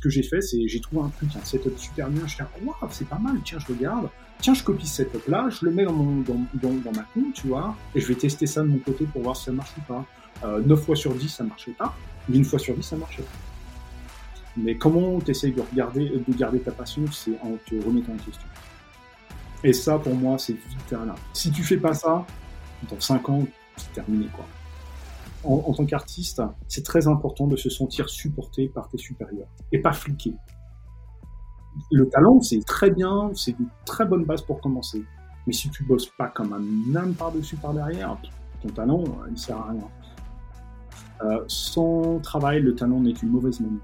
ce que j'ai fait, c'est j'ai trouvé un truc, un setup super bien. Je suis waouh, c'est pas mal. Tiens, je regarde. Tiens, je copie ce setup-là, je le mets dans, mon, dans, dans, ma compte, tu vois, et je vais tester ça de mon côté pour voir si ça marche ou pas. Euh, 9 fois sur 10, ça marchait pas. Une fois sur 10, ça marchait. Mais comment tu essayes de, regarder, de garder ta passion, c'est en te remettant en question. Et ça, pour moi, c'est vital. Si tu fais pas ça, dans 5 ans, c'est terminé, quoi. En, tant qu'artiste, c'est très important de se sentir supporté par tes supérieurs et pas fliqué. Le talent, c'est très bien, c'est une très bonne base pour commencer. Mais si tu bosses pas comme un âme par-dessus, par derrière, ton talent, il sert à rien. Euh, sans travail, le talent n'est qu'une mauvaise mamie.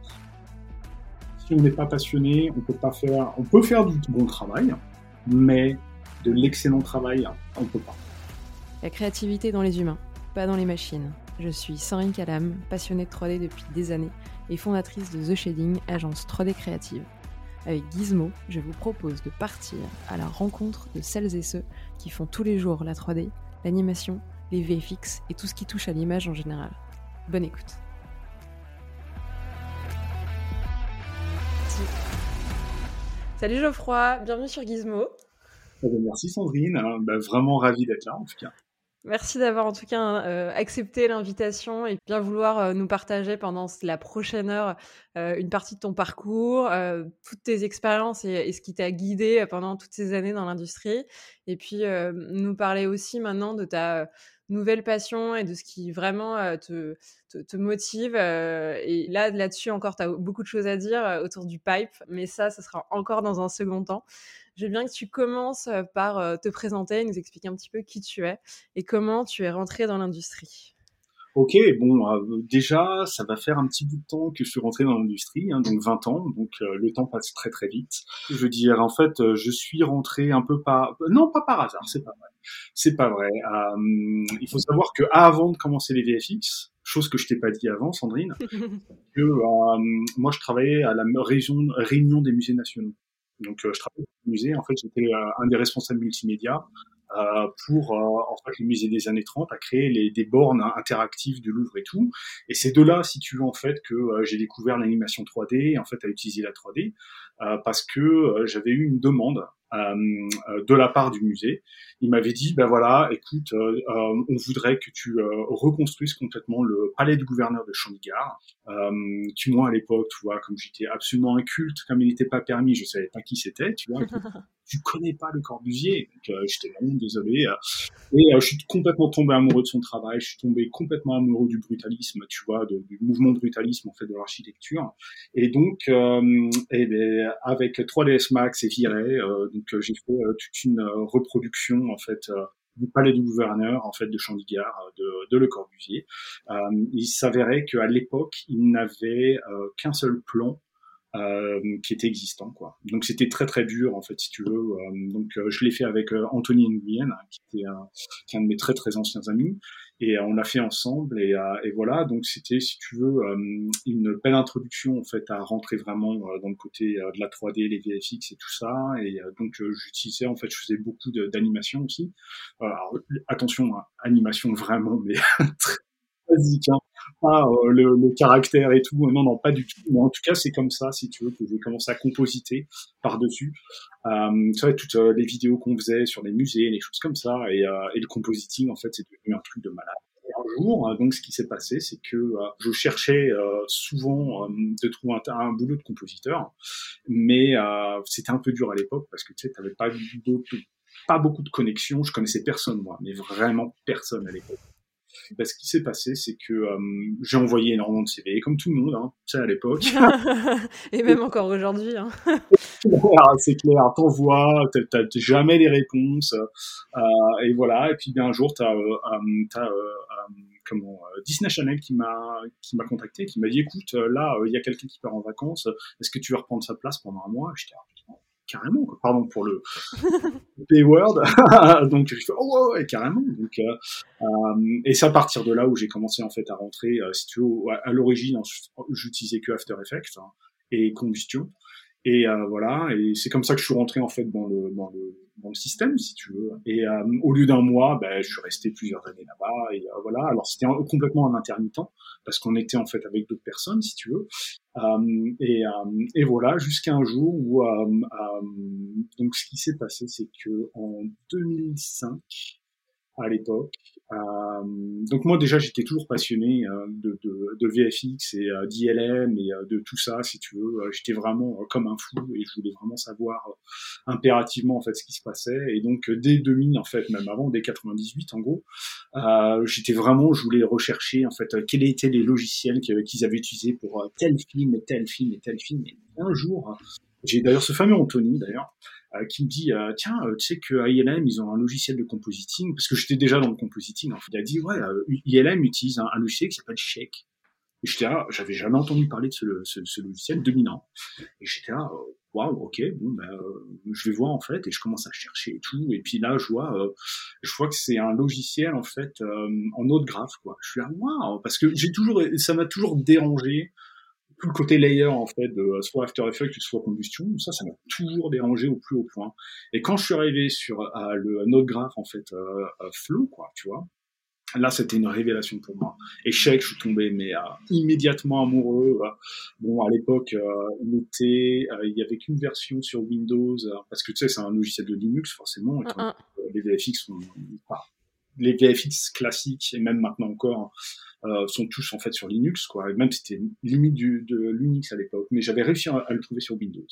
Si on n'est pas passionné, on peut pas faire, on peut faire du bon travail, mais de l'excellent travail, on peut pas. La créativité dans les humains, pas dans les machines. Je suis Sandrine Calam, passionnée de 3D depuis des années et fondatrice de The Shading, agence 3D créative. Avec Gizmo, je vous propose de partir à la rencontre de celles et ceux qui font tous les jours la 3D, l'animation, les VFX et tout ce qui touche à l'image en général. Bonne écoute. Salut Geoffroy, bienvenue sur Gizmo. Eh ben, merci Sandrine, hein. bah, vraiment ravi d'être là en tout cas. Merci d'avoir en tout cas euh, accepté l'invitation et bien vouloir euh, nous partager pendant la prochaine heure euh, une partie de ton parcours, toutes tes expériences et, ce qui t'a guidé pendant toutes ces années dans l'industrie. Et puis nous parler aussi maintenant de ta nouvelle passion et de ce qui vraiment euh, te, te, te, motive. Euh, et là, là-dessus encore, tu as beaucoup de choses à dire euh, autour du pipe, mais ça, ce sera encore dans un second temps. Je veux bien que tu commences par te présenter, nous expliquer un petit peu qui tu es et comment tu es rentré dans l'industrie. Ok, bon, euh, déjà, ça va faire un petit bout de temps que je suis rentré dans l'industrie, hein, donc 20 ans, donc euh, le temps passe très très vite. Je veux dire, en fait, euh, je suis rentré un peu par, non, pas par hasard, c'est pas vrai, c'est pas vrai. il faut savoir que avant de commencer les VFX, chose que je t'ai pas dit avant, Sandrine, que moi je travaillais à la région, réunion des musées nationaux. Donc je travaillais au musée, en fait, j'étais un des responsables multimédia euh, pour euh, en fait le musée des années 30 à créer les, des bornes interactives du Louvre et tout. Et c'est de là, si tu veux, en fait, que euh, j'ai découvert l'animation 3D, en fait, à utiliser la 3D, parce que j'avais eu une demande de la part du musée. Il m'avait dit, ben voilà, écoute, on voudrait que tu reconstruises complètement le palais du gouverneur de Chandigarh. tu moi à l'époque, tu vois, comme j'étais absolument inculte, comme il n'était pas permis, je savais pas qui c'était, tu vois. tu connais pas le Corbusier. Donc, euh, j'étais vraiment désolé. Euh. et euh, je suis complètement tombé amoureux de son travail. Je suis tombé complètement amoureux du brutalisme, tu vois, du mouvement brutalisme en fait de l'architecture. Et donc, et eh ben, avec 3ds Max et Viré, donc j'ai fait toute une reproduction en fait du palais du gouverneur en fait de Chandigarh de, de Le Corbusier. il s'avérait qu'à l'époque, il n'avait qu'un seul plan euh, qui était existant quoi. Donc c'était très très dur en fait si tu veux. Euh, donc euh, je l'ai fait avec Anthony Nguyen qui était un, qui est un de mes très très anciens amis et on l'a fait ensemble et, et voilà. Donc c'était si tu veux une belle introduction en fait à rentrer vraiment dans le côté de la 3D les VFX et tout ça. Et donc j'utilisais en fait je faisais beaucoup d'animation aussi. Alors attention hein, animation vraiment mais basique hein pas euh, le, caractère et tout. Non, non, pas du tout. Mais en tout cas, c'est comme ça, si tu veux, que j'ai commencé à compositer par-dessus. Euh, tu toutes euh, les vidéos qu'on faisait sur les musées, les choses comme ça, et, euh, et le compositing, en fait, c'est devenu un truc de malade. Un jour, donc, ce qui s'est passé, c'est que je cherchais souvent de trouver un, un, boulot de compositeur, mais c'était un peu dur à l'époque parce que tu sais, t'avais pas pas beaucoup de connexions. Je connaissais personne moi, mais vraiment personne à l'époque. Bah, ce qui s'est passé, c'est que euh, j'ai envoyé énormément de CV, comme tout le monde, hein, tu sais, à l'époque. et même encore aujourd'hui. Hein. c'est clair, t'envoies, t'as jamais les réponses. Euh, et voilà, et puis bien un jour, t'as euh, euh, euh comment Disney Channel qui m'a qui m'a contacté, qui m'a dit écoute, là, il y a quelqu'un qui part en vacances, est-ce que tu veux reprendre sa place pendant un mois? J'étais carrément, pardon pour le P-word. donc je fais oh ouais, carrément. Donc euh, euh, et c'est à partir de là où j'ai commencé en fait à rentrer. Euh, si tu veux, à, l'origine, j'utilisais que After Effects hein, et Combustion. Et euh, voilà, et c'est comme ça que je suis rentré en fait dans le dans le dans le système, si tu veux. Et au lieu d'un mois, ben, je suis resté plusieurs années là-bas. Et voilà. Alors c'était complètement un intermittent parce qu'on était en fait avec d'autres personnes, si tu veux. et, et voilà, jusqu'à un jour où donc ce qui s'est passé, c'est que en 2005 à l'époque. Euh, donc moi déjà j'étais toujours passionné euh, de, de, de, VFX et euh, d'ILM et de tout ça si tu veux. j'étais vraiment comme un fou et je voulais vraiment savoir impérativement en fait ce qui se passait. Et donc dès 2000 en fait même avant dès 98 en gros, j'étais vraiment je voulais rechercher en fait quels étaient les logiciels qu'ils avaient utilisés pour tel film et tel film et tel film. Et un jour j'ai d'ailleurs ce fameux Anthony d'ailleurs euh, qui me dit euh, tiens euh, tu sais que ILM ils ont un logiciel de compositing parce que j'étais déjà dans le compositing en fait. Il a dit ouais ILM utilise un, logiciel qui s'appelle Shake. Et j'étais là j'avais jamais entendu parler de ce, logiciel dominant et j'étais là waouh ok bon ben je vais voir en fait et je commence à chercher et tout. Et puis là je vois je vois que c'est un logiciel en fait en autre graphe quoi. Je suis là waouh parce que j'ai toujours ça m'a toujours dérangé tout le côté layer en fait de soit After Effects soit combustion ça ça m'a toujours dérangé au plus haut point. Et quand je suis arrivé sur euh, le node graph en fait euh, euh, flow quoi tu vois là c'était une révélation pour moi. Et je suis tombé mais immédiatement amoureux bon à l'époque il était il y avait qu'une version sur Windows parce que tu sais c'est un logiciel de Linux forcément et uh-uh. les VFX sont les VFX classiques et même maintenant encore euh, sont tous en fait sur Linux, quoi. Et même c'était limite du, de Linux à l'époque, mais j'avais réussi à, le trouver sur Windows.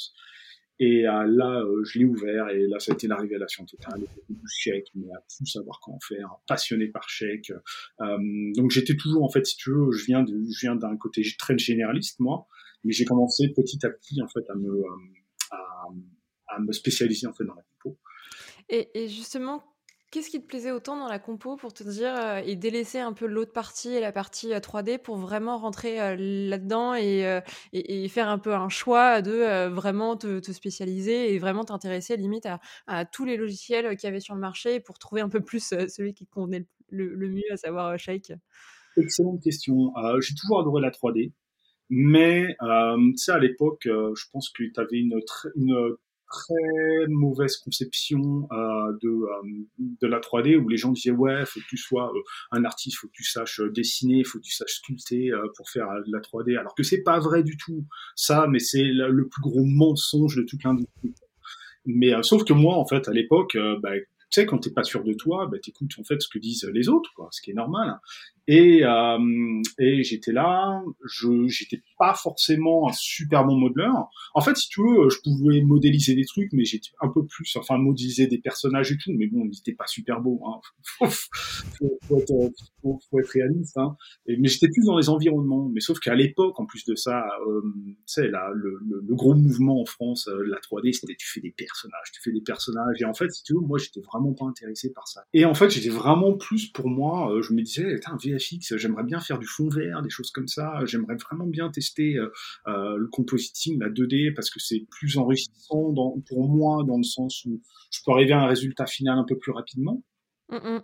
Et euh, là, euh, je l'ai ouvert et là, ça a été la révélation totale. Chèque, mais à tout savoir comment faire, passionné par chèque. donc j'étais toujours, en fait, si tu veux, je viens, de, je viens d'un côté très généraliste, moi, mais j'ai commencé petit à petit, en fait, à me, à, me spécialiser, en fait, dans la compo. Et justement, Qu'est-ce qui te plaisait autant dans la compo pour te dire euh, et délaisser un peu l'autre partie et la partie 3D euh, pour vraiment rentrer euh, là-dedans et, faire un peu un choix de vraiment te, spécialiser et vraiment t'intéresser limite à, tous les logiciels qu'il y avait sur le marché pour trouver un peu plus celui qui convenait le, mieux, à savoir Shake Excellente question. J'ai toujours adoré la 3D. Mais sais, à l'époque, je pense que tu avais une très mauvaise conception euh, de, euh, de la 3D où les gens disaient ouais faut que tu sois euh, un artiste faut que tu saches dessiner faut que tu saches sculpter pour faire de la 3D alors que c'est pas vrai du tout ça mais c'est le, plus gros mensonge de toute l'industrie mais sauf que moi en fait à l'époque bah, tu sais, quand t'es pas sûr de toi, bah, t'écoutes en fait ce que disent les autres, quoi, ce qui est normal. Et, euh, et j'étais là, je j'étais pas forcément un super bon modeleur. En fait, si tu veux, je pouvais modéliser des trucs, mais j'étais un peu plus, enfin modéliser des personnages et tout, mais bon, ils étaient pas super beaux. Hein. faut, être, réaliste. Hein. Mais j'étais plus dans les environnements. Mais sauf qu'à l'époque, en plus de ça, euh, tu sais, là, le, le, gros mouvement en France, euh, la 3D, c'était tu fais des personnages, tu fais des personnages. Et en fait, si tu veux, moi, j'étais vraiment pas intéressé par ça. Et en fait, j'étais vraiment plus pour moi. Euh, je me disais, un j'aimerais bien faire du fond vert, des choses comme ça. J'aimerais vraiment bien tester euh, euh, le compositing, la 2D, parce que c'est plus enrichissant pour moi, dans le sens où je peux arriver à un résultat final un peu plus rapidement. Mmh, mmh.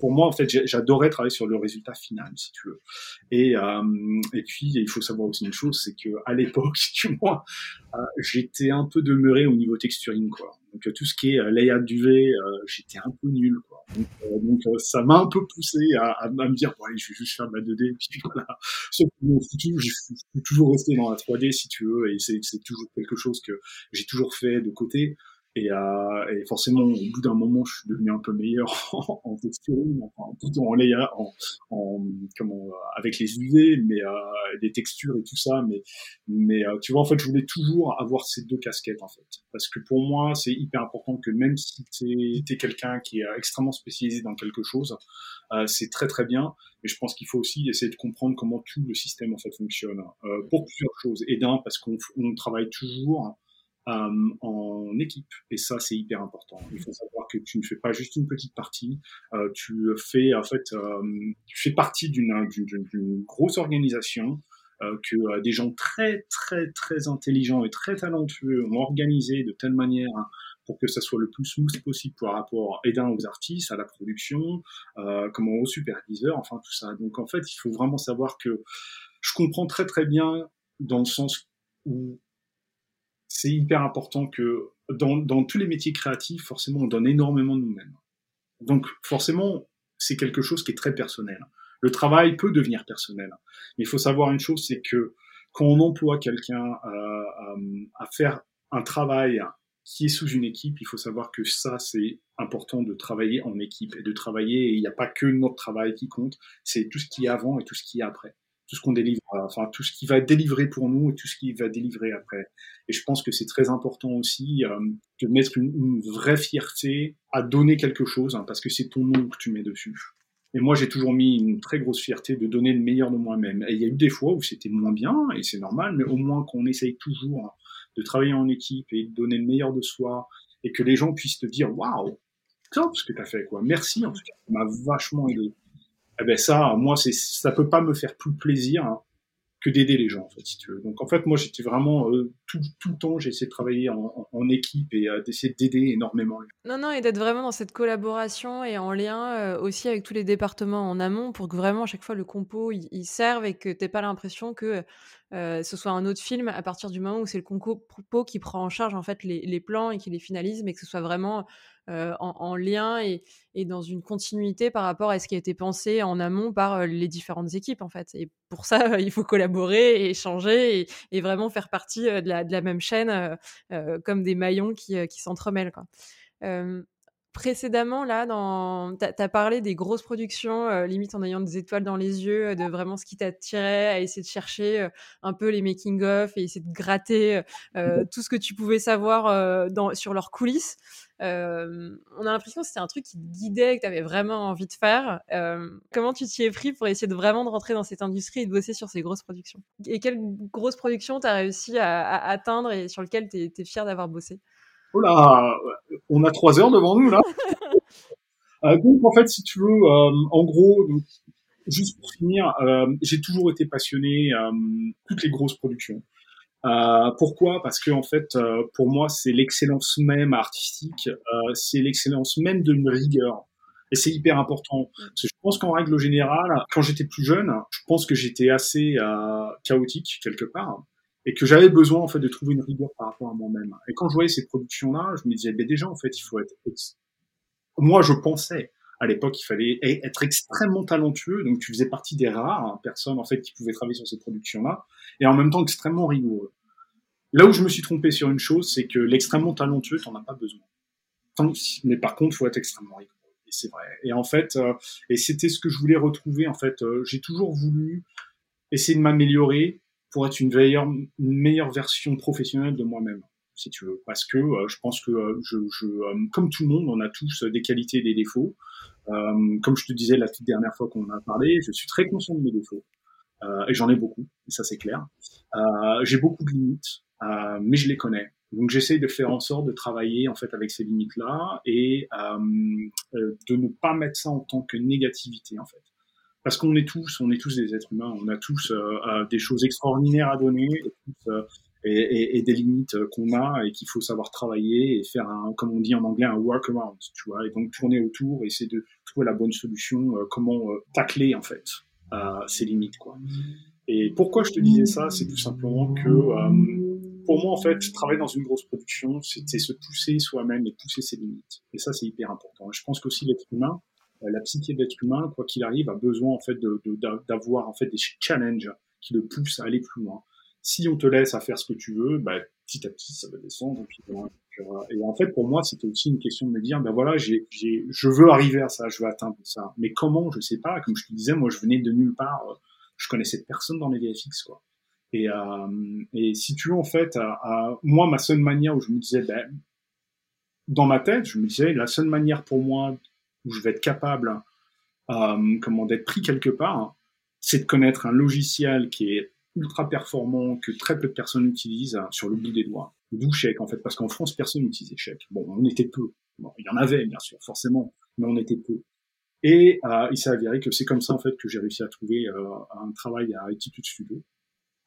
Pour moi, en fait, j'adorais travailler sur le résultat final, si tu veux. Et, euh, et puis, il faut savoir aussi une chose, c'est que à l'époque, tu vois, euh, j'étais un peu demeuré au niveau texturing, quoi. Donc tout ce qui est euh, layout duvet, euh, j'étais un peu nul, quoi. Donc, ça m'a un peu poussé à, me dire, bon, allez, je vais juste faire la 2D, et puis voilà. Sauf que je suis toujours resté dans la 3D, si tu veux, et c'est toujours quelque chose que j'ai toujours fait de côté. Et, euh, et, forcément, au bout d'un moment, je suis devenu un peu meilleur en, en texturing, en en, en comment, avec les UV, mais euh, les textures et tout ça. Mais, mais euh, tu vois, en fait, je voulais toujours avoir ces deux casquettes, en fait, parce que pour moi, c'est hyper important que même si tu es, quelqu'un qui est extrêmement spécialisé dans quelque chose, euh, c'est très très bien. Mais je pense qu'il faut aussi essayer de comprendre comment tout le système en fait fonctionne euh, pour plusieurs choses. Et d'un, parce qu'on travaille toujours euh, en équipe. Et ça, c'est hyper important. Il faut savoir que tu ne fais pas juste une petite partie. Euh, tu fais en fait, euh, tu fais partie d'une grosse organisation. Que des gens très très très intelligents et très talentueux ont organisé de telle manière pour que ça soit le plus smooth possible par rapport aux artistes, à la production, comment aux superviseurs, enfin tout ça. Donc en fait, il faut vraiment savoir que je comprends très très bien dans le sens où c'est hyper important que dans, tous les métiers créatifs, forcément, on donne énormément de nous-mêmes. Donc, forcément, c'est quelque chose qui est très personnel. Le travail peut devenir personnel. Mais il faut savoir une chose, c'est que quand on emploie quelqu'un à faire un travail qui est sous une équipe, il faut savoir que ça, c'est important de travailler en équipe et de travailler. Il n'y a pas que notre travail qui compte, c'est tout ce qui est avant et tout ce qui est après. Tout ce qu'on délivre, enfin tout ce qui va délivré pour nous et tout ce qui va délivrer après. Et je pense que c'est très important aussi euh, de mettre une, vraie fierté à donner quelque chose, hein, parce que c'est ton nom que tu mets dessus. Et moi, j'ai toujours mis une très grosse fierté de donner le meilleur de moi-même. Et il y a eu des fois où c'était moins bien, et c'est normal, mais au moins qu'on essaye toujours de travailler en équipe et de donner le meilleur de soi, et que les gens puissent te dire waouh, top ce que tu as fait, quoi. Merci, en tout cas, ça m'a vachement aidé. Eh ben ça, moi, c'est, ça peut pas me faire plus plaisir hein, que d'aider les gens, en fait, si tu veux. Donc, en fait, moi, j'étais vraiment euh, tout, le temps, j'ai essayé de travailler en, en, équipe et euh, d'essayer d'aider énormément. Non, non, et d'être vraiment dans cette collaboration et en lien euh, aussi avec tous les départements en amont pour que vraiment à chaque fois le compo il, serve et que t'aies pas l'impression que ce soit un autre film à partir du moment où c'est le compo qui prend en charge en fait les, plans et qui les finalise, mais que ce soit vraiment euh, en, lien et, dans une continuité par rapport à ce qui a été pensé en amont par euh, les différentes équipes en fait. Et pour ça, il faut collaborer et échanger et, vraiment faire partie euh, de la, même chaîne comme des maillons qui, s'entremêlent. Précédemment, là, dans... tu as, parlé des grosses productions, limite en ayant des étoiles dans les yeux, de vraiment ce qui t'attirait, à essayer de chercher un peu les making-of et essayer de gratter tout ce que tu pouvais savoir dans, sur leurs coulisses. On a l'impression que c'était un truc qui te guidait, que tu avais vraiment envie de faire. comment tu t'y es pris pour essayer de vraiment de rentrer dans cette industrie et de bosser sur ces grosses productions? Et quelle grosse production tu as réussi à, atteindre et sur lequel tu es, fier d'avoir bossé? Oh là, on a trois heures devant nous là. Euh, donc en fait, si tu veux, en gros, juste pour finir, j'ai toujours été passionné toutes les grosses productions. Euh, pourquoi? Parce que en fait, euh, pour moi, c'est l'excellence même artistique, euh, c'est l'excellence même de rigueur. Et c'est hyper important. Parce que je pense qu'en règle générale, quand j'étais plus jeune, je pense que j'étais assez chaotique quelque part et que j'avais besoin en fait de trouver une rigueur par rapport à moi-même. Et quand je voyais ces productions-là, je me disais, ben déjà en fait, il faut être. Moi, je pensais à l'époque, il fallait être extrêmement talentueux. Donc, tu faisais partie des rares hein, personnes en fait qui pouvaient travailler sur ces productions-là, et en même temps extrêmement rigoureux. Là où je me suis trompé sur une chose, c'est que l'extrêmement talentueux, t'en as pas besoin. Mais par contre, faut être extrêmement rigoureux. Et c'est vrai. Et en fait, euh, et c'était ce que je voulais retrouver. En fait, euh, j'ai toujours voulu essayer de m'améliorer pour être une meilleure, version professionnelle de moi-même si tu veux, parce que euh, je pense que je, je comme tout le monde, on a tous des qualités et des défauts. comme je te disais la toute dernière fois qu'on a parlé, je suis très conscient de mes défauts. et j'en ai beaucoup, ça c'est clair. j'ai beaucoup de limites. Euh, mais je les connais. Donc j'essaye de faire en sorte de travailler en fait avec ces limites-là et euh, euh, de ne pas mettre ça en tant que négativité en fait. Parce qu'on est tous, on est tous des êtres humains, on a tous des choses extraordinaires à donner et, et, des limites qu'on a et qu'il faut savoir travailler et faire un, comme on dit en anglais, un workaround, tu vois, et donc tourner autour et essayer de trouver la bonne solution, comment tacler en fait ces limites quoi. Et pourquoi je te disais ça, c'est tout simplement que pour moi, en fait, travailler dans une grosse production, c'est se pousser soi-même et pousser ses limites. Et ça, c'est hyper important. je pense qu'aussi l'être humain, euh, la psyché de l'être humain, quoi qu'il arrive, a besoin en fait d'avoir en fait des challenges qui le poussent à aller plus loin. Si on te laisse à faire ce que tu veux, bah, petit à petit, ça va descendre. Et, en fait, pour moi, c'était aussi une question de me dire, ben voilà, j'ai, je veux arriver à ça, je veux atteindre ça. Mais comment, je sais pas. Comme je te disais, moi, je venais de nulle part. Euh, je connaissais personne dans les VFX, quoi. Et, euh, et si tu veux, en fait, à, moi, ma seule manière où je me disais, ben, dans ma tête, je me disais, la seule manière pour moi où je vais être capable euh, comment d'être pris quelque part, c'est de connaître un logiciel qui est ultra performant, que très peu de personnes utilisent sur le bout des doigts. D'où Check, en fait, parce qu'en France, personne n'utilisait Check. Bon, on était peu. Il y en avait, bien sûr, forcément, mais on était peu. Et euh, il s'est avéré que c'est comme ça, en fait, que j'ai réussi à trouver euh, un travail à Attitude Studio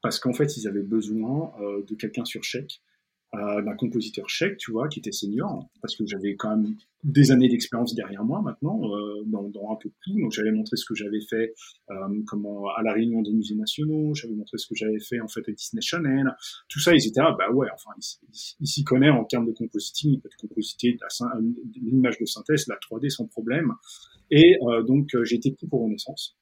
parce qu'en fait, ils avaient besoin de quelqu'un sur chèque euh, d'un compositeur tchèque, tu vois, qui était senior, parce que j'avais quand même des années d'expérience derrière moi maintenant, euh, dans, dans, un peu de tout. Donc j'avais montré ce que j'avais fait euh, comment, à la réunion des musées nationaux, j'avais montré ce que j'avais fait en fait à Disney Channel. Tout ça, ils étaient là, bah ouais, enfin, il, s'y connaît en termes de compositing, il peut compositer l'image de synthèse, la 3D sans problème. Et euh, donc j'ai été pris pour Renaissance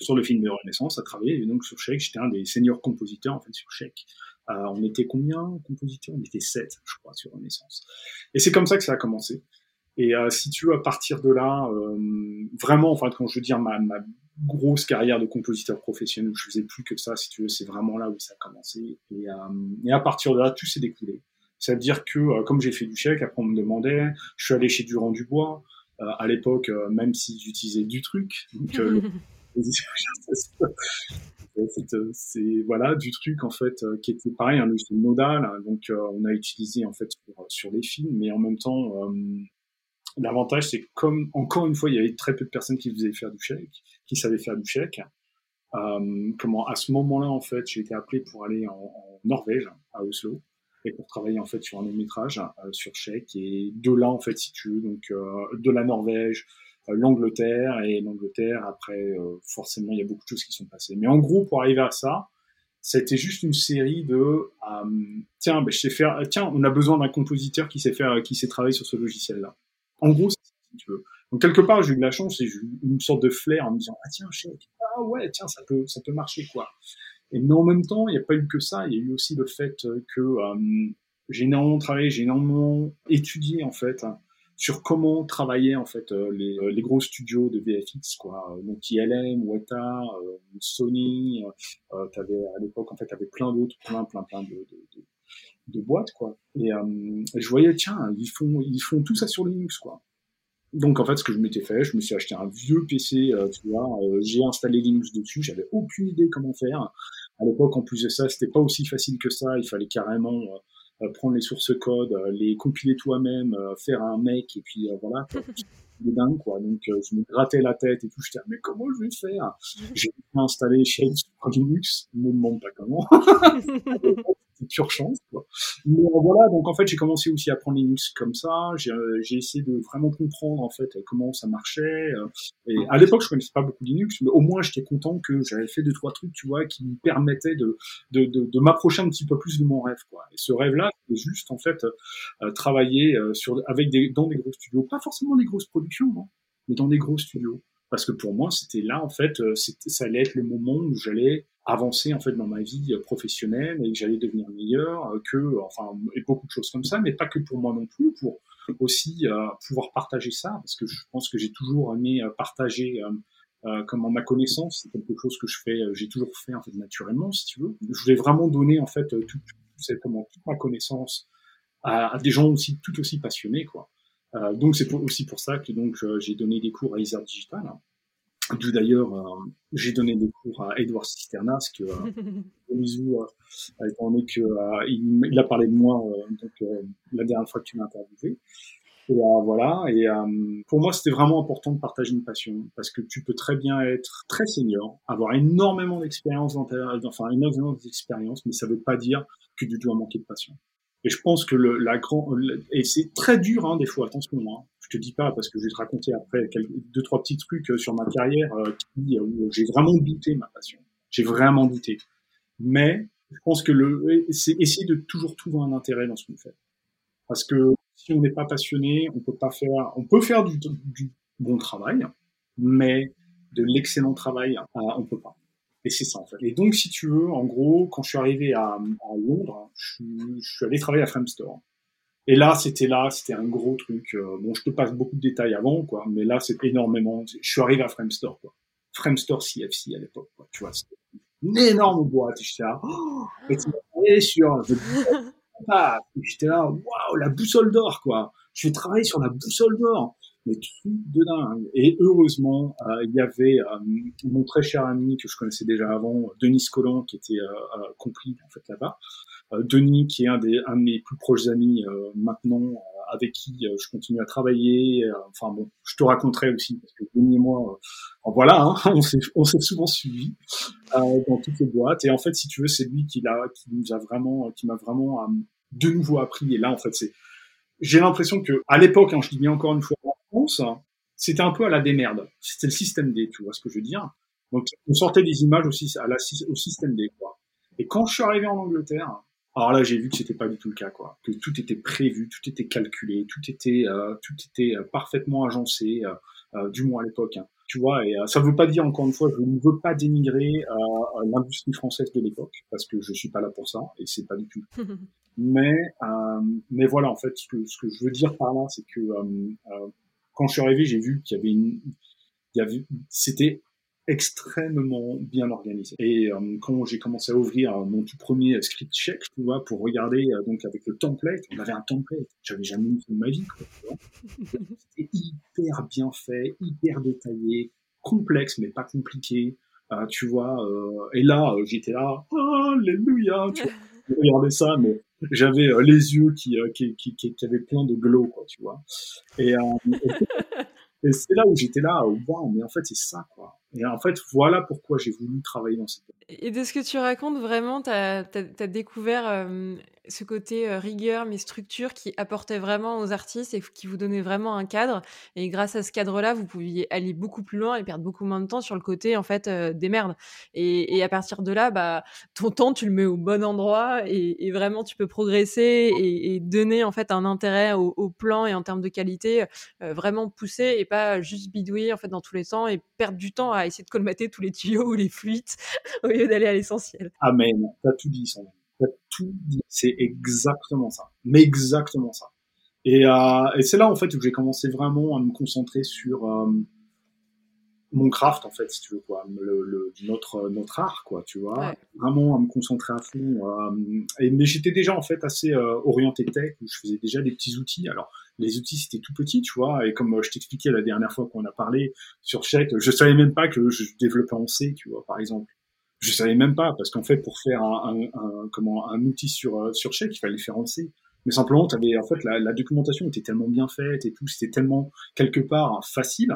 sur le film de Renaissance à travailler et donc sur Chèque, j'étais un des seniors compositeurs en fait sur Chèque. Euh, on était combien compositeurs On était sept, je crois, sur Renaissance. Et c'est comme ça que ça a commencé. Et euh, si tu veux, à partir de là, euh, vraiment, enfin, quand je veux dire ma, ma grosse carrière de compositeur professionnel, je faisais plus que ça, si tu veux, c'est vraiment là où ça a commencé. Et, euh, et à partir de là, tout s'est découlé. C'est-à-dire que, euh, comme j'ai fait du chèque, après on me demandait, je suis allé chez Durand Dubois, euh, à l'époque, même si j'utilisais du truc, c'est voilà du truc en fait euh, qui était pareil un logiciel nodal hein, donc euh, on a utilisé en fait sur, les films. Mais en même temps euh, l'avantage c'est comme encore une fois il y avait très peu de personnes qui faisaient faire du chèque qui savaient faire du chèque comment à ce moment-là en fait j'ai été appelé pour aller en, Norvège à Oslo et pour travailler en fait sur un long métrage sur chèque et de là en fait si tu veux donc de la Norvège euh, l'Angleterre et l'Angleterre après euh, forcément il y a beaucoup de choses qui sont passées. Mais en gros pour arriver à ça c'était juste une série de euh, tiens ben, je sais faire tiens on a besoin d'un compositeur qui sait faire qui sait travailler sur ce logiciel là en gros si tu veux. Donc quelque part j'ai eu de la chance et j'ai eu une sorte de flair en me disant ah tiens chèque ah ouais tiens ça peut ça peut marcher quoi. Et mais en même temps il n'y a pas eu que ça. Il y a eu aussi le fait que j'ai énormément travaillé j'ai énormément étudié en fait sur comment travailler en fait euh, les, euh, les, gros studios de VFX quoi. Donc ILM Weta euh, Sony euh, t'avais à l'époque en fait t'avais plein d'autres plein plein plein de, de, de, boîtes quoi. Et je voyais tiens ils font ils font tout ça sur Linux quoi. Donc en fait ce que je m'étais fait je me suis acheté un vieux PC tu vois j'ai installé Linux dessus j'avais aucune idée comment faire. À l'époque en plus de ça c'était pas aussi facile que ça il fallait carrément euh, prendre les sources code, euh, les compiler toi-même, euh, faire un mec et puis voilà. C'est dingue quoi. Donc je me grattais la tête et tout. Je disais mais comment je vais faire? J'ai installé Shell sur Linux. Ne me demande pas comment. pure chance. Mais voilà, donc en fait, j'ai commencé aussi à apprendre Linux comme ça. J'ai essayé de vraiment comprendre en fait comment ça marchait. Et à l'époque, je connaissais pas beaucoup Linux, mais au moins, j'étais content que j'avais fait deux trois trucs, tu vois, qui me permettaient de de, m'approcher un petit peu plus de mon rêve. Et ce rêve-là, c'est juste en fait euh, travailler euh, sur avec des dans des gros studios, pas forcément des grosses productions, non, mais dans des gros studios. Parce que pour moi, c'était là en fait, euh, ça allait être le moment où j'allais avancer en fait dans ma vie professionnelle et que j'allais devenir meilleur, que enfin et beaucoup de choses comme ça, mais pas que pour moi non plus, pour aussi euh, pouvoir partager ça, parce que je pense que j'ai toujours aimé euh, partager euh, euh, comment ma connaissance, c'est quelque chose que je fais, j'ai toujours fait en fait naturellement, si tu veux. Je voulais vraiment donner en fait toute, toute, toute ma connaissance à, à, des gens aussi tout aussi passionnés, quoi. Donc c'est aussi pour ça que donc j'ai donné des cours à Isard Digital. D'où d'ailleurs, euh, j'ai donné des cours à Edouard Cisternas, que euh, euh, étant donné que euh, il, il, a parlé de moi donc la dernière fois que tu m'as interviewé. Et voilà. Et pour moi, c'était vraiment important de partager une passion parce que tu peux très bien être très senior, avoir énormément d'expérience dans ta, enfin énormément d'expérience, mais ça veut pas dire que tu dois manquer de passion. Et je pense que le, la grand et c'est très dur hein, des fois. Attention, hein, je te dis pas parce que je vais te raconter après deux trois petits trucs euh, sur ma carrière euh, qui, où j'ai vraiment douté ma passion. J'ai vraiment douté. Mais je pense que le c'est essayer de toujours trouver un intérêt dans ce qu'on fait. Parce que si on n'est pas passionné, on peut pas faire. On peut faire du, du bon travail, mais de l'excellent travail, euh, on peut pas. Et c'est ça en fait. Et donc, si tu veux, en gros, quand je suis arrivé à, à Londres, je, je, suis allé travailler à Framestore. Et là, c'était là, c'était un gros truc. Euh, bon, je te passe beaucoup de détails avant, quoi, mais là, c'est énormément. Je suis arrivé à Framestore, quoi. Framestore CFC à l'époque, quoi. Tu vois, c'était une énorme boîte. J'étais là, oh, et sur. J'étais là, waouh, la boussole d'or, quoi. Je vais travailler sur la boussole d'or mais truc de dingue. Et heureusement, euh, il y avait euh, mon très cher ami que je connaissais déjà avant, Denis Collant, qui était euh, compris en fait là-bas. Denis, qui est un des un de mes plus proches amis maintenant, avec qui je continue à travailler. enfin bon, je te raconterai aussi parce que Denis et moi, voilà, hein, on s'est on s'est souvent suivis dans toutes les boîtes. Et en fait, si tu veux, c'est lui qui l'a qui nous a vraiment, qui m'a vraiment de nouveau appris. Et là, en fait, c'est, j'ai l'impression que à l'époque, hein, je dis bien encore une fois France, c'était un peu à la démerde. C'était le système D, tu vois ce que je veux dire. Donc, on sortait des images aussi à la, au système D, quoi. Et quand je suis arrivé en Angleterre, alors là, j'ai vu que c'était pas du tout le cas, quoi. Que tout était prévu, tout était calculé, tout était, euh, tout était euh, parfaitement agencé, euh, euh, du moins à l'époque. Hein. Tu vois, et ça veut pas dire encore une fois, je ne veux pas dénigrer l'industrie française de l'époque parce que je suis pas là pour ça et c'est pas du tout. mais, mais voilà, en fait, ce que, ce que je veux dire par là, c'est que quand je suis arrivé, j'ai vu qu'il y avait une, il y avait, c'était extrêmement bien organisé. Et euh, quand j'ai commencé à ouvrir mon tout premier script check, tu vois, pour regarder euh, donc avec le template, on avait un template, j'avais jamais vu de ma vie. C'était hyper bien fait, hyper détaillé, complexe mais pas compliqué. Euh, tu vois, et là j'étais là, alléluia, tu regardais ça, mais j'avais les yeux qui, qui, qui, qui, avaient plein de glow, quoi, tu vois. Et, et, et c'est là où j'étais là, waouh, mais en fait c'est ça, quoi. Et en fait, voilà pourquoi j'ai voulu travailler dans cette. Et de ce que tu racontes, vraiment, tu as, découvert euh, ce côté euh, rigueur, mais structure qui apportait vraiment aux artistes et qui vous donnait vraiment un cadre. Et grâce à ce cadre-là, vous pouviez aller beaucoup plus loin et perdre beaucoup moins de temps sur le côté, en fait, euh, des merdes. Et, à partir de là, bah, ton temps, tu le mets au bon endroit et, vraiment, tu peux progresser et, donner, en fait, un intérêt au, plan et en termes de qualité vraiment poussé et pas juste bidouiller, en fait, dans tous les temps et perdre du temps à essayer de colmater tous les tuyaux ou les fuites lieu d'aller à l'essentiel. Amen. T'as tout dit, Sandra. T'as tout dit. C'est exactement ça. Mais exactement ça. Et, euh, et c'est là, en fait, où j'ai commencé vraiment à me concentrer sur euh, mon craft, en fait, si tu veux, quoi. Le, le, notre, notre art, quoi, tu vois. Vraiment à me concentrer à fond. Euh, et, mais j'étais déjà, en fait, assez orienté tech, où je faisais déjà des petits outils. Alors, les outils c'était tout petit, tu vois, et comme je t'expliquais la dernière fois qu'on a parlé sur Check, je savais même pas que je développais en C, tu vois, par exemple. Je savais même pas parce qu'en fait pour faire un, comment un outil sur euh, sur Check, il fallait faire en C. Mais simplement, avais, en fait la, la, documentation était tellement bien faite et tout, c'était tellement quelque part facile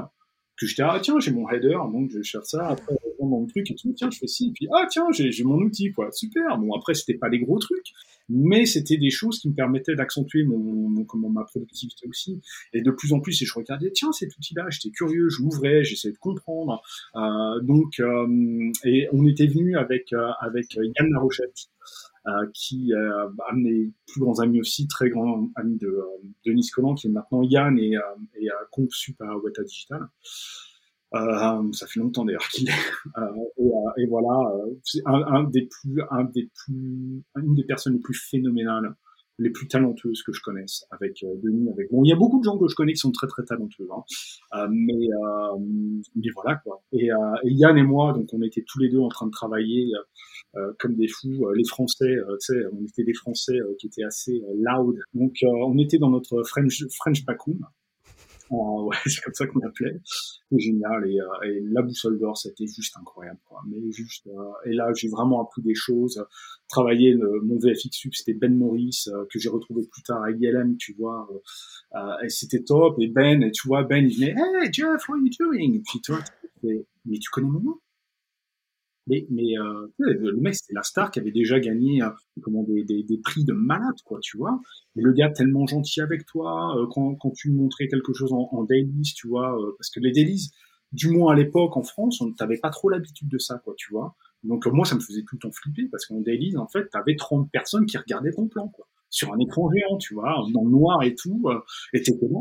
que j'étais ah tiens j'ai mon header donc je cherche ça après je mon truc et tout tiens je fais ci et puis ah tiens j'ai mon outil quoi super. Bon après c'était pas des gros trucs mais c'était des choses qui me permettaient d'accentuer mon, comment ma productivité aussi. Et de plus en plus et je regardais tiens cet outil là j'étais curieux je l'ouvrais j'essayais de comprendre euh, donc euh, et on était venu avec euh, avec Yann Larochette. euh, qui euh, a mes plus grands amis aussi, très grands amis de euh, Denis Collant, qui est maintenant Yann et, et conçu sup à Weta Digital. Euh, ça fait longtemps d'ailleurs qu'il est. et, et, voilà, c'est un, un, des plus, un des plus, une des personnes les plus phénoménales les plus talentueuses que je connaisse avec euh, Denis avec bon il y a beaucoup de gens que je connais qui sont très très talentueux hein. euh, mais euh, mais voilà quoi. Et, Yann et moi donc on était tous les deux en train de travailler comme des fous les Français tu sais on était des Français qui étaient assez loud. Donc on était dans notre French French backroom ouais, c'est comme ça qu'on l'appelait. Génial. Et, euh, et, la boussole d'or, c'était juste incroyable. Quoi. Mais juste, euh, et là, j'ai vraiment appris des choses. Travailler le, mon VFX sub, c'était Ben Morris euh, que j'ai retrouvé plus tard à ILM, tu vois. et c'était top. Et Ben, et tu vois, Ben, il venait, hey Jeff, what are you doing? Et puis toi, mais tu connais mon nom? Mais, euh, le mec, c'était la star qui avait déjà gagné euh, comment, des, des, prix de malade, quoi, tu vois. Et le gars tellement gentil avec toi, euh, quand, quand tu montrais quelque chose en, en tu vois, parce que les dailies, du moins à l'époque en France, on n'avait pas trop l'habitude de ça, quoi, tu vois. Donc moi, ça me faisait tout le temps flipper, parce qu'en dailies, en fait, t'avais 30 personnes qui regardaient ton plan, quoi sur un écran géant, tu vois, dans le noir et tout, et t'étais là,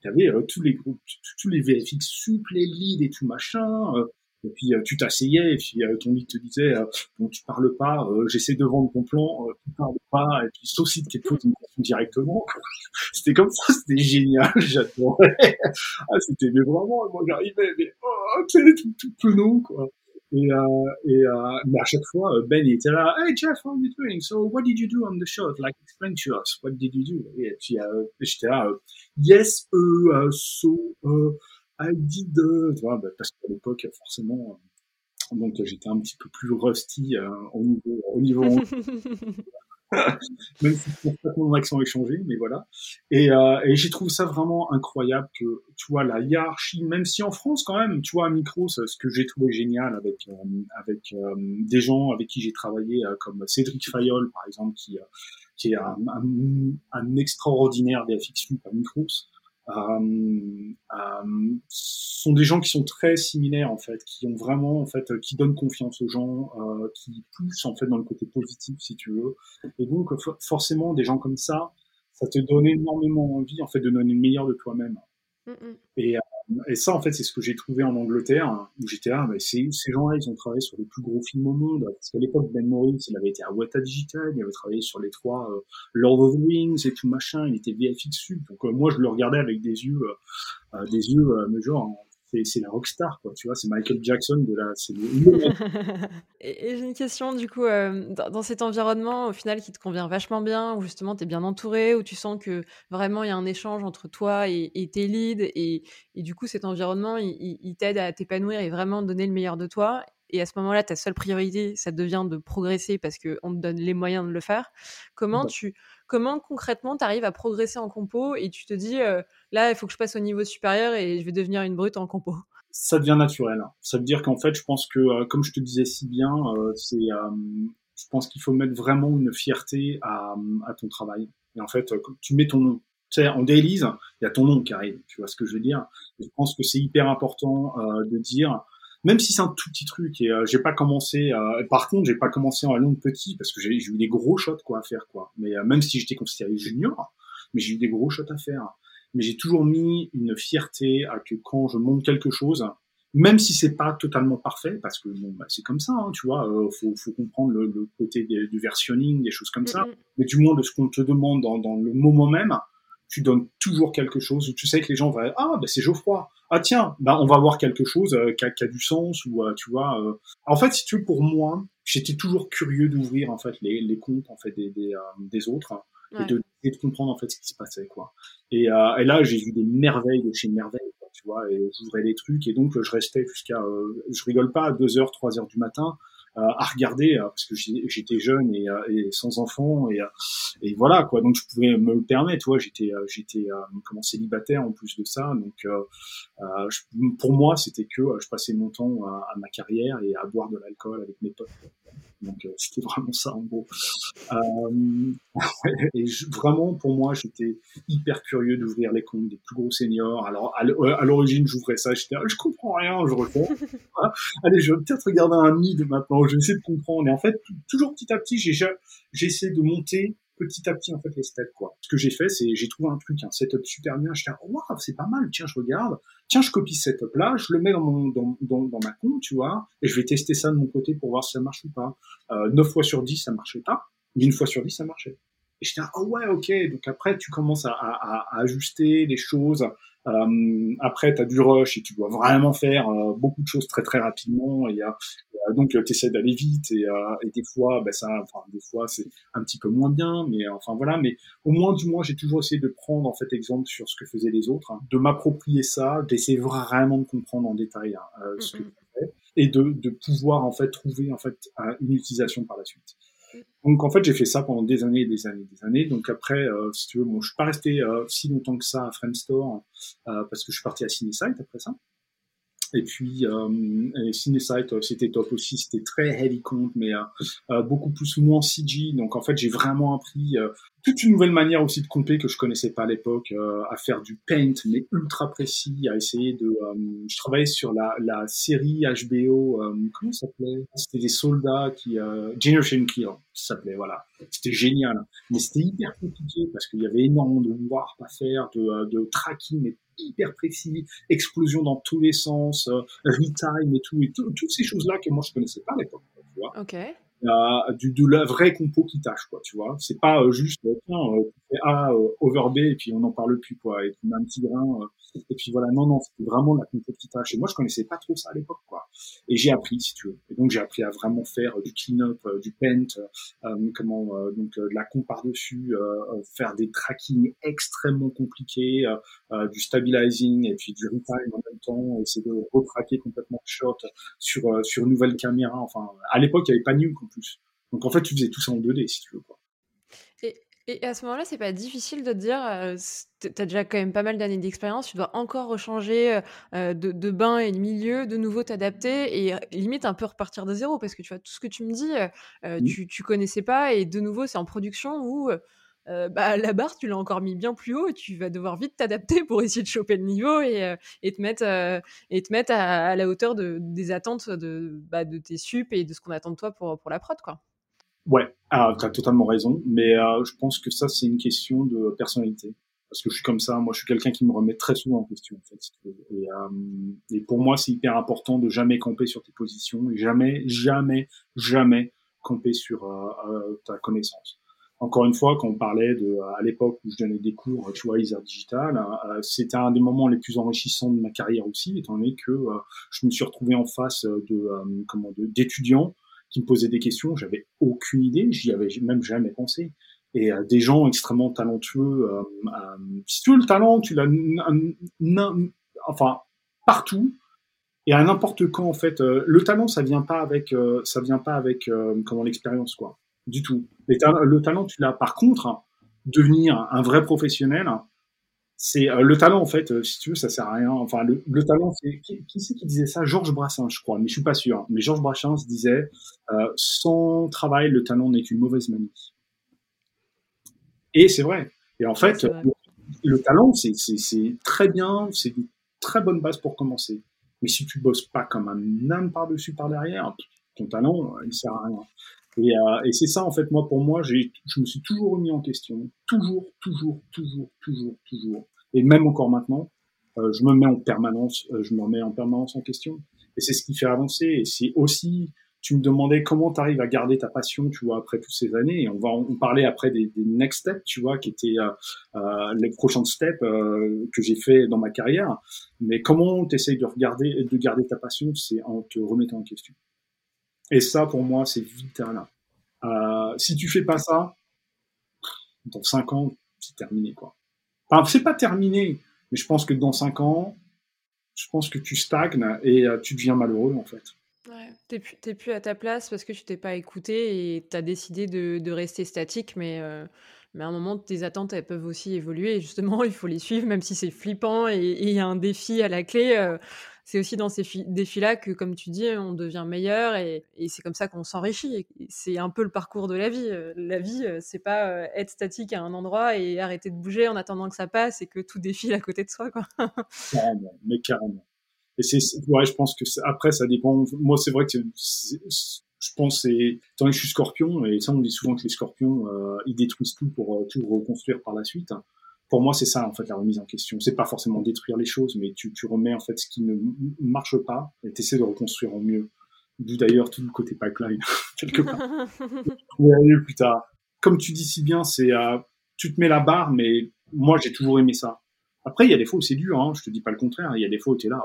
t'avais tous les groupes, tous les VFX souples, les leads et tout machin, et puis euh, tu t'asseyais, et puis euh, ton lit te disait euh, bon tu parles pas, j'essaie de vendre ton plan, tu parles pas, et puis sauf si te pose une question directement. c'était comme ça, c'était génial, j'adorais. ah, c'était mais vraiment, moi j'arrivais, mais oh, tu tout, tout penaud quoi. Et, euh, et euh, mais à chaque fois, Ben était là, Hey Jeff, how are you doing? So what did you do on the show? Like explain to us, what did you do? Et puis euh, j'étais là, Yes, uh, so uh, I did, tu vois, bah, parce qu'à l'époque, forcément, euh, donc j'étais un petit peu plus rusty euh, au niveau, au niveau même si mon accent est changé, mais voilà. Et, euh, et j'ai trouvé ça vraiment incroyable que, tu vois, la hiérarchie, même si en France quand même, tu vois, à micro, ce que j'ai trouvé génial avec avec des gens avec qui j'ai travaillé, comme Cédric Fayol, par exemple, qui qui est un, un, un extraordinaire VFX à Micros, euh, euh, sont des gens qui sont très similaires en fait, qui ont vraiment en fait, qui donnent confiance aux gens, euh, qui poussent en fait dans le côté positif si tu veux. Et donc forcément des gens comme ça, ça te donne énormément envie en fait de donner le meilleur de toi-même. Mm, mm. Et, euh, et, ça, en fait, c'est ce que j'ai trouvé en Angleterre, où j'étais là, mais ces gens-là, ils ont travaillé sur les plus gros films au monde? Parce qu'à l'époque, Ben Morris, il avait été à Weta Digital, il avait travaillé sur les trois euh, Lord of Wings et tout machin, il était VFX Sub. Donc euh, moi, je le regardais avec des yeux, des yeux, c'est la rockstar, quoi, tu vois, c'est Michael Jackson de la. et, j'ai une question, du coup, euh, dans, cet environnement, au final, qui te convient vachement bien, où justement tu es bien entouré, où tu sens que vraiment il y a un échange entre toi et, tes leads, et, et, du coup, cet environnement, il, il t'aide à t'épanouir et vraiment donner le meilleur de toi. Et à ce moment-là, ta seule priorité, ça devient de progresser parce qu'on te donne les moyens de le faire. Comment tu Comment concrètement tu arrives à progresser en compo et tu te dis euh, là il faut que je passe au niveau supérieur et je vais devenir une brute en compo? Ça devient naturel. Ça veut dire qu'en fait je pense que euh, comme je te disais si bien, euh, c'est je pense qu'il faut mettre vraiment une fierté à, à, ton travail. Et en fait tu mets ton nom. Tu sais, en dailies, il y a ton nom qui arrive. Tu vois ce que je veux dire? Je pense que c'est hyper important de dire même si c'est un tout petit truc et euh, j'ai pas commencé euh, par contre j'ai pas commencé en long petit parce que j'ai eu des gros shots quoi à faire quoi. Mais euh, même si j'étais considéré junior mais j'ai eu des gros shots à faire. Mais j'ai toujours mis une fierté à que quand je monte quelque chose même si c'est pas totalement parfait parce que bon bah, c'est comme ça hein, tu vois faut, faut comprendre le, le côté du versionning des choses comme ça. Mais du moins de ce qu'on te demande dans, dans le moment même tu donnes toujours quelque chose où tu sais que les gens vont ah ben c'est Geoffroy. Ah tiens bah on va voir quelque chose euh, qui, a, qui, a, du sens ou euh, tu vois euh. en fait si tu veux pour moi j'étais toujours curieux d'ouvrir en fait les, les comptes en fait des des, des autres et, de, et, de, comprendre en fait ce qui se passait quoi. Et, et là j'ai vu des merveilles de chez merveilles tu vois et j'ouvrais des trucs et donc je restais jusqu'à je rigole pas à 2 heures 3 heures du matin à regarder euh, parce que j'étais jeune et, euh, et, sans enfant et, et voilà quoi. Donc je pouvais me le permettre tu vois j'étais j'étais comment célibataire en plus de ça. Donc je, pour moi c'était que je passais mon temps à, à, ma carrière et à boire de l'alcool avec mes potes donc c'était vraiment ça en gros. Et vraiment pour moi j'étais hyper curieux d'ouvrir les comptes des plus gros seniors. Alors à l'origine j'ouvrais ça j'étais je comprends rien je refais. Allez je vais peut-être regarder un mid maintenant je vais essayer de comprendre. Et en fait, toujours petit à petit, j'essaie de monter petit à petit en fait les steps quoi. Ce que j'ai fait, c'est j'ai trouvé un truc, un setup super bien. Je oh, waouh, c'est pas mal. Tiens, je regarde. Tiens, je copie ce setup là, je le mets dans mon dans, dans, ma compte, tu vois, et je vais tester ça de mon côté pour voir si ça marche ou pas. Euh, 9 fois sur 10, ça marchait pas. Mais une fois sur 10, ça marchait. Et j'étais oh ouais, ok. Donc après, tu commences à, à, à ajuster les choses. Euh, après, tu as du rush et tu dois vraiment faire euh, beaucoup de choses très très rapidement. Et, donc, tu essaies d'aller vite et, euh, et, des fois, ben, ça, enfin, des fois, c'est un petit peu moins bien. Mais enfin voilà. Mais au moins, du moins, j'ai toujours essayé de prendre en fait exemple sur ce que faisaient les autres, hein, de m'approprier ça, d'essayer vraiment de comprendre en détail hein, ce que je fais et de, de pouvoir en fait trouver en fait une utilisation par la suite. Donc en fait, j'ai fait ça pendant des années, des années, des années. Donc après, euh, si tu veux, bon, je suis pas resté euh, si longtemps que ça à Friendstore euh, parce que je suis parti à Cinesite après ça. Et puis euh, Cinesite, euh, c'était top aussi, c'était très heavy compte, mais euh, beaucoup plus moins CG. Donc en fait, j'ai vraiment appris toute une nouvelle manière aussi de compter que je connaissais pas à l'époque, à faire du paint, mais ultra précis, à essayer de. je travaillais sur la, la série HBO, comment ça s'appelait? C'était des soldats qui Generation Kill, ça s'appelait voilà. C'était génial, mais c'était hyper compliqué parce qu'il y avait énormément de voir pas faire, de, de tracking, mais hyper précis, explosion dans tous les sens, euh, retime et tout, et toutes ces choses-là que moi je connaissais pas à l'époque, tu. Euh, du, de la vraie compo qui tâche, quoi, tu vois. C'est pas euh, juste, tiens, euh, A, over B, et puis on n'en parle plus, quoi, et puis un petit grain, et puis voilà, non, non, c'était vraiment la compo qui tâche. Et moi, je connaissais pas trop ça à l'époque, quoi. Et j'ai appris, si tu veux. Et donc, j'ai appris à vraiment faire du clean-up, du paint, comment, donc, de la comp par-dessus, faire des tracking extrêmement compliqués, du stabilizing, et puis du retime en même temps, essayer de retraquer complètement le shot sur, sur une nouvelle caméra. Enfin, à l'époque, il y avait pas Nuke, donc en fait, tu faisais tout ça en 2D si tu veux. Quoi. Et Et à ce moment-là, c'est pas difficile de te dire, heu, tu as déjà quand même pas mal d'années d'expérience, tu dois encore rechanger, heu de de bain et de milieu, de nouveau t'adapter et limite un peu repartir de zéro parce que tu vois, tout ce que tu me dis, Mmh. tu tu connaissais pas et de nouveau, c'est en production où, heu bah, la barre, tu l'as encore mis bien plus haut et tu vas devoir vite t'adapter pour essayer de choper le niveau et te mettre, à la hauteur de des attentes de, bah, de tes sup et de ce qu'on attend de toi pour la prod, quoi. Ouais, ah, tu as totalement raison, mais je pense que ça, c'est une question de personnalité. Parce que je suis comme ça, moi, je suis quelqu'un qui me remet très souvent en question, et pour moi, c'est hyper important de jamais camper sur tes positions et jamais, jamais, jamais camper sur, ta connaissance. Encore une fois, quand on parlait de à l'époque où je donnais des cours, tu vois, ISER Digital, heu, c'était un des moments les plus enrichissants de ma carrière aussi, étant donné que, heu, je me suis retrouvé en face de, hem, comment, d'étudiants qui me posaient des questions, j'avais aucune idée, j'y avais même jamais pensé. Et euh, des gens extrêmement talentueux. Euh, euh, si tu veux le talent, tu l'as, enfin partout et à n'importe quand en fait. le talent, ça vient pas avec, ça vient pas avec comment l'expérience quoi, du tout. le talent, tu l'as. Par contre, devenir un vrai professionnel, c'est euh, le talent en fait euh, si tu veux ça sert à rien. Enfin le, le talent c'est qui, qui c'est qui disait ça? Georges Brassens je crois mais je suis pas sûr. Mais Georges Brassens disait euh, sans travail le talent n'est qu'une mauvaise manie et c'est vrai. Et en fait le, le, talent c'est c'est très bien c'est une très bonne base pour commencer. Mais si tu bosses pas comme un âne par dessus par derrière ton talent il sert à rien et, euh, et c'est ça, en fait, moi, pour moi, je me suis toujours remis en question. Toujours, toujours, toujours, toujours, toujours. Et même encore maintenant, euh, je me mets en permanence, euh, je me remets en permanence en question. Et c'est ce qui fait avancer. Et c'est aussi, tu me demandais comment tu arrives à garder ta passion, tu vois, après toutes ces années. Et on va parlait après des, des next steps, tu vois, qui étaient euh les prochains steps euh, que j'ai fait dans ma carrière. Mais comment tu essayes de regarder, de garder ta passion, c'est en te remettant en question. Et ça, pour moi, c'est vital. Euh, si tu fais pas ça, dans 5 ans, c'est terminé, quoi. Enfin, c'est pas terminé, mais je pense que dans 5 ans, je pense que tu stagnes et euh, tu deviens malheureux, en fait. Ouais, t'es plus, plus à ta place parce que tu t'es pas écouté et tu as décidé de, rester statique, mais, euh, mais à un moment, tes attentes, elles peuvent aussi évoluer. Et justement, il faut les suivre, même si c'est flippant et il y a un défi à la clé. C'est aussi dans ces défis-là que, comme tu dis, on devient meilleur et, c'est comme ça qu'on s'enrichit. C'est un peu le parcours de la vie. Euh, la vie, euh, c'est pas euh, être statique à un endroit et arrêter de bouger en attendant que ça passe et que tout défile à côté de soi. Carrément, mais carrément. Et c'est, ouais, je pense que après, ça dépend. Moi, c'est vrai que je pense c'est tant que je suis scorpion et ça on dit souvent que les scorpions ils détruisent tout pour tout reconstruire par la suite pour moi, c'est ça en fait la remise en question. C'est pas forcément détruire les choses, mais tu, tu remets en fait ce qui ne marche pas et tu essaies de reconstruire au mieux. D'où d'ailleurs tout le côté pipeline quelque part. mieux plus tard. Comme tu dis si bien, c'est euh, tu te mets la barre, mais moi j'ai toujours aimé ça. Après, il y a des fois où c'est dur, hein, je te dis pas le contraire. Il y a des fois où tu es là,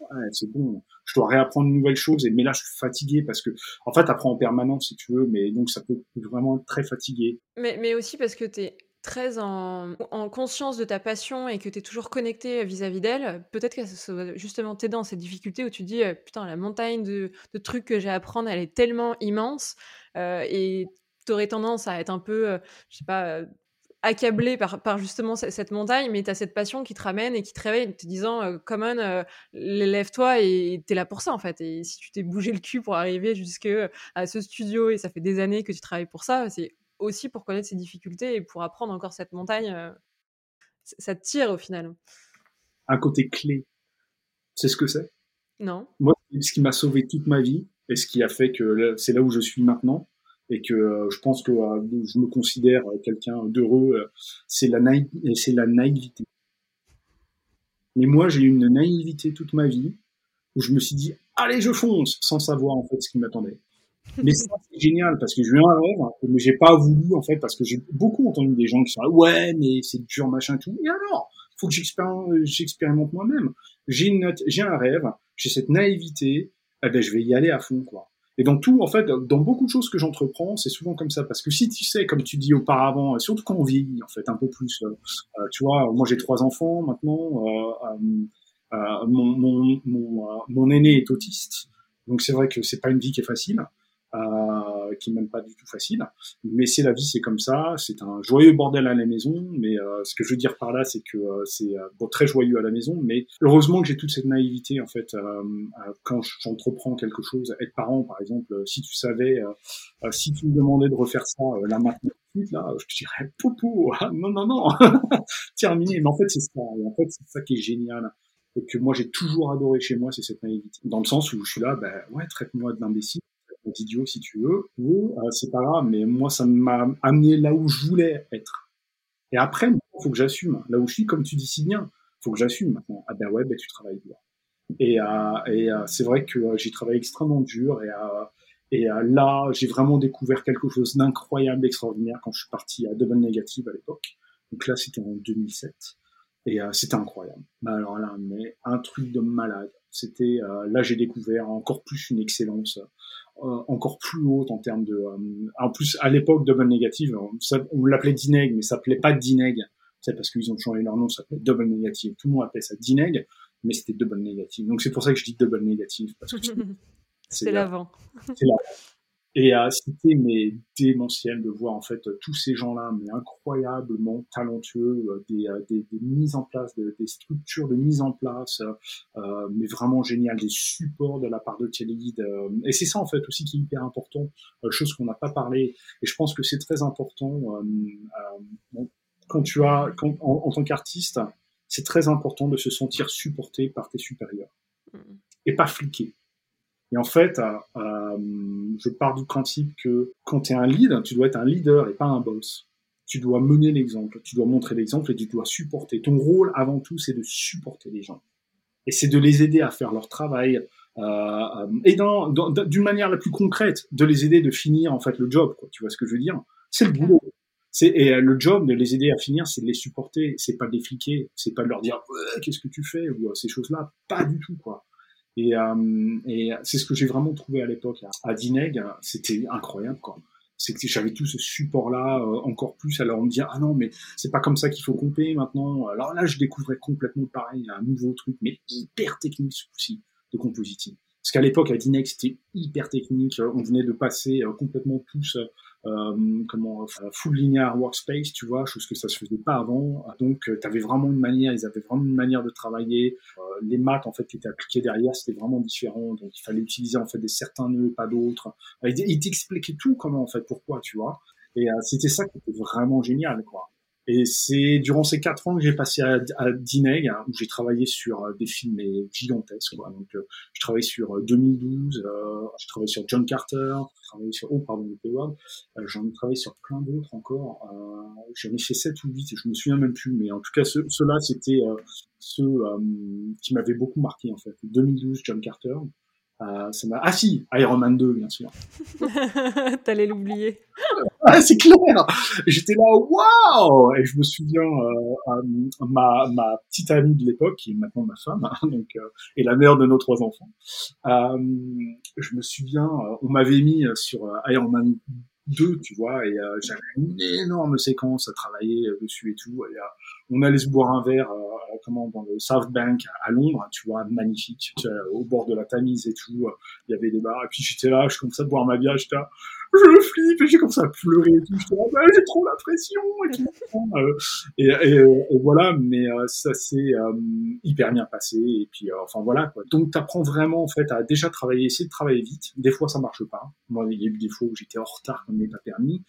ouais, c'est bon, je dois réapprendre une nouvelle chose, et, mais là je suis fatigué parce que, en fait, apprends en permanence si tu veux, mais donc ça peut vraiment très fatigué. Mais, mais aussi parce que tu es très en, conscience de ta passion et que tu es toujours connecté vis-à-vis d'elle, peut-être que ça va justement t'aider dans cette difficulté où tu dis putain, la montagne de, trucs que j'ai à apprendre, elle est tellement immense euh, et tu aurais tendance à être un peu, euh, je sais pas, euh, accablé par, justement cette montagne, mais tu as cette passion qui te ramène et qui te réveille en te disant Come on, lève-toi et tu es là pour ça en fait. Et si tu t'es bougé le cul pour arriver jusque à ce studio et ça fait des années que tu travailles pour ça, c'est aussi pour connaître ses difficultés et pour apprendre encore cette montagne. Euh, ça te tire au final. Un côté clé. C'est ce que c'est? Non. Moi, ce qui m'a sauvé toute ma vie et ce qui a fait que c'est là où je suis maintenant et que euh, je pense que euh, je me considère quelqu'un d'heureux, c'est la, c'est la naïveté. Mais moi, j'ai eu une naïveté toute ma vie où je me suis dit, allez, je fonce, sans savoir en fait ce qui m'attendait. Mais c'est génial parce que je viens un rêve, mais j'ai pas voulu en fait parce que j'ai beaucoup entendu des gens qui sont là, ouais, mais c'est dur machin tout. Et alors, faut que j'expérimente moi-même. J'ai une j'ai un rêve, j'ai cette naïveté, eh ben je vais y aller à fond quoi. Et dans tout, en fait, dans beaucoup de choses que j'entreprends, c'est souvent comme ça. Parce que si tu sais, comme tu dis auparavant, surtout quand on vieillit, en fait, un peu plus, euh, euh tu vois, moi j'ai trois enfants maintenant, euh, euh, euh mon, mon, mon, mon, aîné est autiste, donc c'est vrai que c'est pas une vie qui est facile. Euh, qui est même pas du tout facile. Mais c'est la vie, c'est comme ça. C'est un joyeux bordel à la maison. Mais ce que je veux dire par là, c'est que c'est bon, très joyeux à la maison. Mais heureusement que j'ai toute cette naïveté en fait quand j'entreprends quelque chose. Être parent, par exemple, si tu savais, si tu me demandais de refaire ça là maintenant là, je te dirais poupou, non non non, terminé. Mais en fait c'est ça. Et en fait c'est ça qui est génial et que moi j'ai toujours adoré chez moi, c'est cette naïveté. Dans le sens où je suis là, ben ouais, traite-moi d'imbécile, d'idiot si tu veux, ou euh, c'est pas grave, mais moi ça m'a amené là où je voulais être. Et après, il faut que j'assume. Là où je suis, comme tu dis si bien, faut que j'assume maintenant. Ah ben ouais, ben tu travailles dur. Et, euh, euh, c'est vrai que j'ai travaillé extrêmement dur et là, j'ai vraiment découvert quelque chose d'incroyable, d'extraordinaire quand je suis parti à Double Negative à l'époque. Donc là, c'était en 2007. Et c'était incroyable. Bah, alors là, mais un truc de malade. C'était là j'ai découvert encore plus une excellence, encore plus haute en termes de. en plus à l'époque Double Negative, on, on l'appelait Dineg, mais ça s'appelait pas Dineg. C'est parce qu'ils ont changé leur nom, ça s'appelait Double Negative. Tout le monde appelait ça Dineg, mais c'était Double Negative. Donc c'est pour ça que je dis Double Negative parce que c'est l'avant. C'est l'avant. Et euh, c'était mais démentiel de voir en fait tous ces gens-là, mais incroyablement talentueux, euh, des, euh, des, des, mises en place, des structures de mise en place, euh, mais vraiment génial, des supports de la part de Télide. et c'est ça en fait aussi qui est hyper important, chose qu'on n'a pas parlé. Et je pense que c'est très important quand tu as, quand, en, tant qu'artiste, c'est très important de se sentir supporté par tes supérieurs mmh. et pas fliqué. Et en fait, euh, euh, je pars du principe que quand tu es un lead, tu dois être un leader et pas un boss. Tu dois mener l'exemple, tu dois montrer l'exemple et tu dois supporter. Ton rôle, avant tout, c'est de supporter les gens. Et c'est de les aider à faire leur travail, euh, euh et d'une manière la plus concrète, de les aider de finir en fait le job. Quoi. Tu vois ce que je veux dire? C'est le boulot. C'est et euh, le job de les aider à finir, c'est de les supporter. C'est pas de les fliquer, c'est pas de leur dire qu'est-ce que tu fais? Ou ces choses-là. Pas du tout quoi. Et, euh, et c'est ce que j'ai vraiment trouvé à l'époque à, Dineg. C'était incroyable, quoi. C'est que j'avais tout ce support-là, euh, encore plus. Alors on me dit ah non mais c'est pas comme ça qu'il faut compter maintenant. Alors là je découvrais complètement pareil un nouveau truc, mais hyper technique ce coup-ci de compositing. Parce qu'à l'époque à Dineg c'était hyper technique. On venait de passer euh, complètement tous euh, comment euh, full linear workspace, tu vois, chose que ça se faisait pas avant. Donc, euh, tu vraiment une manière, ils avaient vraiment une manière de travailler. les maths en fait qui étaient appliquées derrière, c'était vraiment différent. Donc, il fallait utiliser en fait des certains nœuds, pas d'autres. Ils t'expliquaient tout comment en fait, pourquoi, tu vois. Et c'était ça qui était vraiment génial, quoi. Et c'est durant ces quatre ans que j'ai passé à, à Dineg, hein, où j'ai travaillé sur euh, des films gigantesques. Quoi. Donc, euh, je travaillais sur 2012, euh, euh j'ai travaillé sur John Carter, j'ai travaillé sur oh pardon euh, j'en ai travaillé sur plein d'autres encore. j'en ai fait sept ou huit, je me souviens même plus, mais en tout cas ceux-là c'était ceux qui m'avaient beaucoup marqué en fait. 2012 John Carter, euh, ça m'a... Ah si, Iron Man 2, bien sûr. T'allais l'oublier. ah, c'est clair. J'étais là, waouh Et je me souviens, euh, euh, ma, ma petite amie de l'époque, qui est maintenant ma femme, hein, donc euh, et la mère de nos trois enfants. Euh, je me souviens, on m'avait mis sur Iron Man 2, tu vois, et j'avais une énorme séquence à travailler dessus et tout. Et, on allait se boire un verre euh, comment dans le South Bank à, Londres, tu vois, magnifique, au bord de la Tamise et tout. Il y avait des bars et puis j'étais là, je commençais à boire ma bière, j'étais là, je flippe et j'ai commencé à pleurer et tout. Là, bah, j'ai trop la pression et tout. Euh, et, et, voilà, mais euh, ça s'est hyper bien passé et puis enfin voilà quoi. Donc t'apprends vraiment en fait à déjà travailler, essayer de travailler vite. Des fois ça marche pas. Moi il y a eu des fois où j'étais en retard comme n'est pas permis.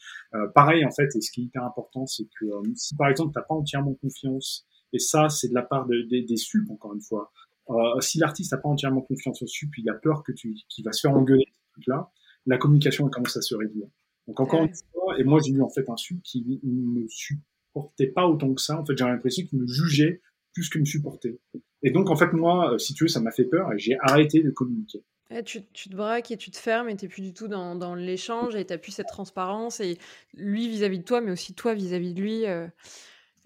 pareil en fait, et ce qui est hyper important, c'est que si par exemple t'as pas entièrement confiance. Et ça, c'est de la part des sup, encore une fois. Euh, si l'artiste n'a pas entièrement confiance au sup, il a peur que tu, qu'il va se faire engueuler là la communication commence à se réduire. Donc encore une fois, et moi j'ai eu en fait un sup qui ne me supportait pas autant que ça. En fait, j'ai l'impression qu'il me jugeait plus que me supportait. Et donc en fait moi, euh, si tu veux, ça m'a fait peur et j'ai arrêté de communiquer. tu, tu, te braques et tu te fermes et tu n'es plus du tout dans, dans l'échange et tu n'as plus cette transparence et lui vis-à-vis de toi, mais aussi toi vis-à-vis de lui. Euh,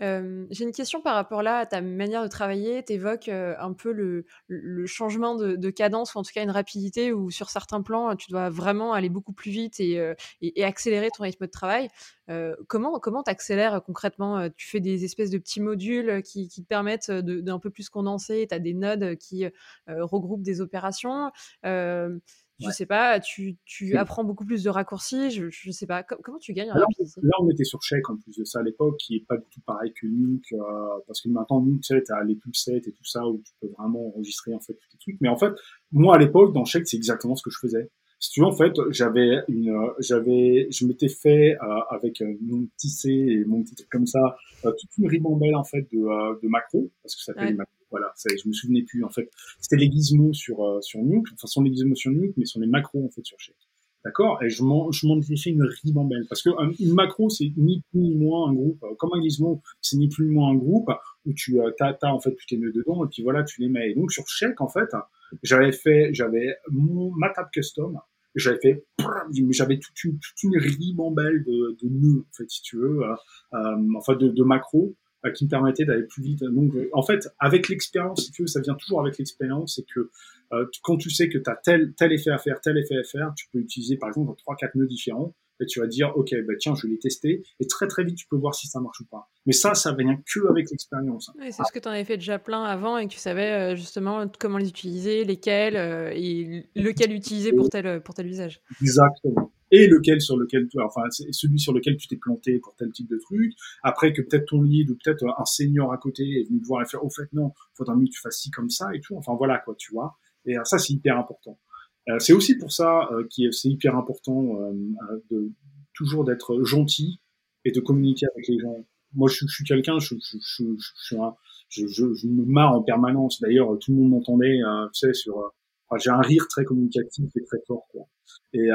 j'ai une question par rapport là à ta manière de travailler. Tu évoques un peu le, changement de, de, cadence, ou en tout cas une rapidité où sur certains plans, tu dois vraiment aller beaucoup plus vite et, accélérer ton rythme de travail. comment comment tu concrètement Tu fais des espèces de petits modules qui, qui te permettent d'un peu plus condenser, tu as des nodes qui regroupent des opérations je sais pas, tu, tu apprends beaucoup plus de raccourcis, je, je sais pas, comment tu gagnes en Là, on était sur Shake en plus de ça à l'époque, qui est pas du tout pareil que Nuke, parce que maintenant Nuke, tu sais, t'as les toolsets et tout ça, où tu peux vraiment enregistrer en fait tous les trucs. Mais en fait, moi à l'époque, dans Shake, c'est exactement ce que je faisais si tu veux, en fait, j'avais une, j'avais, je m'étais fait euh, avec euh, mon petit C et mon petit truc comme ça, euh, toute une ribambelle en fait de, de macros, parce que ça s'appelle ouais. macros. Voilà, ça, je me souvenais plus en fait. C'était les gizmos sur sur Nuke, enfin, sont les gizmos sur Nuke, mais sont les macros en fait sur Shake. D'accord? Et je m'en, je m'en ai fait une ribambelle parce que une macro c'est ni plus ni moins un groupe. Comme un gizmo, c'est ni plus ni moins un groupe où tu as, as en fait tous tes nœuds dedans et puis voilà tu les mets. Et donc sur Shake en fait, j'avais fait, j'avais mon ma table custom j'avais fait, j'avais toute une, toute une ribambelle de, de nœuds, en fait, si tu veux, euh, euh, enfin de, de macros euh, qui me permettaient d'aller plus vite. Donc, en fait, avec l'expérience, si tu veux, ça vient toujours avec l'expérience, c'est que quand tu sais que tu as tel, tel effet à faire, tel effet à faire, tu peux utiliser par exemple trois, quatre nœuds différents et tu vas dire, OK, bah, tiens, je vais les tester. Et très, très vite, tu peux voir si ça marche ou pas. Mais ça, ça vient que avec l'expérience. Oui, c'est ce que tu en avais fait déjà plein avant et que tu savais euh, justement comment les utiliser, lesquels euh, et lequel utiliser pour tel, pour tel usage. Exactement. Et lequel sur lequel tu, enfin, celui sur lequel tu t'es planté pour tel type de truc. Après que peut-être ton lead ou peut-être un senior à côté est venu te voir et faire, au fait, non, faudra mieux que tu fasses ci comme ça et tout. Enfin, voilà, quoi, tu vois. Et ça, c'est hyper important. Euh, c'est aussi pour ça euh, que c'est hyper important euh, de toujours d'être gentil et de communiquer avec les gens. Moi, je, je suis quelqu'un, je, je, je, je, me marre en permanence. D'ailleurs, tout le monde m'entendait, tu sais, sur. J'ai un rire très communicatif et très fort, quoi. Et,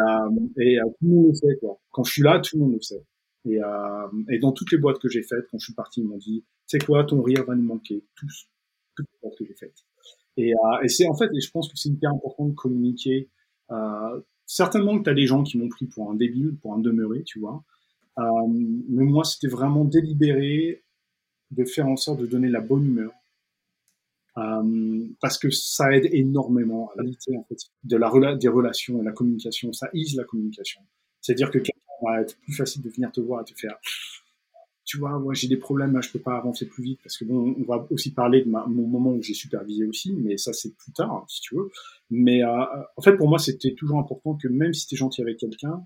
et tout le monde le sait, quoi. Quand je suis là, tout le monde le sait. Et, et dans toutes les boîtes que j'ai faites, quand je suis parti, ils m'ont dit, sais quoi, ton rire va nous manquer, tous, toutes les boîtes que j'ai faites. Et, euh, et c'est en fait, et je pense que c'est hyper important de communiquer. Euh, certainement que tu as des gens qui m'ont pris pour un débile, pour un demeuré, tu vois. Euh, mais moi, c'était vraiment délibéré de faire en sorte de donner la bonne humeur. Euh, parce que ça aide énormément à la qualité en fait, de la des relations et la communication. Ça ease la communication. C'est-à-dire que quelqu'un va être plus facile de venir te voir et te faire tu vois, moi j'ai des problèmes, je peux pas avancer plus vite parce que bon, on va aussi parler de mon moment où j'ai supervisé aussi, mais ça c'est plus tard si tu veux. Mais euh, en fait pour moi c'était toujours important que même si tu es gentil avec quelqu'un,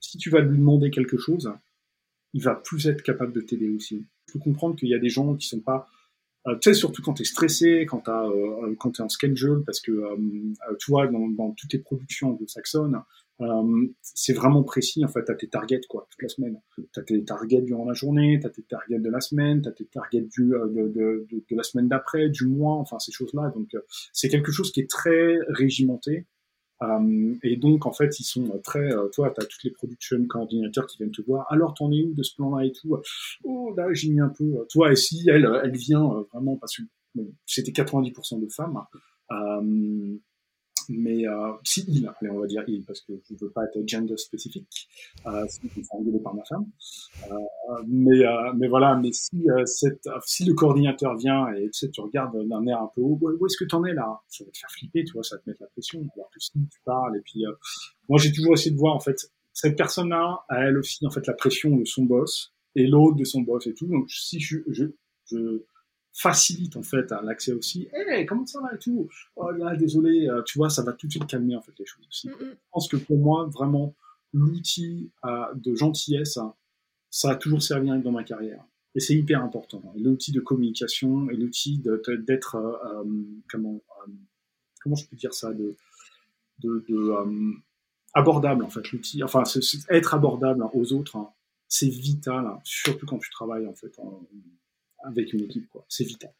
si tu vas lui demander quelque chose, il va plus être capable de t'aider aussi. Il faut comprendre qu'il y a des gens qui sont pas euh, tu sais, surtout quand tu es stressé, quand tu euh, quand es en schedule, parce que, euh, tu vois, dans, dans toutes tes productions anglo-saxonnes, euh, c'est vraiment précis en fait à tes targets quoi toute la semaine. T'as tes targets durant la journée t'as tes targets de la semaine t'as tes targets du euh, de, de, de, de, la semaine d'après du mois enfin ces choses là donc euh, c'est quelque chose qui est très régimenté euh, et donc en fait ils sont très toi t'as toutes les production coordinateurs qui viennent te voir. Alors t'en es où de ce plan là et tout? Oh là j'ai mis un peu toi et si elle elle vient vraiment parce que c'était 90% de femmes mais euh, si il, allez, on va dire il, parce que je veux pas être gender spécifique, euh, je engueulé par ma femme. Euh, mais, euh, mais voilà, mais si, euh, cette, si le coordinateur vient et tu sais, tu regardes d'un air un peu haut, où est-ce que t'en es là? Ça va te faire flipper, tu vois, ça va te mettre la pression. Alors que si tu parles, et puis euh, moi j'ai toujours essayé de voir en fait cette personne-là a elle aussi en fait la pression de son boss et l'autre de son boss et tout. Donc si je, je, je facilite en fait l'accès aussi. Hey, comment ça va et tout? Oh là, désolé, euh, tu vois, ça va tout de suite calmer en fait les choses aussi. Je pense que pour moi, vraiment, l'outil euh, de gentillesse, ça a toujours servi dans ma carrière. Et c'est hyper important. L'outil de communication et l'outil d'être, euh, comment, comment je peux dire ça, de, de, de abordable en fait. L'outil, enfin, être abordable aux autres, hein, c'est vital, hein, surtout quand tu travailles en fait en, avec une équipe. quoi. C'est vital.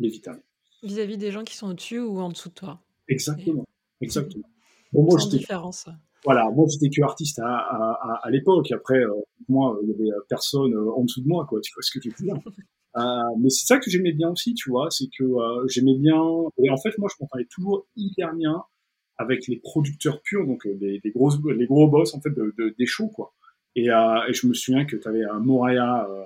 Mais vital. Vis-à-vis des gens qui sont au-dessus ou en dessous de toi. Exactement. Exactement. Bon, moi, Sans différence. Voilà, moi j'étais que artiste à, à, à, l'époque. Après, euh, moi, il y avait personne euh, en dessous de moi, quoi. Tu vois ce que je veux dire? Euh, Mais c'est ça que j'aimais bien aussi, tu vois. C'est que euh, j'aimais bien. Et en fait, moi, je m'entendais toujours hyper bien avec les producteurs purs, donc les, les, grosses, les gros boss en fait de, de, des shows, quoi. Et, euh, et, je me souviens que tu avais euh, Moraya, euh,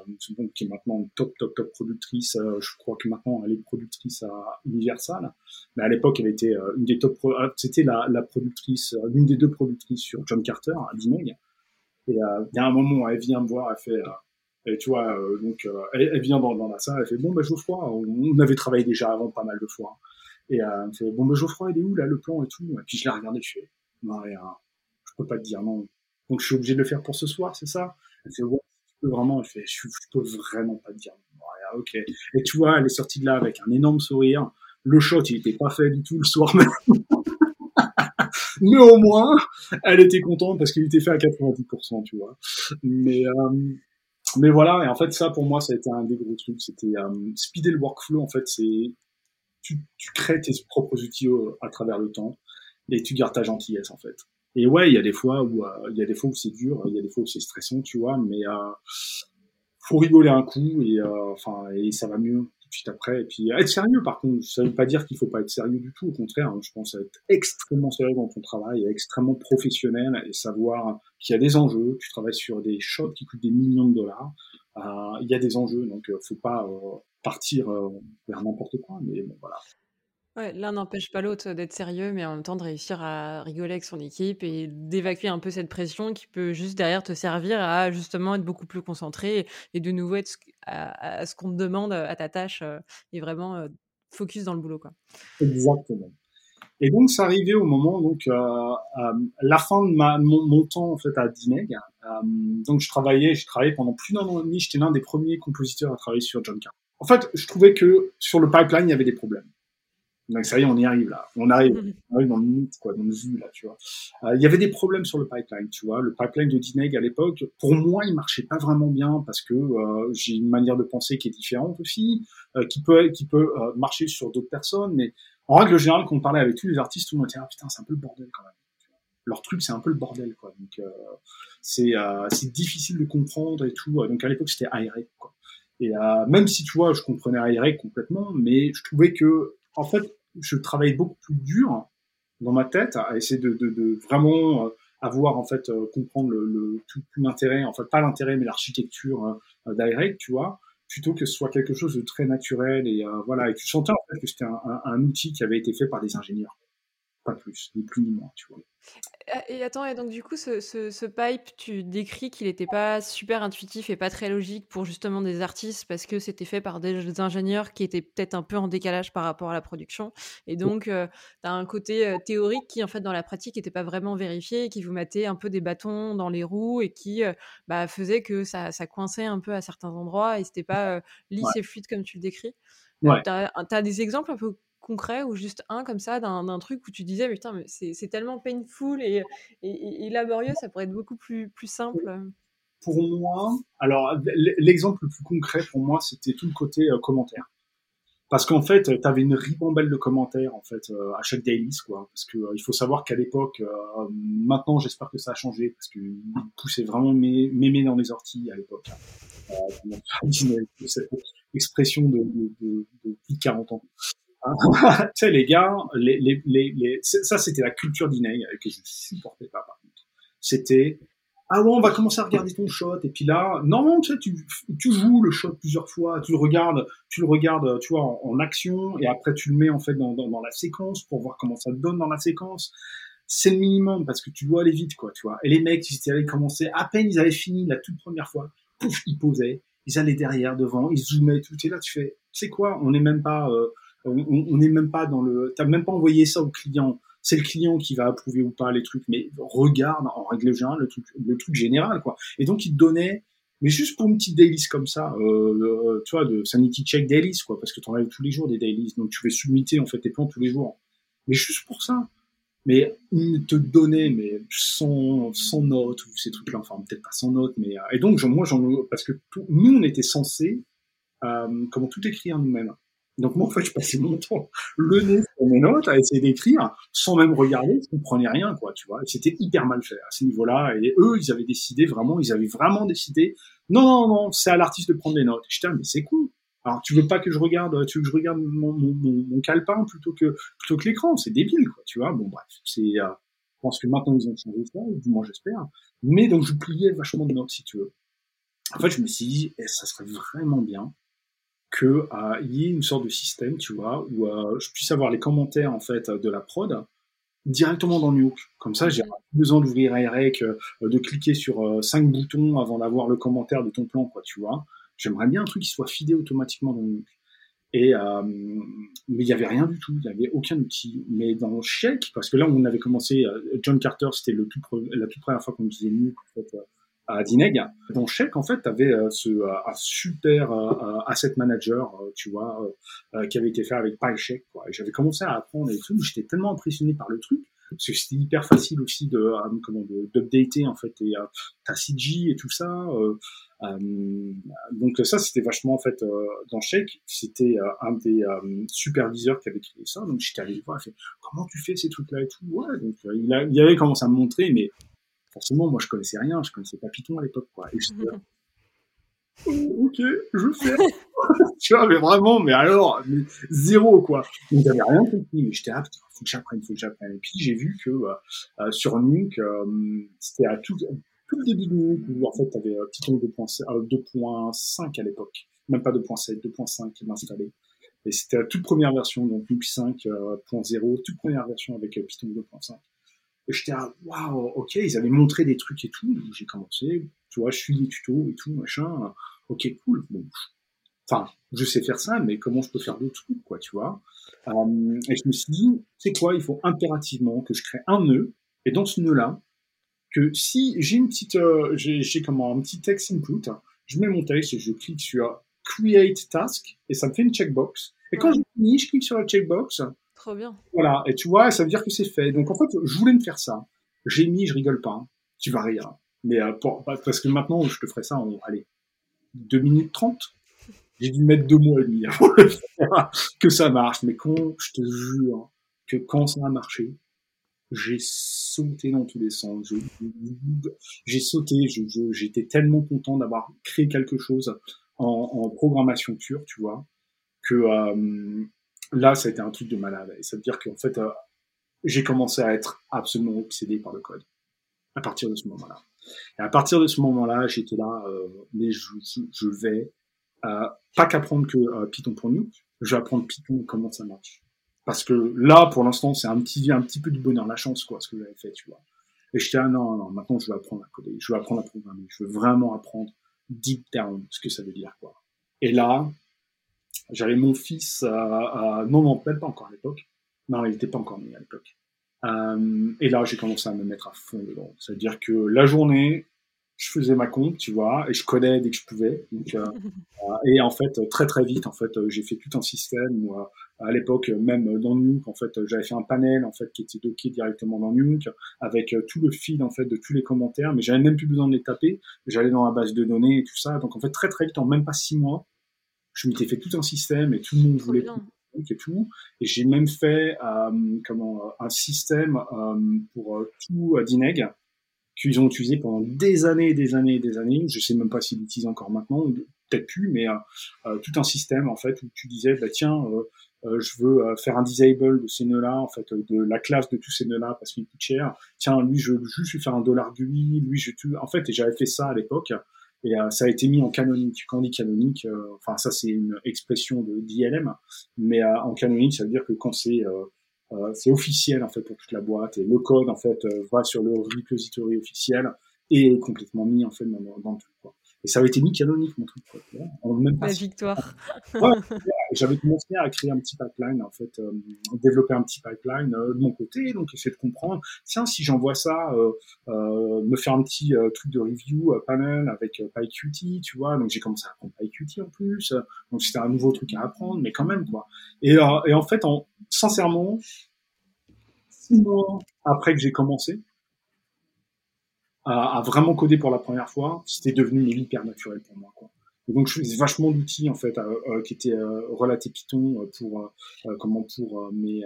qui est maintenant top, top, top productrice. Euh, je crois que maintenant elle est productrice à Universal. Mais à l'époque, elle était euh, une des top. C'était la, la, productrice, l'une des deux productrices sur John Carter à Disney. Et il y a un moment où elle vient me voir, elle fait. et tu vois, donc elle, elle, vient dans, dans, la salle, elle fait bon ben Geoffroy, on, on, avait travaillé déjà avant pas mal de fois. Et elle me fait bon ben Geoffroy, il est où là le plan et tout? Et puis je l'ai regardé, je fais Maria, je peux pas te dire non. Donc je suis obligé de le faire pour ce soir, c'est ça? Elle fait, ouais, tu peux vraiment, elle fait, je, je peux vraiment pas dire. Maria, ok. Et tu vois, elle est sortie de là avec un énorme sourire. Le shot, il était pas fait du tout le soir même. mais au moins, elle était contente parce qu'il était fait à 90%, tu vois. Mais, euh, mais voilà, et en fait, ça, pour moi, ça a été un des gros trucs. C'était euh, speeder le workflow, en fait, c'est tu, tu crées tes propres outils à travers le temps et tu gardes ta gentillesse, en fait. Et ouais, il y a des fois où euh, il y a des fois où c'est dur, il y a des fois où c'est stressant, tu vois, mais euh, faut rigoler un coup et euh, enfin et ça va mieux tout de suite après. Et puis être sérieux, par contre, ça veut pas dire qu'il faut pas être sérieux du tout. Au contraire, hein, je pense être extrêmement sérieux dans ton travail, extrêmement professionnel et savoir qu'il y a des enjeux. Tu travailles sur des shots qui coûtent des millions de dollars. Il y a des enjeux, donc faut pas partir vers n'importe quoi. Mais bon, voilà. L'un n'empêche pas l'autre d'être sérieux, mais en même temps de réussir à rigoler avec son équipe et d'évacuer un peu cette pression qui peut juste derrière te servir à justement être beaucoup plus concentré et de nouveau être à, ce qu'on te demande à ta tâche et vraiment focus dans le boulot. Quoi. Exactement. Et donc, ça arrivait au moment, donc, euh, la fin de mon, temps, en fait, à Dineg. donc, je travaillais, j'ai travaillé pendant plus d'un an et demi. J'étais l'un des premiers compositeurs à travailler sur John Carr. En fait, je trouvais que sur le pipeline, il y avait des problèmes. Donc ça y est, on y arrive là. On arrive, mhm. on arrive dans le mythe, quoi, dans le vue là, tu vois. Euh, il y avait des problèmes sur le pipeline, tu vois. Le pipeline de Dineg à l'époque, pour moi, il marchait pas vraiment bien parce que euh, j'ai une manière de penser qui est différente aussi, euh, qui peut, qui peut euh, marcher sur d'autres personnes. Mais en règle générale, quand on parlait avec tous les artistes, tout le monde disait ah putain, c'est un peu le bordel quand même. Leur truc, c'est un peu le bordel, quoi. Donc c'est c'est difficile de comprendre et tout. Donc à l'époque, c'était aéré, quoi. Et même si tu vois, je comprenais aéré complètement, mais je trouvais que en fait, je travaillais beaucoup plus dur dans ma tête à essayer de, vraiment euh, avoir en fait euh, comprendre le, tout, l'intérêt, en fait pas l'intérêt mais l'architecture euh, tu vois, plutôt que ce soit quelque chose de très naturel et euh, voilà et tu sentais en fait que c'était un, outil qui avait été fait par des ingénieurs pas plus, ni plus ni moins, tu vois. Et attends, et donc du coup, ce, ce, pipe, tu décris qu'il n'était pas super intuitif et pas très logique pour justement des artistes parce que c'était fait par des ingénieurs qui étaient peut-être un peu en décalage par rapport à la production. Et donc, euh, tu as un côté euh, théorique qui, en fait, dans la pratique, n'était pas vraiment vérifié et qui vous mettait un peu des bâtons dans les roues et qui euh, bah, faisait que ça, ça, coinçait un peu à certains endroits et c'était pas lisse et fluide comme tu le décris. Ouais. tu as, as, des exemples un peu concret ou juste un comme ça d'un truc où tu disais, putain, mais c'est tellement painful et, laborieux, ça pourrait être beaucoup plus, plus simple Pour moi, alors l'exemple le plus concret pour moi, c'était tout le côté euh, commentaire. Parce qu'en fait, tu avais une ribambelle de commentaires en fait euh, à chaque daily, quoi. Parce que euh, il faut savoir qu'à l'époque, maintenant j'espère que ça a changé parce que poussait vraiment mémé dans les orties à l'époque. Hein. cette expression de, de, de 40 ans. tu sais, les gars, ça c'était la culture d'Inei que je ne supportais pas par contre. C'était ah ouais, on va commencer à regarder ton shot et puis là, non, tu sais, tu, joues le shot plusieurs fois, tu le regardes, tu le regardes, tu vois, en, action et après tu le mets en fait dans, la séquence pour voir comment ça donne dans la séquence. C'est le minimum parce que tu dois aller vite, quoi, tu vois. Et les mecs, ils étaient allés commencer, à peine ils avaient fini la toute première fois, pouf, ils posaient, ils allaient derrière, devant, ils zoomaient, tout. Et là, tu fais, tu sais quoi, on n'est même pas, euh, on n'est même pas dans le, t'as même pas envoyé ça au client. C'est le client qui va approuver ou pas les trucs, mais regarde en règle générale le truc, le truc général quoi. Et donc il te donnait, mais juste pour une petite dailies comme ça, euh, tu vois, de sanity check dailies quoi, parce que tu en as tous les jours des dailies, donc tu fais submiter en fait tes plans tous les jours. Mais juste pour ça. Mais il te donnait mais sans, sans notes ou ces trucs-là, enfin peut-être pas sans notes, mais euh, et donc moi j'en parce que nous on était censés euh, comment tout écrire nous-mêmes. Donc moi, en fait, je passais mon temps le nez sur mes notes à essayer d'écrire sans même regarder, je comprenais rien, quoi, tu vois. C'était hyper mal fait à ce niveau-là. Et eux, ils avaient décidé vraiment, ils avaient vraiment décidé, non, non, non, c'est à l'artiste de prendre les notes. Je mais c'est cool. Alors, tu veux pas que je regarde, tu veux que je regarde mon, mon, mon, calepin plutôt que, plutôt que l'écran? C'est débile, quoi, tu vois. Bon, bref, c'est, euh, je pense que maintenant ils ont changé ça, du moins j'espère. Mais donc, je pliais vachement de notes, si tu veux. En fait, je me suis dit, eh, ça serait vraiment bien que euh, y ait une sorte de système, tu vois, où euh, je puisse avoir les commentaires en fait de la prod directement dans Nuke. Comme ça, j'ai pas besoin d'ouvrir Airec, euh, de cliquer sur euh, cinq boutons avant d'avoir le commentaire de ton plan, quoi, tu vois. J'aimerais bien un truc qui soit fidé automatiquement dans Nuke. Et, mais il n'y avait rien du tout, il n'y avait aucun outil. Mais dans Shake, parce que là, on avait commencé, John Carter, c'était le tout la toute première fois qu'on en fait, à Dineg. Dans Shake, en fait, tu avais ce un super asset manager, tu vois, qui avait été fait avec PyShake. Quoi. J'avais commencé à apprendre et tout, j'étais tellement impressionné par le truc parce que c'était hyper facile aussi de euh, comment d'updater en fait et euh, ta CG et tout ça euh, euh, donc ça c'était vachement en fait euh, dans Shake c'était un des superviseurs qui avait créé ça donc j'étais allé voir fait comment tu fais ces trucs là et tout? Ouais donc il, il avait commencé à me montrer mais forcément moi je connaissais rien je connaissais pas Python à l'époque quoi et ok, je fais. tu vois, mais vraiment, mais alors, zéro, quoi. Donc, j'avais rien compris, mais j'étais, ah, putain, faut que j'apprenne, faut que j'apprenne. Et puis, j'ai vu que, euh, euh sur Nuke, euh, c'était à tout, tout le début de Nuke, où, en fait, t'avais Python 2.5 à l'époque. Même pas 2.7, 2.5 qui m'installait. Et c'était la toute première version, donc Nuke 5.0, toute première version avec Python 2.5. Et j'étais ah, waouh, ok, ils avaient montré des trucs et tout. J'ai commencé, tu vois, je suis les tutos et tout, machin. Ok, cool. Bon, enfin, je sais faire ça, mais comment je peux faire d'autres trucs, quoi, tu vois. Euh, et je me suis dit, c'est quoi, il faut impérativement que je crée un nœud, et dans ce nœud-là, que si j'ai une petite, euh, j'ai comment, un petit text input, je mets mon texte et je clique sur create task, et ça me fait une checkbox. Et quand je finis, je clique sur la checkbox, Trop bien. Voilà, et tu vois, ça veut dire que c'est fait. Donc en fait, je voulais me faire ça. J'ai mis, je rigole pas, hein. tu vas rire. Mais euh, parce que maintenant, je te ferai ça en, allez, 2 minutes 30. J'ai dû mettre deux mois et demi pour le faire, que ça marche. Mais quand, je te jure, que quand ça a marché, j'ai sauté dans tous les sens. J'ai sauté, j'étais tellement content d'avoir créé quelque chose en, en, programmation pure, tu vois, que euh, là, ça a été un truc de malade. Et ça veut dire qu'en fait, euh, j'ai commencé à être absolument obsédé par le code à partir de ce moment-là. Et à partir de ce moment-là, j'étais là, euh, mais je, je, vais euh, pas qu'apprendre que euh, Python pour nous, je vais apprendre Python comment ça marche. Parce que là, pour l'instant, c'est un petit, un petit peu du bonheur, la chance, quoi, ce que j'avais fait, tu vois. Et j'étais ah non, non, maintenant je vais apprendre à coder, je vais apprendre à programmer, je veux vraiment apprendre deep down ce que ça veut dire, quoi. Et là, j'avais mon fils, à, non, non, peut-être pas encore à l'époque. Non, il n'était pas encore né à l'époque. Euh, et là, j'ai commencé à me mettre à fond dedans. C'est-à-dire que la journée, je faisais ma compte, tu vois, et je codais dès que je pouvais. Donc, euh, euh, et en fait, très très vite, en fait, j'ai fait tout un système. Où, à l'époque, même dans Nuke, en fait, j'avais fait un panel en fait qui était docké directement dans Nuke avec tout le feed en fait de tous les commentaires, mais j'avais même plus besoin de les taper. J'allais dans la base de données et tout ça. Donc en fait, très très vite, en même pas six mois, je m'étais fait tout un système et tout le monde voulait et tout. Et j'ai même fait euh, comment euh, un système euh, pour tout Dineg qu'ils ont utilisé pendant des années et des années et des années. Je sais même pas s'ils l'utilisent encore maintenant, peut-être plus, mais tout un système en fait où tu disais bah tiens je veux faire un disable de ces nœuds-là, en fait, de la classe de tous ces nœuds-là parce qu'il coûte cher. Tiens, lui, je veux juste lui faire un dollar GUI, lui, je tue. En fait, et j'avais fait ça à l'époque. Et euh, ça a été mis en canonique. Quand on dit canonique, euh, enfin ça c'est une expression de d'ILM, mais euh, en canonique ça veut dire que quand c'est c'est officiel en fait pour toute la boîte et le code en fait va sur le repository officiel et est complètement mis en fait dans, dans le truc. Quoi. Et ça avait été mis canonique, mon truc. Quoi, même pas La victoire. j'avais commencé à créer un petit pipeline, en fait, euh, développer un petit pipeline euh, de mon côté, donc essayer de comprendre, tiens, si j'envoie ça, euh, euh, me faire un petit truc de review panel avec PyQt, tu vois, donc j'ai commencé à apprendre PyQt en plus, donc c'était un nouveau truc à apprendre, mais quand même, quoi. Et, et en fait, en, sincèrement, six mois après que j'ai commencé, à, vraiment coder pour la première fois, c'était devenu hyper naturel pour moi. Quoi. Et donc je faisais vachement d'outils en fait euh, euh, qui étaient euh, relatés Python pour comment pour mes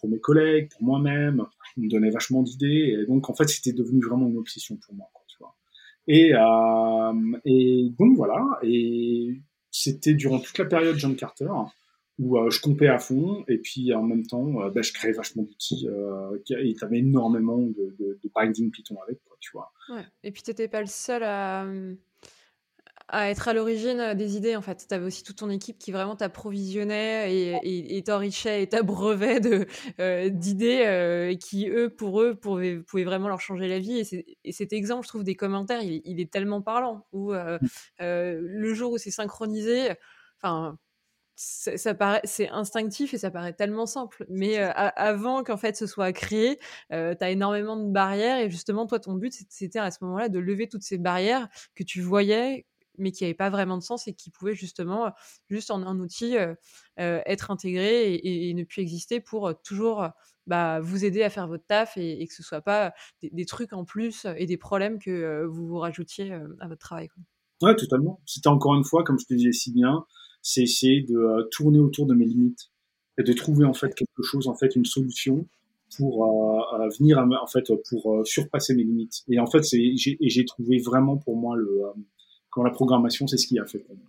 pour mes collègues, pour moi-même, on me donnait vachement d'idées et donc en fait c'était devenu vraiment une obsession pour moi. Quoi, tu vois. Et et donc voilà et c'était durant toute la période John Carter où euh, je compais à fond et puis en même temps euh, bah, je créais vachement d'outils euh, et tu avais énormément de, de, de, binding Python avec quoi, tu vois. Ouais. Et puis tu n'étais pas le seul à, à être à l'origine des idées en fait. Tu avais aussi toute ton équipe qui vraiment t'approvisionnait et, t'enrichait et t'abreuvait de, d'idées et qui eux pour eux pouvaient, pouvaient, vraiment leur changer la vie. Et, et, cet exemple je trouve des commentaires il, il est tellement parlant où mmh. le jour où c'est synchronisé, enfin ça, paraît, c'est instinctif et ça paraît tellement simple. Mais euh, avant qu'en fait ce soit créé, euh, tu as énormément de barrières et justement, toi, ton but, c'était à ce moment-là de lever toutes ces barrières que tu voyais, mais qui n'avaient pas vraiment de sens et qui pouvaient justement, juste en un outil, euh, être intégrés et, ne plus exister pour toujours bah, vous aider à faire votre taf et, que ce soit pas des, trucs en plus et des problèmes que vous vous rajoutiez à votre travail. Ouais, totalement. C'était encore une fois, comme je te disais si bien, c'est essayer de euh, tourner autour de mes limites et de trouver en fait quelque chose, en fait, une solution pour euh, euh venir en fait pour euh, surpasser mes limites. Et en fait, j'ai trouvé vraiment pour moi le quand la programmation, c'est ce qui a fait pour moi.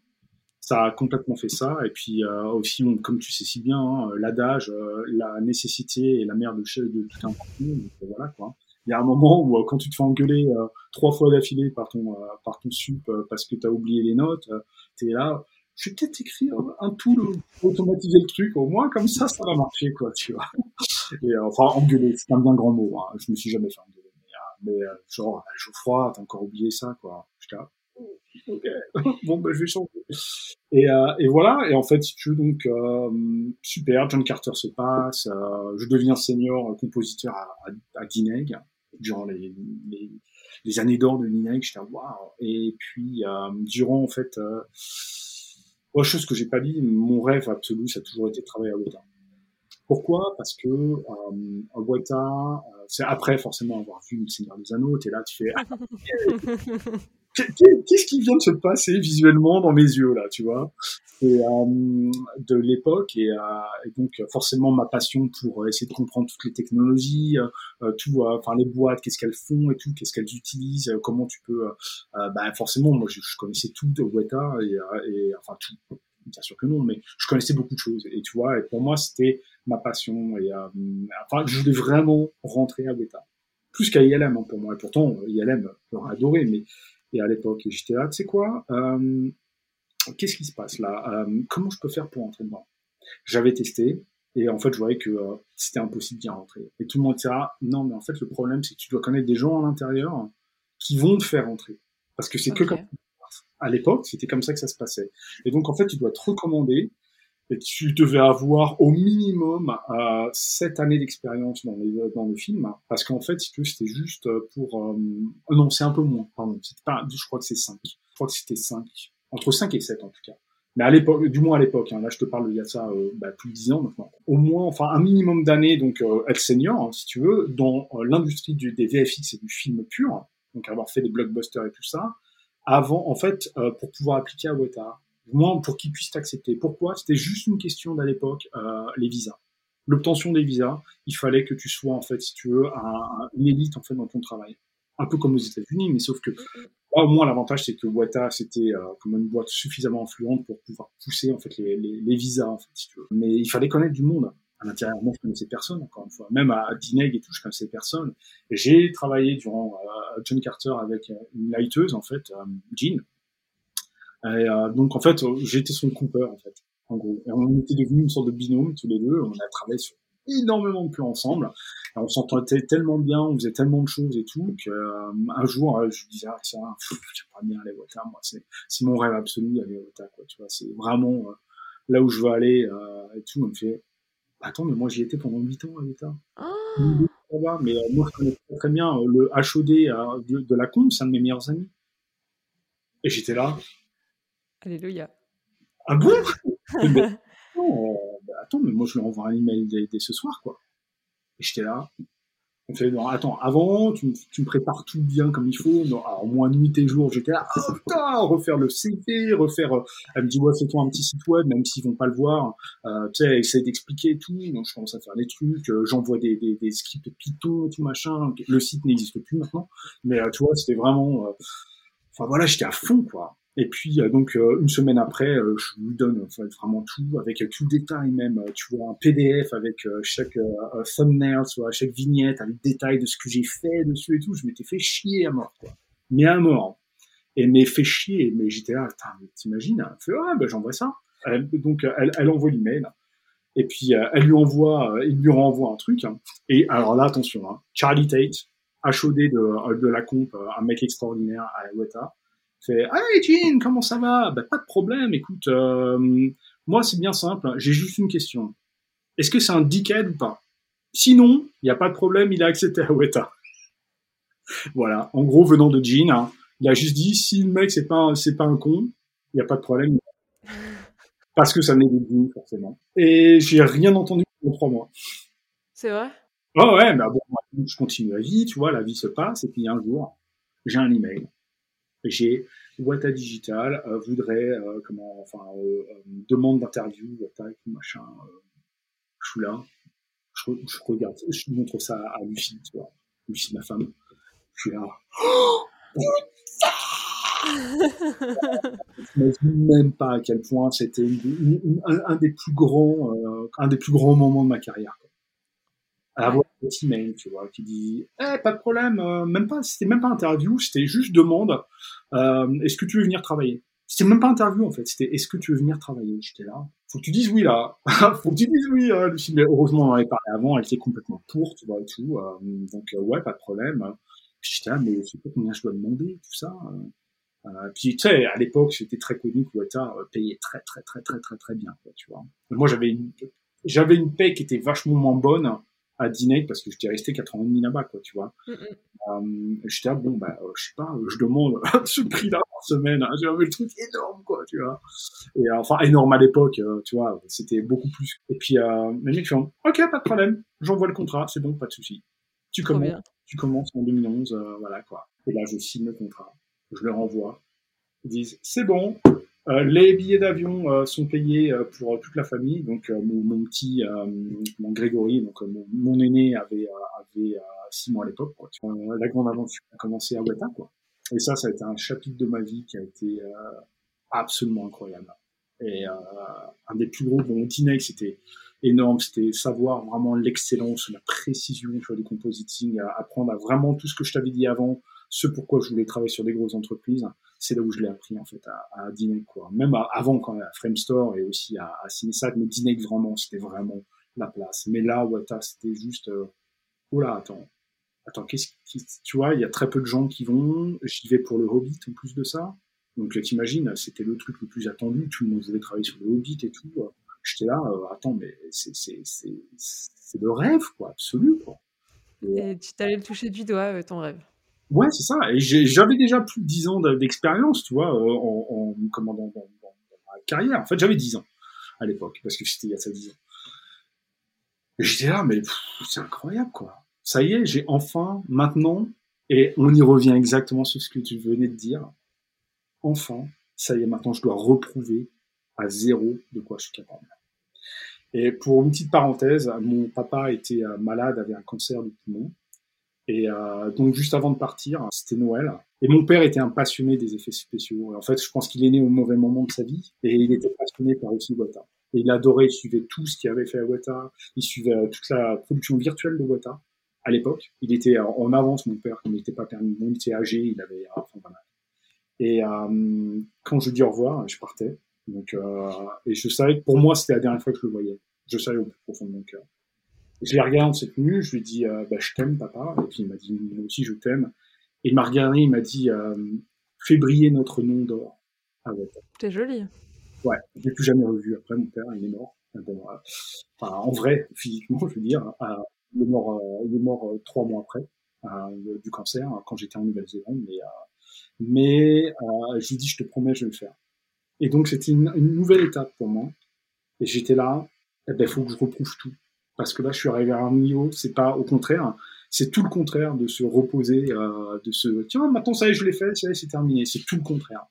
Ça a complètement fait ça. Et puis aussi, comme tu sais si bien, hein, l'adage, la nécessité est la mère de, de tout un Donc, voilà quoi il y a un moment où quand tu te fais engueuler trois fois d'affilée par ton par ton sup parce que tu as oublié les notes, tu es là, je vais peut-être écrire un tool automatiser le truc, au moins comme ça, ça va marcher, quoi, tu vois. Et, euh, enfin, engueuler, c'est un bien grand mot, hein. je me suis jamais fait engueuler. Mais, euh, mais euh, genre, Geoffroy, t'as encore oublié ça, quoi. Je ok, bon, ben, je vais changer. Et, euh, et voilà, et en fait, si tu veux, donc, euh, super, John Carter se passe, euh, je deviens senior compositeur à, à, à durant les, les, les années d'or de Dineg, j'étais waouh. Et puis, durant, en fait, autre chose que j'ai pas dit, mon rêve absolu, ça a toujours été de travailler à Weta. Pourquoi? Parce que euh, Weta, euh, c'est après forcément avoir vu le Seigneur des Anneaux, t'es là, tu fais ah, qu'est-ce qui vient de se passer visuellement dans mes yeux là, tu vois? Et euh, de l'époque et, euh, et, donc forcément ma passion pour essayer de comprendre toutes les technologies, euh, tout, enfin les boîtes, qu'est-ce qu'elles font et tout, qu'est-ce qu'elles utilisent, comment tu peux, bah forcément moi je, connaissais tout de Weta et, et enfin tout, bien sûr que non, mais je connaissais beaucoup de choses. Et tu vois, et pour moi, c'était ma passion. Et enfin, je voulais vraiment rentrer à Weta. Plus qu'à ILM hein, pour moi. Et pourtant, ILM, j'aurais adoré, mais et à l'époque, j'étais là, tu sais quoi, euh, qu'est-ce qui se passe là euh, Comment je peux faire pour entrer dedans? J'avais testé, et en fait, je voyais que euh, c'était impossible d'y rentrer. Et tout le monde disait, ah, non, mais en fait, le problème, c'est que tu dois connaître des gens à l'intérieur qui vont te faire entrer. Parce que c'est que comme à l'époque, c'était comme ça que ça se passait. Et donc, en fait, tu dois te recommander et tu devais avoir au minimum euh, sept années d'expérience dans, dans le film, parce qu'en fait, si tu c'était juste pour... Euh, non, c'est un peu moins, pardon, pas, je crois que c'est cinq. Je crois que c'était cinq. Entre cinq et sept, en tout cas. Mais à l'époque, du moins à l'époque, hein, là je te parle il y a ça euh, bah, plus de dix ans maintenant. Au moins, enfin un minimum d'années, donc euh, être senior, hein, si tu veux, dans euh, l'industrie des VFX et du film pur, donc avoir fait des blockbusters et tout ça, avant, en fait, pour pouvoir appliquer à Weta, moins pour qu'ils puissent t'accepter. Pourquoi? C'était juste une question d'à l'époque, euh, les visas. L'obtention des visas, il fallait que tu sois en fait, si tu veux, un, une élite en fait dans ton travail. Un peu comme aux États-Unis, mais sauf que là, au moins l'avantage c'est que Wata c'était euh, comme une boîte suffisamment influente pour pouvoir pousser en fait les, les, les visas en fait, si tu veux. Mais il fallait connaître du monde à l'intérieur. Moi, je connaissais personne, encore une fois. Même à Dineg et tout, je connaissais personne. J'ai travaillé durant euh, John Carter avec une lighteuse, en fait, euh, Jean, et, euh, donc en fait, j'étais son compère en fait, en gros. Et on était devenus une sorte de binôme tous les deux. On a travaillé sur énormément de plans ensemble. On s'entendait tellement bien, on faisait tellement de choses et tout que euh, un jour, euh, je disais ah tiens, j'aimerais bien aller Wata, moi c'est c'est mon rêve absolu d'aller à Wata quoi. Tu vois, c'est vraiment là où je veux aller et tout. On me fait attends mais moi j'y étais pendant 8 ans à Wata. Oh. Mais moi je connais très bien le HOD de, de la com, c'est un de mes meilleurs amis. Et j'étais là, Alléluia. Ah bon? Ben, bah, Attends, mais moi je lui envoie un email dès, ce soir, quoi. Et j'étais là. On fait, non, attends, avant, tu, tu, me prépares tout bien comme il faut. Non, alors, moins nuit et jour, j'étais là, ah, putain, refaire le CV, refaire. Euh, elle me dit, ouais, fais-toi un petit site web, même s'ils vont pas le voir. Euh, tu sais, essaie d'expliquer tout. Donc, je commence à faire des trucs. Euh, J'envoie des, des, des, scripts Python, tout machin. Le site n'existe plus maintenant. Mais euh, tu vois, c'était vraiment. Enfin, voilà, j'étais à fond, quoi. Et puis euh, donc euh, une semaine après, euh, je lui donne vraiment tout avec tout le détail même. Tu vois un PDF avec chaque thumbnail, soit chaque vignette avec détail de ce que j'ai fait dessus et tout. Je m'étais fait chier à mort, quoi. Mais à mort. Et m'est fait chier. Mais j'étais là, t'imagines Elle fait ouais, ben j'envoie ça. donc elle, envoie l'email. Et puis elle lui envoie, il lui renvoie un truc. Hein. Et alors là, attention, hein, Charlie Tate, HOD de, de la comp, un mec extraordinaire à Weta fait Hey Jean, comment ça va? Ben pas de problème. Écoute, euh, moi, c'est bien simple. J'ai juste une question. Est-ce que c'est un dickhead ou pas? Sinon, il n'y a pas de problème, il a accepté à Weta. voilà. En gros, venant de Jean, hein, il a juste dit si le mec c'est pas c'est pas un con, il n'y a pas de problème. Parce que ça venait de Jean, forcément. Et j'ai rien entendu pendant trois mois. C'est vrai? Oh ouais, mais bon, je continue la vie, tu vois, la vie se passe, et puis un jour, j'ai un email. J'ai Wata Digital euh, voudrait, euh, comment, enfin, euh, demande d'interview, Wata, machin. je suis là, je, je, regarde, je montre ça à Lucie, tu vois, Lucie, ma femme. Je suis là. Oh, même pas à quel point c'était un, des plus grands, un des plus grands moments de ma carrière. Quoi à avoir un petit mail, tu vois, qui dit eh, pas de problème, euh, même pas, c'était même pas interview, c'était juste demande euh, est-ce que tu veux venir travailler? C'était même pas interview en fait, c'était est-ce que tu veux venir travailler? J'étais là, faut que tu dises oui là, faut que tu dises oui. Hein, Lucie, mais heureusement on en avait parlé avant, elle était complètement pour, tu vois et tout, euh, donc euh, ouais, pas de problème. J'étais là, mais je sais pas combien je dois demander, tout ça. Euh, puis tu sais, à l'époque, c'était très connu que Wata payait très très très très très très bien, quoi, tu vois. Moi, j'avais une, j'avais une paie qui était vachement moins bonne à dîner parce que j'étais resté 4 ans et demi là-bas, quoi, tu vois. Mm -hmm. euh, j'étais bon, bah, euh, je sais pas, je demande ce prix-là par semaine. Hein, J'avais le truc énorme, quoi, tu vois. Et euh, enfin, énorme à l'époque, euh, tu vois, c'était beaucoup plus. Et puis, euh, les mecs font, ok, pas de problème, j'envoie le contrat, c'est bon, pas de souci. Tu commences, tu commences en 2011, voilà, quoi. Et là, je signe le contrat, je le renvoie. Ils disent, c'est bon, euh, les billets d'avion euh, sont payés euh, pour toute la famille. Donc mon, mon, petit, mon Grégory, donc mon, mon, aîné avait avait six mois à l'époque. La grande aventure a commencé à Weta, quoi. Et ça, ça a été un chapitre de ma vie qui a été absolument incroyable. Et un des plus gros, bon, Tinex, c'était énorme, c'était savoir vraiment l'excellence, la précision sur le compositing, apprendre à vraiment tout ce que je t'avais dit avant, ce pourquoi je voulais travailler sur des grosses entreprises, c'est là où je l'ai appris en fait à, à quoi. Même avant quand à Framestore et aussi à, à Cinesat, mais Dinec vraiment c'était vraiment la place. Mais là Wata c'était juste euh, oh là attends. Attends qu'est-ce qui tu vois il y a très peu de gens qui vont. J'y vais pour le Hobbit en plus de ça. Donc t'imagines c'était le truc le plus attendu. Tout le monde voulait travailler sur le Hobbit et tout. J'étais là euh, attends mais c'est c'est c'est c'est le rêve quoi absolu quoi. Et, et tu t'allais le toucher du doigt euh, ton rêve Ouais, c'est ça. Et j'avais déjà plus de 10 ans d'expérience, tu vois, euh, en, en comment, dans, dans, dans, ma carrière. En fait, j'avais 10 ans à l'époque, parce que c'était il y a ça 10 ans. Et j'étais là, mais c'est incroyable, quoi. Ça y est, j'ai enfin, maintenant, et on y revient exactement sur ce que tu venais de dire. Enfin, ça y est, maintenant, je dois reprouver à zéro de quoi je suis capable. Et pour une petite parenthèse, mon papa était euh, malade, avait un cancer du poumon. Et euh, donc juste avant de partir, c'était Noël. Et mon père était un passionné des effets spéciaux. En fait, je pense qu'il est né au mauvais moment de sa vie et il était passionné par aussi Weta. Et il adorait, il suivait tout ce qu'il avait fait à Weta. Il suivait euh, toute la production virtuelle de Weta à l'époque. Il était en avance, mon père, il n'était pas permis. il était âgé, il avait euh, enfin, voilà. Et euh, quand je dis au revoir, je partais. Donc, euh, et je savais que pour moi, c'était la dernière fois que je le voyais. Je savais au plus profond de mon cœur. Je l'ai regardé en cette nuit, je lui ai dit euh, bah, je t'aime papa, et puis il m'a dit moi aussi je t'aime. Et il m'a regardé, il m'a dit euh, fais briller notre nom d'or. Ah ouais. C'est joli. Ouais, je l'ai plus jamais revu après mon père, il est mort. Bon, euh, enfin, en vrai, physiquement, je veux dire, euh, il est mort, euh, il est mort euh, trois mois après du cancer quand j'étais en Nouvelle-Zélande, mais mais je lui ai dit je te promets, je vais le faire. Et donc c'était une, une, nouvelle étape pour moi. Et j'étais là, eh ben faut que je reprouve tout parce que là, je suis arrivé à un niveau, c'est pas au contraire, c'est tout le contraire de se reposer, euh, de se, tiens, maintenant ça y est, je l'ai fait, ça y est, c'est terminé. C'est tout le contraire.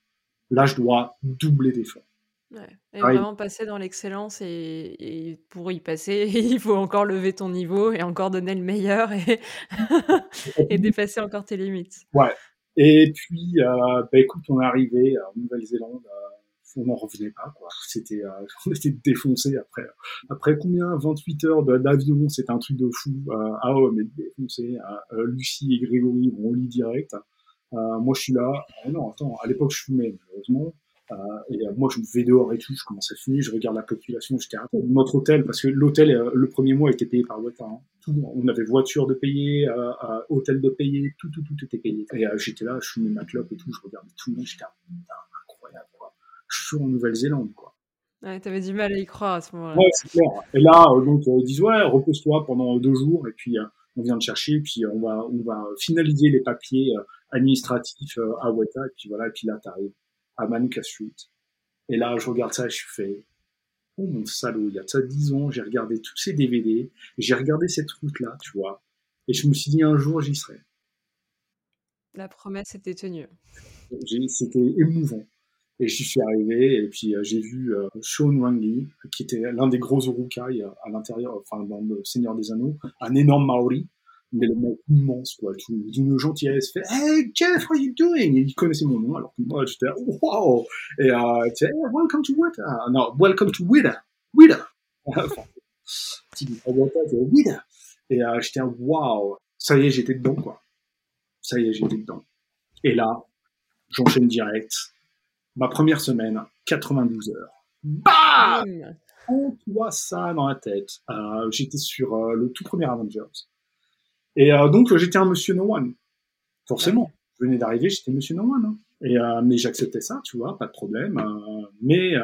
Là, je dois doubler d'efforts. Ouais. Et vraiment passer dans l'excellence et, et, pour y passer, il faut encore lever ton niveau et encore donner le meilleur et, et dépasser encore tes limites. Ouais. Et puis, euh, bah, écoute, on est arrivé en Nouvelle-Zélande. Euh, on n'en revenait pas quoi. C'était euh, on était défoncé après après combien? 28 heures d'avion, c'était un truc de fou. Euh, ah ouais, mais défoncé. Euh, Lucie et Grégory vont au lit direct. Euh, moi je suis là. Oh non, attends, à l'époque je fumais malheureusement. Euh, et moi je me vais dehors et tout, je commence à fumer, je regarde la population, j'étais à notre hôtel parce que l'hôtel le premier mois était payé par Weta. Hein. Tout, on avait voiture de payer, hôtel de payer, tout tout tout était payé. Et j'étais là, je fumais ma clope et tout, je regardais tout le monde, j'étais incroyable je suis en Nouvelle-Zélande, quoi. Ouais, t'avais du mal à y croire à ce moment-là. Ouais, c'est clair. Et là, euh, donc, ils disent, ouais, repose-toi pendant deux jours, et puis on vient te chercher, puis on va, on va finaliser les papiers administratifs à Weta, et puis voilà, et puis là, t'arrives à Manuka Street. Et là, je regarde ça et je fais, oh mon salaud, il y a ça dix ans, j'ai regardé tous ces DVD, j'ai regardé cette route-là, tu vois, et je me suis dit un jour j'y serai. La promesse était tenue. C'était émouvant. Et j'y suis arrivé, et puis euh, j'ai vu euh, Sean Wangi, qui était l'un des gros Urukai euh, à l'intérieur, enfin dans le Seigneur des Anneaux, un énorme Maori, mais le mec immense, quoi, d'une gentillesse, fait Hey Jeff, how you doing? Et il connaissait mon nom, alors que moi j'étais wow! Et euh, tu welcome to Wida. Non, welcome to petit Wida. Et j'étais wow! Ça y est, j'étais dedans, quoi. Ça y est, j'étais dedans. Et là, j'enchaîne direct. Ma première semaine, 92 heures. BAM! On voit ça dans la tête. Euh, j'étais sur euh, le tout premier Avengers. Et euh, donc, j'étais un monsieur no one. Forcément. Je venais d'arriver, j'étais monsieur no one. Hein. Et, mais j'acceptais ça, tu vois, pas de problème. Mais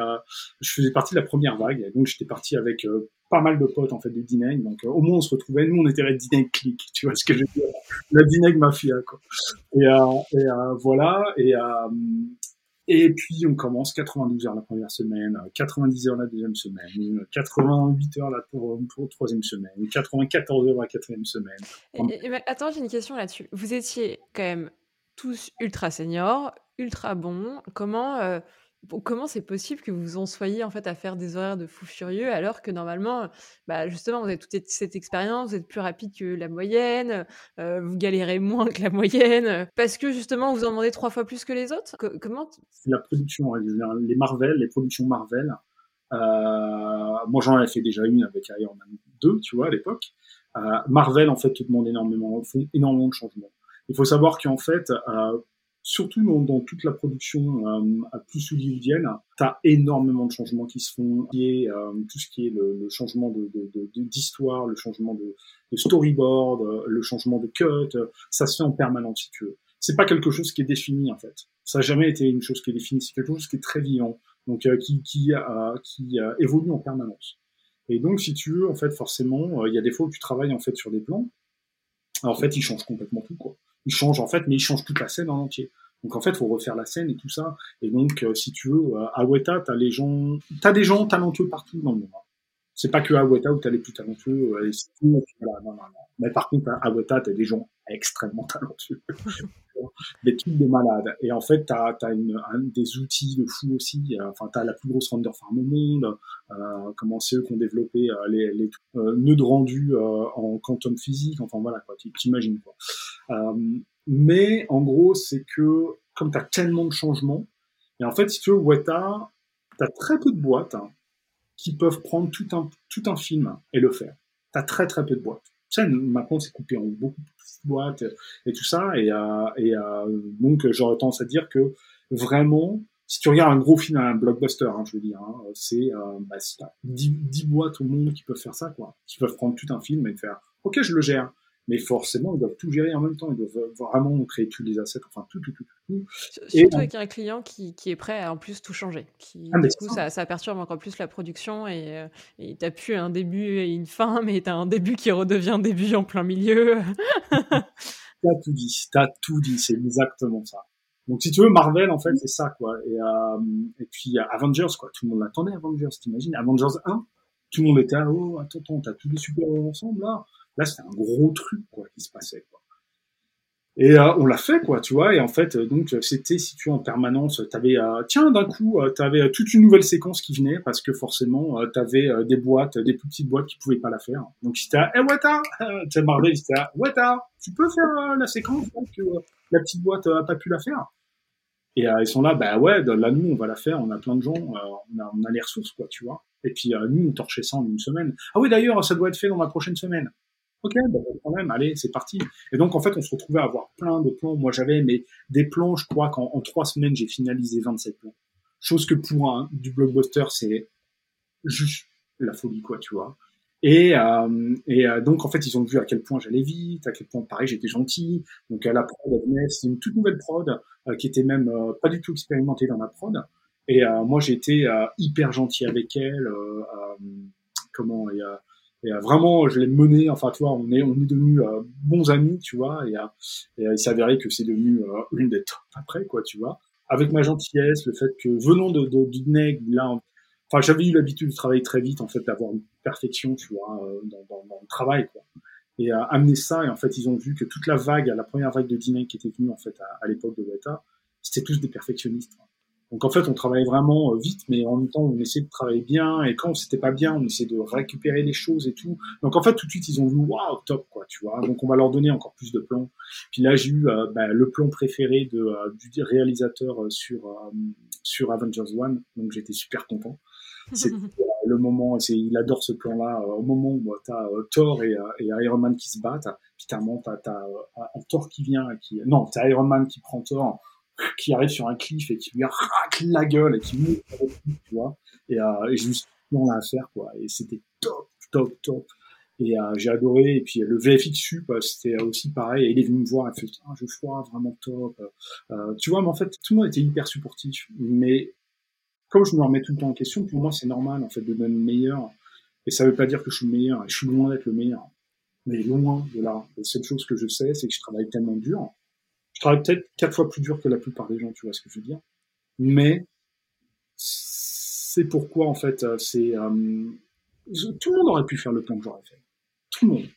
je faisais partie de la première vague. donc, j'étais parti avec pas mal de potes, en fait, de Dineg. Donc, au moins, on se retrouvait. Nous, on était la Dineg clique. Tu vois ce que je veux dire? La Dineg mafia, quoi. Et, et voilà. Et, et puis, on commence 92 heures la première semaine, 90 heures la deuxième semaine, 88 heures la la troisième semaine, 94 heures la quatrième semaine. Et, attends, j'ai une question là-dessus. Vous étiez quand même tous ultra seniors, ultra bons. Comment, euh, comment c'est possible que vous en soyez en fait à faire des horaires de fou furieux alors que normalement, bah, justement, vous avez toute cette expérience, vous êtes plus rapide que la moyenne, euh, vous galérez moins que la moyenne, parce que justement vous en demandez trois fois plus que les autres? Comment La production, les Marvel, les productions Marvel, euh, moi j'en avais fait déjà une avec Iron Man 2, tu vois, à l'époque. Euh, Marvel, en fait, demande énormément, font énormément de changements. Il faut savoir qu'en fait, surtout dans, toute la production euh, plus hollywoodienne, tu as énormément de changements qui se font, est, euh, tout ce qui est le, changement d'histoire, de, de, le changement de, storyboard, euh, le changement de cut, ça se fait en permanence si tu veux. C'est pas quelque chose qui est défini en fait. Ça n'a jamais été une chose qui est définie, c'est quelque chose qui est très vivant, donc qui, qui, qui évolue en permanence. Et donc si tu veux, en fait, forcément, il y a des fois où tu travailles en fait sur des plans, en fait, ils changent complètement tout quoi il change en fait, mais il change toute la scène en entier. Donc en fait, faut refaire la scène et tout ça. Et donc, euh, si tu veux, euh, à Weta, t'as les gens, t'as des gens talentueux partout dans le monde. Hein. C'est pas que à Weta où t'as les plus talentueux. Euh. Mais par contre, à Weta, t'as des gens extrêmement talentueux. des trucs de malades. Et en fait, t'as as une, un, des outils de fou aussi. Enfin, t'as la plus grosse render farm au monde. Euh, comment c'est eux qui ont développé les, les nœuds de rendu en quantum physique. Enfin voilà, quoi. T'imagines quoi. Mais en gros, c'est que comme tu as tellement de changements, et en fait, si tu veux, Weta, tu as très peu de boîtes hein, qui peuvent prendre tout un, tout un film et le faire. Tu as très très peu de boîtes. Sais, maintenant, c'est coupé en beaucoup de boîtes et tout ça. Et, euh, et euh, donc, j'aurais tendance à dire que vraiment, si tu regardes un gros film, un blockbuster, hein, je veux dire, hein, c'est euh, bah, 10, 10 boîtes au monde qui peuvent faire ça, quoi. Qui peuvent prendre tout un film et faire, ok, je le gère mais forcément, ils doivent tout gérer en même temps. Ils doivent vraiment créer tous les assets, enfin tout, tout, tout, tout. Surtout avec un client qui, qui, est prêt à en plus tout changer. Qui, ah, du coup, ça. Ça, perturbe encore plus la production et euh, tu n'as plus un début et une fin, mais tu as un début qui redevient début en plein milieu. tu as tout dit, tu as tout dit, c'est exactement ça. Donc si tu veux, Marvel, en fait, c'est ça, quoi. Et, euh, et puis Avengers, quoi. Tout le monde l'attendait, Avengers, t'imagines? Avengers 1, tout le monde était là, oh, attends, attends, t'as tous les super-héros ensemble, là Là, c'était un gros truc quoi qui se passait. Quoi. Et euh, on l'a fait, quoi, tu vois. Et en fait, euh, donc c'était situé en permanence. T'avais, euh, tiens, d'un coup, tu t'avais toute une nouvelle séquence qui venait parce que forcément, tu t'avais des boîtes, des plus petites boîtes qui pouvaient pas la faire. Donc c'était, eh Wata, tu Marvel, c'était, Wata, tu peux faire la séquence que la petite boîte a pas pu la faire? Et ils sont là, bah ouais, là nous on va la faire, on a plein de gens, on a, on a les ressources, quoi, tu vois. Et puis nous on torchait ça en une semaine. Ah oui, d'ailleurs, ça doit être fait dans la prochaine semaine. Ok, bah, quand même, allez, c'est parti. Et donc, en fait, on se retrouvait à avoir plein de plans. Moi, j'avais mais des plans, je crois qu'en trois semaines, j'ai finalisé 27 plans. Chose que pour un, du blockbuster, c'est juste la folie, quoi, tu vois. Et, euh, euh, donc, en fait, ils ont vu à quel point j'allais vite, à quel point, pareil, j'étais gentil. Donc, à la prod, c'est une toute nouvelle prod euh, qui était même pas du tout expérimentée dans la prod. Et moi, été hyper gentil avec elle. comment et, et vraiment, je l'ai menée. Enfin, tu vois, on est on est devenus bons amis, tu vois. Et, et il s'avérait que c'est devenu une des top après, quoi, tu vois. Avec ma gentillesse, le fait que venant de, de, de là, enfin, j'avais eu l'habitude de travailler très vite, en fait, d'avoir une perfection, tu vois, dans, dans, dans le travail, quoi et à amener ça. Et en fait, ils ont vu que toute la vague, la première vague de Diney qui était venue en fait à, l'époque de Weta, c'était tous des perfectionnistes. Donc en fait, on travaillait vraiment euh, vite, mais en même temps, on essayait de travailler bien. Et quand c'était pas bien, on essayait de récupérer les choses et tout. Donc en fait, tout de suite, ils ont vu waouh, top quoi, tu vois. Donc on va leur donner encore plus de plans. Puis là, j'ai eu euh, bah, le plan préféré de, euh, du réalisateur sur sur Avengers One, donc j'étais super content. C'est le moment, c'est, il adore ce plan-là. Euh, au moment où tu as euh, Thor et, euh, et, Iron Man qui se battent, puis t'as as, un Thor qui vient, qui non, t'as Iron Man qui prend Thor, qui arrive sur un cliff et qui lui racle la gueule et qui monte tu vois. Et, euh, et juste on a à faire quoi. Et c'était top, top, top. Et euh, j'ai adoré. Et puis le VFX sup, c'était aussi pareil. Et il est venu me voir, il fait je crois vraiment top. Euh, tu vois, mais en fait, tout le monde était hyper supportif. Mais comme je me remets tout le temps en question, pour moi, c'est normal, en fait, de donner le meilleur. Et ça veut pas dire que je suis le meilleur. Et je suis loin d'être le meilleur. Mais loin de là. La seule chose que je sais, c'est que je travaille tellement dur. Je travaille peut-être quatre fois plus dur que la plupart des gens, tu vois ce que je veux dire. Mais, c'est pourquoi, en fait, euh, c'est, euh, tout le monde aurait pu faire le plan que j'aurais fait. Tout le monde.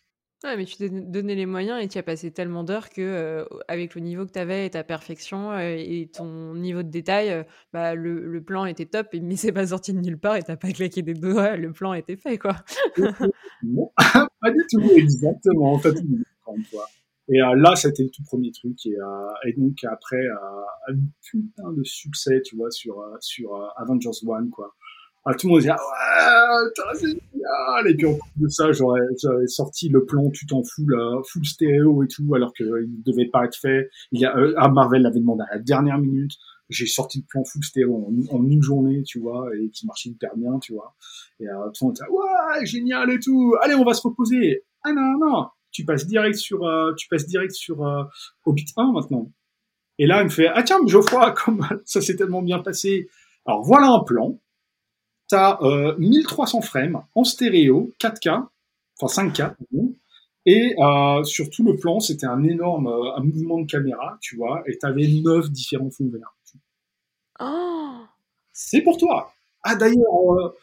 Ouais, mais tu t'es donné les moyens et tu as passé tellement d'heures que, euh, avec le niveau que tu avais et ta perfection euh, et ton niveau de détail, euh, bah, le, le, plan était top, mais c'est pas sorti de nulle part et t'as pas claqué des doigts, le plan était fait, quoi. non, pas du tout, exactement. En fait, et là, c'était le tout premier truc. Et, et donc, après, un putain de succès, tu vois, sur, sur Avengers One, quoi. Ah, tout le monde disait ouais, c'est génial. Et puis en plus de ça, j'aurais, sorti le plan tout en full, euh, full stéréo et tout, alors qu'il ne devait pas être fait. Il y a, euh, ah, Marvel l'avait demandé à la dernière minute. J'ai sorti le plan full stéréo en, une journée, tu vois, et qui marchait hyper bien, tu vois. Et euh, tout le monde disait ouais, génial et tout. Allez, on va se reposer. Ah non, non, tu passes direct sur, euh, tu passes direct sur euh, Hobbit 1 maintenant. Et là, il me fait ah tiens, Geoffroy, comme ça s'est tellement bien passé? Alors voilà un plan tu as euh, 1300 frames en stéréo, 4K, enfin 5K, et euh, sur tout le plan, c'était un énorme euh, un mouvement de caméra, tu vois, et tu avais neuf différents fonds verts. Oh C'est pour toi. Ah d'ailleurs, euh,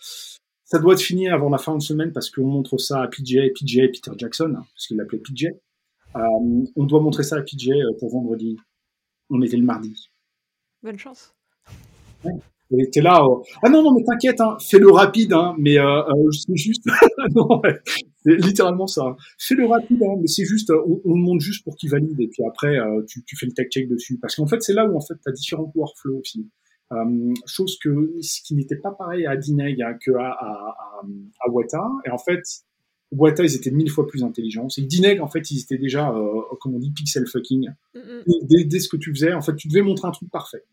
ça doit être fini avant la fin de semaine parce qu'on montre ça à PJ, PJ Peter Jackson, parce qu'il l'appelait PJ. Euh, on doit montrer ça à PJ pour vendredi. On était le mardi. Bonne chance. Ouais. Et t'es là, euh, ah non, non, mais t'inquiète, hein, fais-le rapide, hein, mais euh, euh, c'est juste, non, c'est littéralement ça. Hein. Fais-le rapide, hein, mais c'est juste, on, on, le monte juste pour qu'il valide, et puis après, euh, tu, tu, fais le tech check dessus. Parce qu'en fait, c'est là où en fait, t'as différents workflows aussi. Euh, chose que, ce qui n'était pas pareil à Dineg hein, que à, à, à, Weta. Et en fait, Weta, ils étaient mille fois plus intelligents. C'est que Dineg, en fait, ils étaient déjà, euh, comme on dit, pixel fucking. Mm -hmm. dès, dès, ce que tu faisais, en fait, tu devais montrer un truc parfait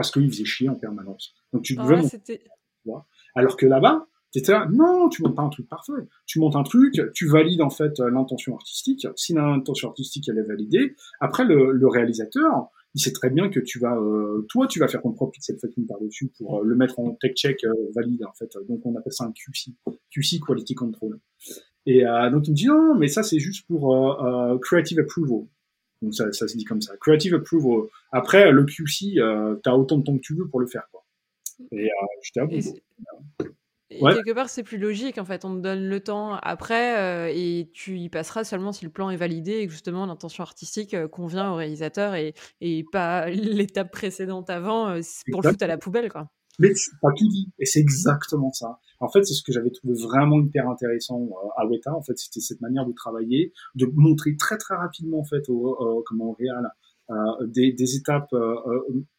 parce qu'il faisait chier en permanence. Donc tu devais ah Alors que là-bas, étais là, non, tu montes pas un truc parfait. Tu montes un truc, tu valides en fait l'intention artistique. Si l'intention artistique elle est validée, après le, le, réalisateur, il sait très bien que tu vas, euh, toi, tu vas faire ton propre pixel fucking par dessus pour euh, le mettre en tech check euh, valide en fait. Donc on appelle ça un QC, QC Quality Control. Et euh, donc il me dit non, mais ça c'est juste pour euh, creative approval. Donc ça, ça se dit comme ça. Creative Approval. Après, le QC, euh, t'as autant de temps que tu veux pour le faire. Quoi. Et euh, j'étais à. Et ouais. quelque part, c'est plus logique. En fait, on te donne le temps après euh, et tu y passeras seulement si le plan est validé et que justement l'intention artistique euh, convient au réalisateur et, et pas l'étape précédente avant euh, pour le foutre à la poubelle. Quoi. Mais tu pas tout dit. Et c'est exactement ça. En fait, c'est ce que j'avais trouvé vraiment hyper intéressant euh, à Weta. En fait, c'était cette manière de travailler, de montrer très très rapidement en fait au, comment euh, des, des, étapes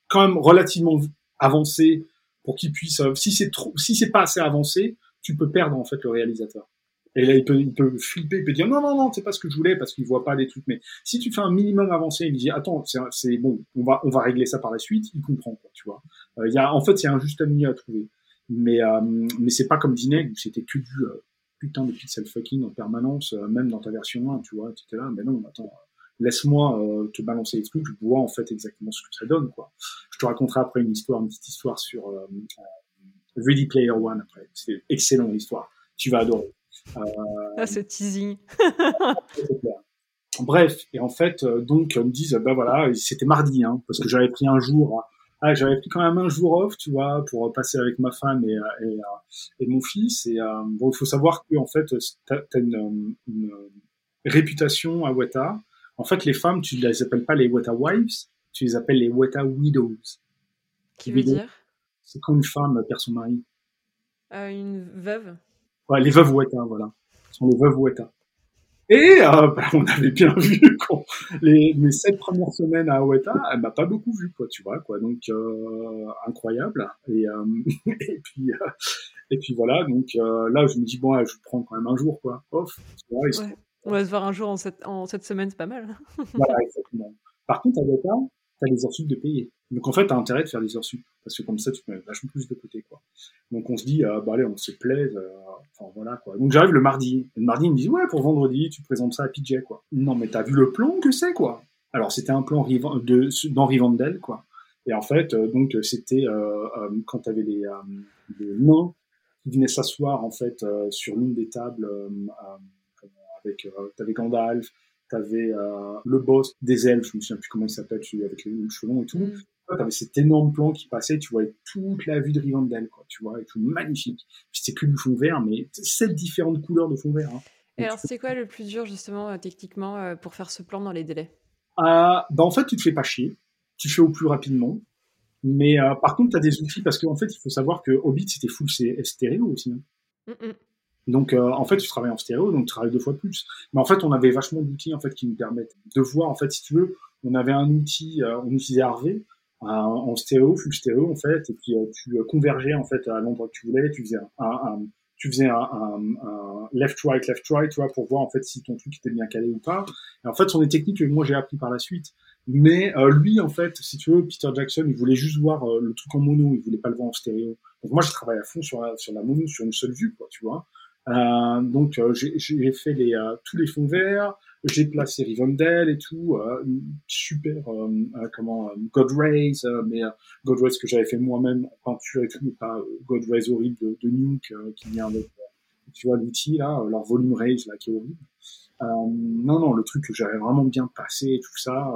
quand même relativement avancées pour qu'il puisse. Euh, si c'est trop, si c'est pas assez avancé, tu peux perdre en fait le réalisateur. Et là, il peut, il peut flipper, il peut dire non, non, non, c'est pas ce que je voulais parce qu'il voit pas les trucs. Mais si tu fais un minimum avancé, il dit attends, c'est bon, on va, on va régler ça par la suite. Il comprend, quoi, tu vois. Il euh, y a, en fait, il y a un juste milieu à trouver. Mais, euh, mais c'est pas comme Dineg où c'était que du euh, putain de pixel fucking en permanence, euh, même dans ta version 1, tu vois. Tu étais là, mais non, attends, laisse-moi te balancer les trucs, je vois en fait exactement ce que ça donne, quoi. Je te raconterai après une histoire, une petite histoire sur Ready Player One après. C'est excellent l'histoire. Tu vas adorer. ah, c'est teasing. Bref, et en fait, donc, ils me disent, bah voilà, c'était mardi, hein, parce que j'avais pris un jour ah, j'avais pris quand même un jour off, tu vois, pour passer avec ma femme et, et, et mon fils. Et euh, bon, il faut savoir que en fait, tu as, une, une, réputation à Weta. En fait, les femmes, tu les appelles pas les Weta wives, tu les appelles les Weta widows. Qui veut dire? C'est quand une femme perd son mari. Euh, une veuve? Ouais, les veuves Weta, voilà. Ce sont les veuves Weta. Et euh, bah, on avait bien vu les, mes sept premières semaines à Weta, elle m'a pas beaucoup vu, quoi, tu vois, quoi. Donc euh, incroyable. Et, euh, et puis et puis voilà. Donc là, je me dis bon, je prends quand même un jour, quoi. Off. ouais. On va se voir un jour en cette en cette semaine, c'est pas mal. voilà, exactement. Par contre, à Weta, tu as les heures sup de payer. Donc en fait, tu as intérêt de faire des heures sup parce que comme ça, tu mets vachement plus de côté, quoi. Donc on se dit, euh, bah allez, on se plaise. Euh, enfin voilà, quoi. Donc j'arrive le mardi. le mardi, il me dit, ouais, pour vendredi, tu présentes ça à PJ, quoi. Non, mais t'as vu le plan que c'est, quoi. Alors c'était un plan de, dans Rivendell, quoi. Et en fait, euh, donc c'était euh, quand t'avais les, les nains qui venaient s'asseoir en fait sur l'une des tables avec t'avais Gandalf, t'avais euh, le boss des elfes, je me souviens plus comment il s'appelle, celui avec les cheveux longs et tout. Mm tu avais cet énorme plan qui passait, tu voyais toute la vue de Rivendell, quoi, tu vois, et tout magnifique. C'était que du fond vert, mais sept différentes couleurs de fond vert. Hein. Et alors, c'est quoi le plus dur, justement, euh, techniquement, euh, pour faire ce plan dans les délais? Euh, bah, En fait, tu te fais pas chier. Tu fais au plus rapidement. Mais par contre, tu as des outils, parce qu'en fait, il faut savoir que Hobbit, c'était full stéréo aussi. Hein. Donc, en fait, tu travailles en stéréo, donc tu travailles deux fois plus. Mais en fait, on avait vachement d'outils en fait qui nous permettent de voir, en fait, si tu veux, on avait un outil, on utilisait Harvey, en stéréo, full stéréo en fait, et puis euh, tu euh, convergeais en fait à l'endroit que tu voulais, tu faisais un, un, tu faisais un, un, left right left right, tu vois, pour voir en fait si ton truc était bien calé ou pas. Et en fait, ce sont des techniques que moi j'ai appris par la suite. Mais euh, lui, en fait, si tu veux, Peter Jackson, il voulait juste voir le truc en mono, il voulait pas le voir en stéréo. Donc moi, j'ai travaillé à fond sur la, sur la mono, sur une seule vue, quoi, tu vois. Euh, donc j'ai fait les, tous les fonds verts, j'ai placé Rivendell et tout, euh, super, euh, euh comment, euh, God Rays, euh, mais God Rays que j'avais fait moi-même en peinture et tout, mais pas God Rays horrible de, de Nuke qui vient avec, tu vois, l'outil là, leur volume Rays là qui est horrible. non, non, le truc que j'avais vraiment bien passé et tout ça,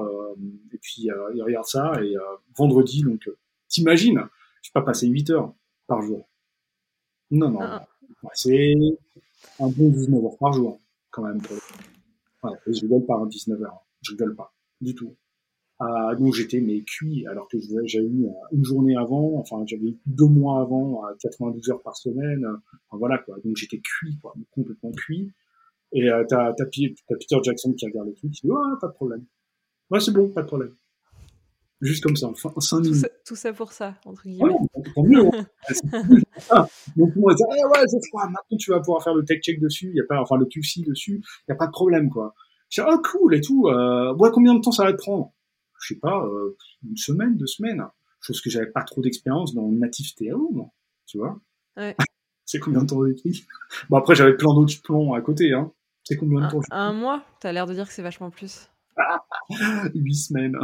et puis il regarde ça et vendredi, donc t'imagines, je pas passé 8 heures par jour. Non, non, ah. C'est un bon 19 heures par jour quand même. Pour je rigole pas, 19h. Je rigole pas. Du tout. Euh, donc j'étais mais cuit alors que j'avais eu une journée avant, enfin j'avais eu deux mois avant à 92 heures par semaine, enfin, voilà quoi. Donc j'étais cuit complètement cuit. Et euh, t'as as, Peter Jackson qui regarde le truc, qui dit ouais pas de problème. Ouais c'est bon, pas de problème. Juste comme ça, enfin, 5 minutes. Tout ça, tout ça pour ça, entre guillemets. Ouais, tant mieux. Hein. Donc on va dire, eh ouais, c'est froid, maintenant tu vas pouvoir faire le tech check dessus, y a pas, enfin le QC dessus, il y a pas de problème quoi. Je dis, oh cool et tout, euh, ouais, combien de temps ça va te prendre? Je sais pas, euh, une semaine, deux semaines. Chose que j'avais pas trop d'expérience dans Native Stereo, moi, tu vois. Ouais. c'est combien de temps d'écrit? Bon après j'avais plein d'autres plans à côté, hein. C'est combien de temps Un, un mois? T'as l'air de dire que c'est vachement plus. Huit semaines.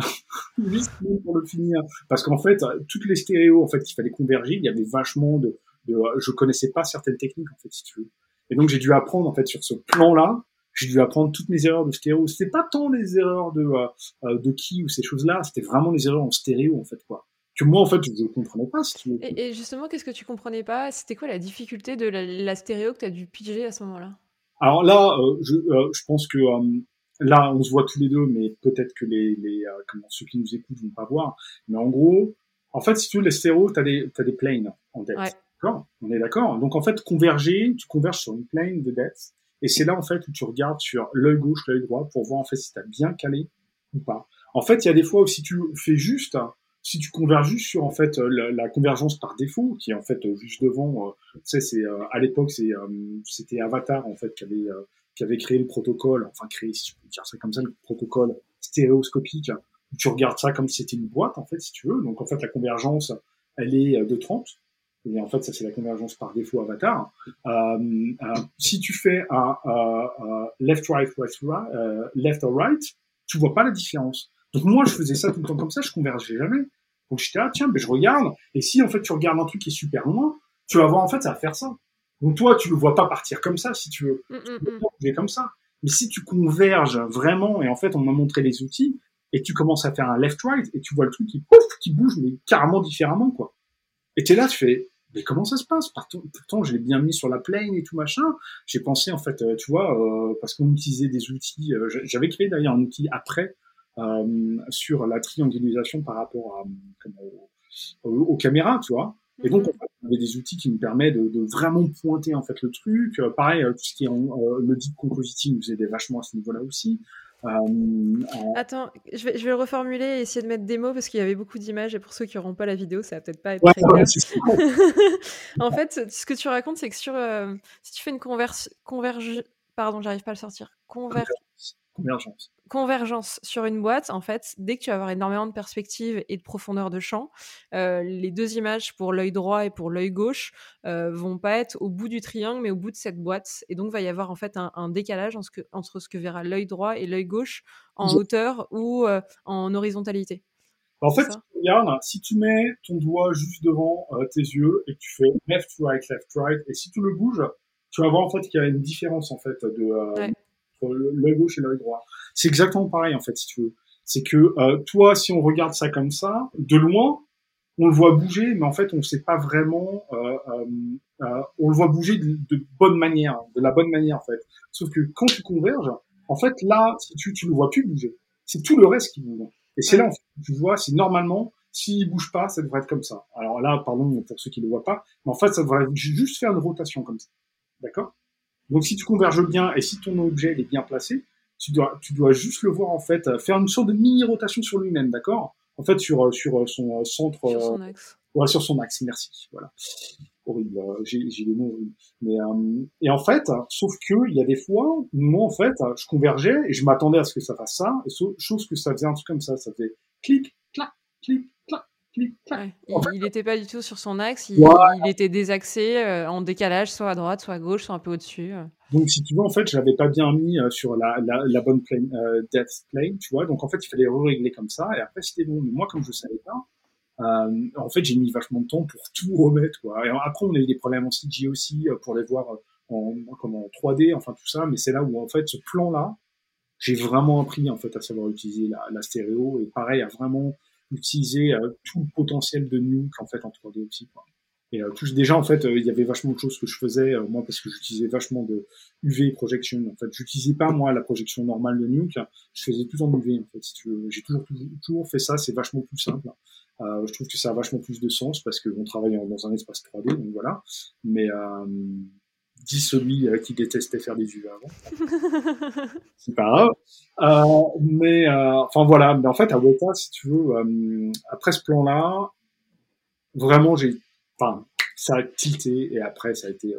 Huit semaines pour le finir. Parce qu'en fait, toutes les stéréos, en fait, qu'il fallait converger, il y avait vachement de, de, je connaissais pas certaines techniques, en fait, si tu veux. Et donc, j'ai dû apprendre, en fait, sur ce plan-là, j'ai dû apprendre toutes mes erreurs de stéréo. C'était pas tant les erreurs de, euh, euh, de qui ou ces choses-là, c'était vraiment les erreurs en stéréo, en fait, quoi. Que moi, en fait, je ne comprenais pas, si tu veux. Et, justement, qu'est-ce que tu comprenais pas? C'était quoi la difficulté de la, stéréo que tu as dû piger à ce moment-là? Alors là, euh, je, je pense que là, on se voit tous les deux, mais peut-être que les, les euh, comment, ceux qui nous écoutent vont pas voir. Mais en gros, en fait, si tu veux, les stéréos, t'as des, t'as des planes en depth. D'accord? On est d'accord? Donc, en fait, converger, tu converges sur une plane de depth. Et c'est là, en fait, où tu regardes sur l'œil gauche, l'œil droit, pour voir, en fait, si t'as bien calé ou pas. En fait, il y a des fois où si tu fais juste, si tu converges juste sur, en fait, la, convergence par défaut, qui est, en fait, juste devant, euh, tu sais, c'est, euh, à l'époque, c'est, c'était Avatar, en fait, qui avait, qui avait créé le protocole, enfin créé, si tu peux dire ça comme ça, le protocole stéréoscopique, tu regardes ça comme si c'était une boîte, en fait, si tu veux. Donc, en fait, la convergence, elle est euh, de 30. Et en fait, ça, c'est la convergence par défaut avatar. Euh, euh, si tu fais un left, right, right, right left or right, tu vois pas la différence. Donc moi, je faisais ça tout le temps comme ça, je convergeais jamais. Donc j'étais là, tiens, ben je regarde. Et si en fait tu regardes un truc qui est super loin, tu vas voir en fait ça va faire ça. Donc toi, tu le vois pas partir comme ça si tu veux. Mm, mm, tu mm. comme ça. Mais si tu converges vraiment, et en fait on m'a montré les outils, et tu commences à faire un left-right, et tu vois le truc qui pouf, qui bouge, mais carrément différemment, quoi. Et t'es là, tu fais, mais comment ça se passe? Pourtant, je l'ai bien mis sur la plane et tout machin. J'ai pensé en fait, euh, tu vois, euh, parce qu'on utilisait des outils. Euh, j'avais créé d'ailleurs un outil après sur la triangulisation par rapport à, aux, caméras, tu vois. Et donc, mhm. on avait des outils qui nous permettent de, de, vraiment pointer en fait le truc. pareil, tout ce qui est le deep compositing nous aidait vachement à ce niveau-là aussi. Euh, Attends, je vais, je vais le reformuler et essayer de mettre des mots parce qu'il y avait beaucoup d'images et pour ceux qui n'auront pas la vidéo, ça va peut-être pas être très clair. en fait, ce que tu racontes, c'est que sur, euh, si tu fais une converse, converge, pardon, j'arrive pas à le sortir, convergence. Convergence convergence sur une boîte, en fait, dès que tu vas avoir énormément de perspectives et de profondeur de champ, euh, les deux images pour l'œil droit et pour l'œil gauche euh, vont pas être au bout du triangle, mais au bout de cette boîte. Et donc, va y avoir en fait un, décalage entre ce, que, entre ce que verra l'œil droit et l'œil gauche en hauteur ou euh, en horizontalité. En fait, regarde, si tu mets ton doigt juste devant tes yeux et que tu fais left, right, left, right, et si tu le bouges, tu vas voir en fait qu'il y a une différence en fait de l'œil gauche et l'œil droit. C'est exactement pareil en fait, si tu veux. C'est que euh, toi, si on regarde ça comme ça, de loin, on le voit bouger, mais en fait, on ne sait pas vraiment. Euh, euh, euh, on le voit bouger de, bonne manière, de la bonne manière en fait. Sauf que quand tu converges, en fait, là, si tu, tu le vois plus bouger. C'est tout le reste qui bouge. Et c'est là, en fait, tu vois, si normalement, s'il bouge pas, ça devrait être comme ça. Alors là, pardon pour ceux qui ne le voient pas, mais en fait, ça devrait juste faire une rotation comme ça. D'accord? Donc si tu converges bien et si ton objet est bien placé, tu dois, tu dois juste le voir en fait faire une sorte de mini rotation sur lui-même, d'accord? En fait, sur euh, sur euh, son euh, centre. Sur son axe. Ouais, sur son axe. Merci. Voilà. Horrible. J'ai des mots Mais et en fait, sauf que il y a des fois où moi en fait, je convergeais et je m'attendais à ce que ça fasse ça, et chose que ça faisait un truc comme ça, ça faisait clic, clac, clic, il n'était pas du tout sur son axe, il, était désaxé, euh, en décalage, soit à droite, soit à gauche, soit un peu au-dessus. Euh. Donc, si tu veux, en fait, je l'avais pas bien mis euh, sur la, la, bonne plane, depth plane, tu vois. Donc, en fait, il fallait régler comme ça, et après, c'était bon. Mais moi, comme je savais pas, en fait, j'ai mis vachement de temps pour tout remettre, quoi. Et après, on a eu des problèmes en CG aussi, pour les voir en, comme en 3D, enfin, tout ça. Mais c'est là où, en fait, ce plan-là, j'ai vraiment appris, en fait, à savoir utiliser la, la stéréo, et pareil, à vraiment utiliser euh, tout le potentiel de Nuke en fait en 3D aussi. Quoi. Et euh, déjà en fait, euh, il y avait vachement de choses que je faisais moi parce que j'utilisais vachement de UV projection. En fait, j'utilisais pas moi la projection normale de Nuke, je faisais tout en UV en fait. Si j'ai toujours, toujours fait ça, c'est vachement plus simple. Euh, je trouve que ça a vachement plus de sens parce qu'on travaille dans un espace 3D, donc voilà. Mais euh, dit celui euh, qui détestait faire des vues avant. c'est pas grave. Euh, mais euh, enfin voilà. Mais en fait, à Weta, si tu veux, après ce plan-là, vraiment, j'ai, enfin, ça a tilté et après, ça a été,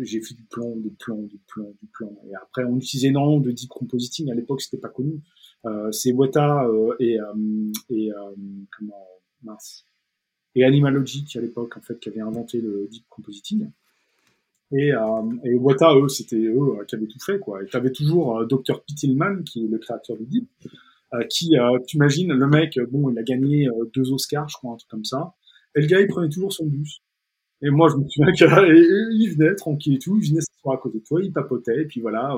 j'ai fait du plan, du plan, du plan, du plan. Et après, on utilisait énormément de deep compositing. À l'époque, c'était pas connu. c'est Weta et et comment mince et Animalogic à l'époque en fait qui avait inventé le deep compositing. Et, euh, et Wata, eux, c'était eux euh, qui avaient tout fait, quoi. Et t'avais toujours euh, Dr. Pittelman, qui est le créateur du Deep, euh, qui, euh, tu imagines, le mec, bon, il a gagné deux Oscars, je crois, un truc comme ça. Et le gars, il prenait toujours son bus. Et moi, je me souviens qu'il venait tranquille et tout, il venait s'asseoir à côté de toi, il papotait, et puis voilà,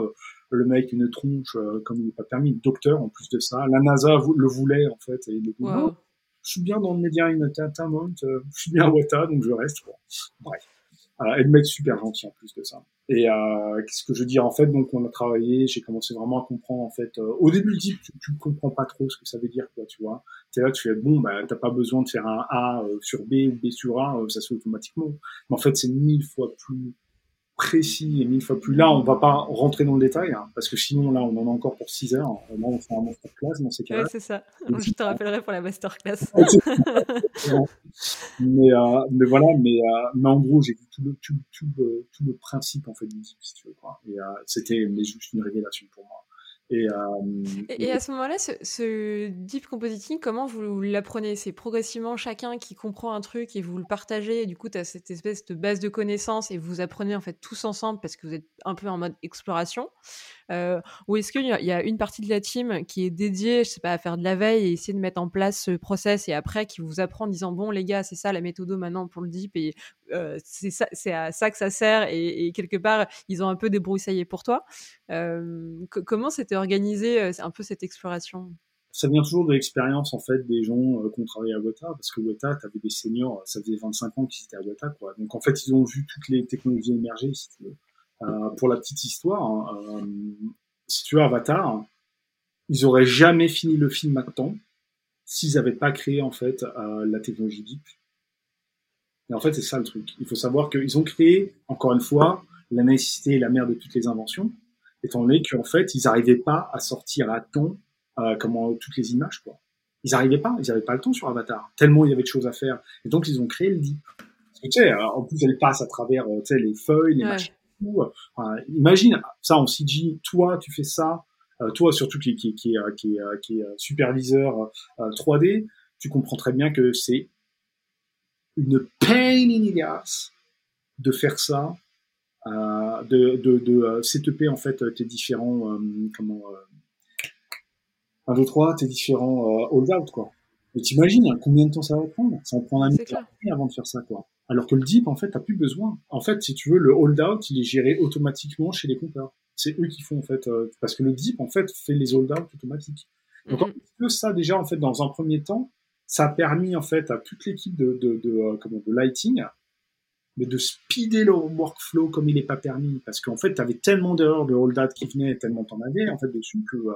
le mec, une tronche, comme il n'est pas permis, docteur en plus de ça. La NASA le voulait, en fait, et il dit, je suis bien dans le Media Entertainment, je suis bien à Wata, donc je reste, quoi. Bref. Euh, et le mec super gentil en plus de ça. Et euh, qu'est-ce que je dire en fait Donc on a travaillé, j'ai commencé vraiment à comprendre en fait. Euh, au début, tu, tu comprends pas trop ce que ça veut dire quoi, tu vois. T'es là, tu fais bon, bah t'as pas besoin de faire un A sur B ou B sur A, ça se fait automatiquement. Mais en fait, c'est mille fois plus précis et mille fois plus. Là, on va pas rentrer dans le détail, hein, parce que sinon, là, on en a encore pour 6 heures. Là, on fait un masterclass dans ces cas-là. Ouais, c'est ça. Je te rappellerai pour la masterclass. mais, euh, mais voilà, mais, euh, mais en gros, j'ai vu tout le, tout, tout, le, tout le principe, en fait, du si tu veux, quoi. Et euh, c'était juste une révélation pour moi. Et, et, à ce moment-là, ce, deep compositing, comment vous l'apprenez? C'est progressivement chacun qui comprend un truc et vous le partagez. Et du coup, tu as cette espèce de base de connaissances et vous apprenez en fait tous ensemble parce que vous êtes un peu en mode exploration. Euh, ou est-ce qu'il y, a une partie de la team qui est dédiée, je sais pas, à faire de la veille et essayer de mettre en place ce process et après qui vous apprend en disant bon les gars, c'est ça la méthode maintenant pour le deep et euh, c'est à ça que ça sert et, quelque part ils ont un peu débroussaillé pour toi. Euh, comment c'était organisé un peu cette exploration? Ça vient toujours de l'expérience en fait des gens qui ont travaillé à Weta parce que Weta tu avais des seniors ça faisait 25 ans qu'ils étaient à Weta donc en fait ils ont vu toutes les technologies émerger si tu veux euh, pour la petite histoire, hein, euh, si tu veux Avatar, ils auraient jamais fini le film à temps s'ils n'avaient pas créé en fait euh, la technologie Deep. Et en fait, c'est ça le truc. Il faut savoir qu'ils ont créé, encore une fois, la nécessité et la mère de toutes les inventions, étant donné qu'en fait, ils n'arrivaient pas à sortir à temps comment, toutes les images. Quoi. Ils n'arrivaient pas, ils n'avaient pas le temps sur Avatar, tellement il y avait de choses à faire. Et donc, ils ont créé le Deep. tu sais, en plus, elle passe à travers les feuilles, les machines imagine ça en CG, toi tu fais ça, euh, toi surtout qui, qui, qui, qui, qui est superviseur 3D, euh, tu comprends très bien que c'est une pain in the ass de faire ça, euh, de, de, de setuper en fait tes différents comment un, deux, trois, tes différents hold out quoi. Et t'imagines hein, combien de temps ça va prendre? Ça en prend un minute avant de faire ça quoi. Alors que le deep, en fait, t'as plus besoin. En fait, si tu veux, le hold-out, il est géré automatiquement chez les compteurs. C'est eux qui font, en fait, euh, parce que le deep, en fait, fait les hold-out automatiques. Donc, mm ça, déjà, en fait, dans un premier temps, ça a permis, en fait, à toute l'équipe de, de, de, euh, comment, de lighting, mais de speeder le workflow comme il n'est pas permis. Parce qu'en fait, tu avais tellement d'erreurs de hold-out qui venaient, tellement t'en avais, en fait, dessus, que, euh,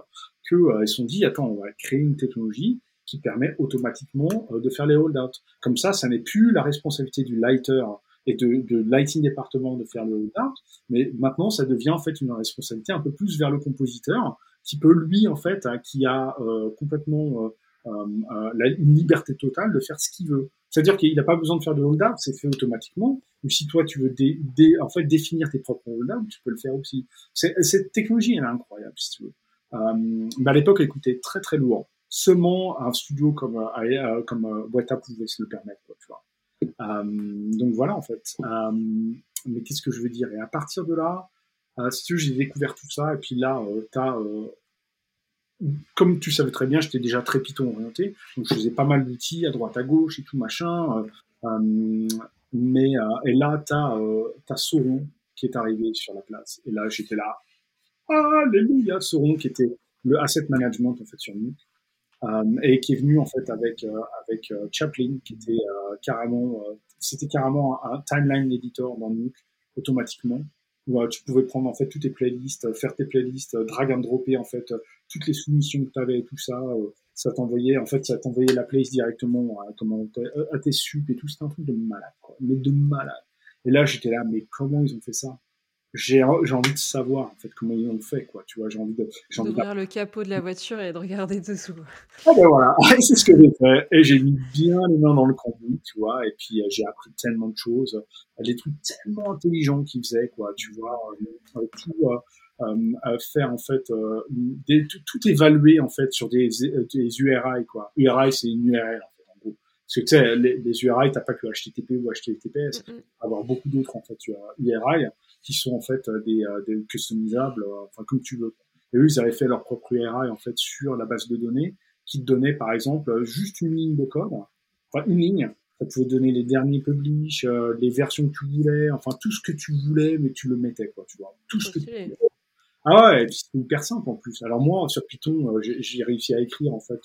que, euh, ils sont dit, attends, on va créer une technologie qui permet automatiquement euh, de faire les hold-out. Comme ça, ça n'est plus la responsabilité du lighter et de, de lighting département de faire le hold-out, mais maintenant ça devient en fait une responsabilité un peu plus vers le compositeur qui peut lui en fait, hein, qui a euh, complètement la, une liberté totale de faire ce qu'il veut. C'est-à-dire qu'il n'a pas besoin de faire de hold-out, c'est fait automatiquement. Ou si toi tu veux en fait définir tes propres hold-out, tu peux le faire aussi. Cette technologie elle est incroyable si tu veux. mais à l'époque elle coûtait très très lourd seulement un studio comme euh, euh comme euh, pouvait se le permettre, tu. Euh, donc voilà en fait. Euh, mais qu'est-ce que je veux dire? Et à partir de là, si tu veux, j'ai découvert tout ça et puis là, t'as comme tu savais très bien, j'étais déjà très Python orienté, donc je faisais pas mal d'outils à droite à gauche et tout machin. mais et là, t'as as Sauron qui est arrivé sur la place. Et là, j'étais là, alléluia, Sauron qui était le asset management en fait sur nous. Euh, et qui est venu en fait avec euh, avec euh, Chaplin, qui était carrément, c'était carrément un, timeline editor dans Nuke automatiquement où tu pouvais prendre en fait toutes tes playlists, faire tes playlists, drag and dropper en fait toutes les soumissions que tu avais tout ça. ça t'envoyait, en fait, ça t'envoyait la playlist directement à, comment, à tes sup et tout. C'était un truc de malade, quoi. Mais de malade. Et là, j'étais là, mais comment ils ont fait ça? J'ai envie de savoir en fait comment ils ont fait quoi tu vois j'ai envie de d'ouvrir le capot de la voiture et de regarder dessous ah ben voilà c'est ce que j'ai fait et j'ai mis bien les mains dans le cambouis tu vois et puis euh, j'ai appris tellement de choses des trucs tellement intelligents qu'ils faisaient quoi tu vois euh, tout euh, faire en fait des, tout, évaluer en fait sur des, des URI quoi URI c'est une URL en fait en gros parce que tu sais les, les URI t'as pas que HTTP ou HTTPS mm -hmm. avoir beaucoup d'autres en fait URI qui sont en fait euh, des, euh, des customisables, euh, enfin comme tu veux. Et eux, ils avaient fait leur propre URI en fait sur la base de données qui te donnait par exemple juste une ligne de code, enfin une ligne. Ça pouvait donner les derniers publish, les versions que tu voulais, enfin tout ce que tu voulais, mais tu le mettais quoi, tu vois, tout ce que tu voulais. Ah ouais, c'est hyper simple en plus. Alors moi sur Python, j'ai réussi à écrire en fait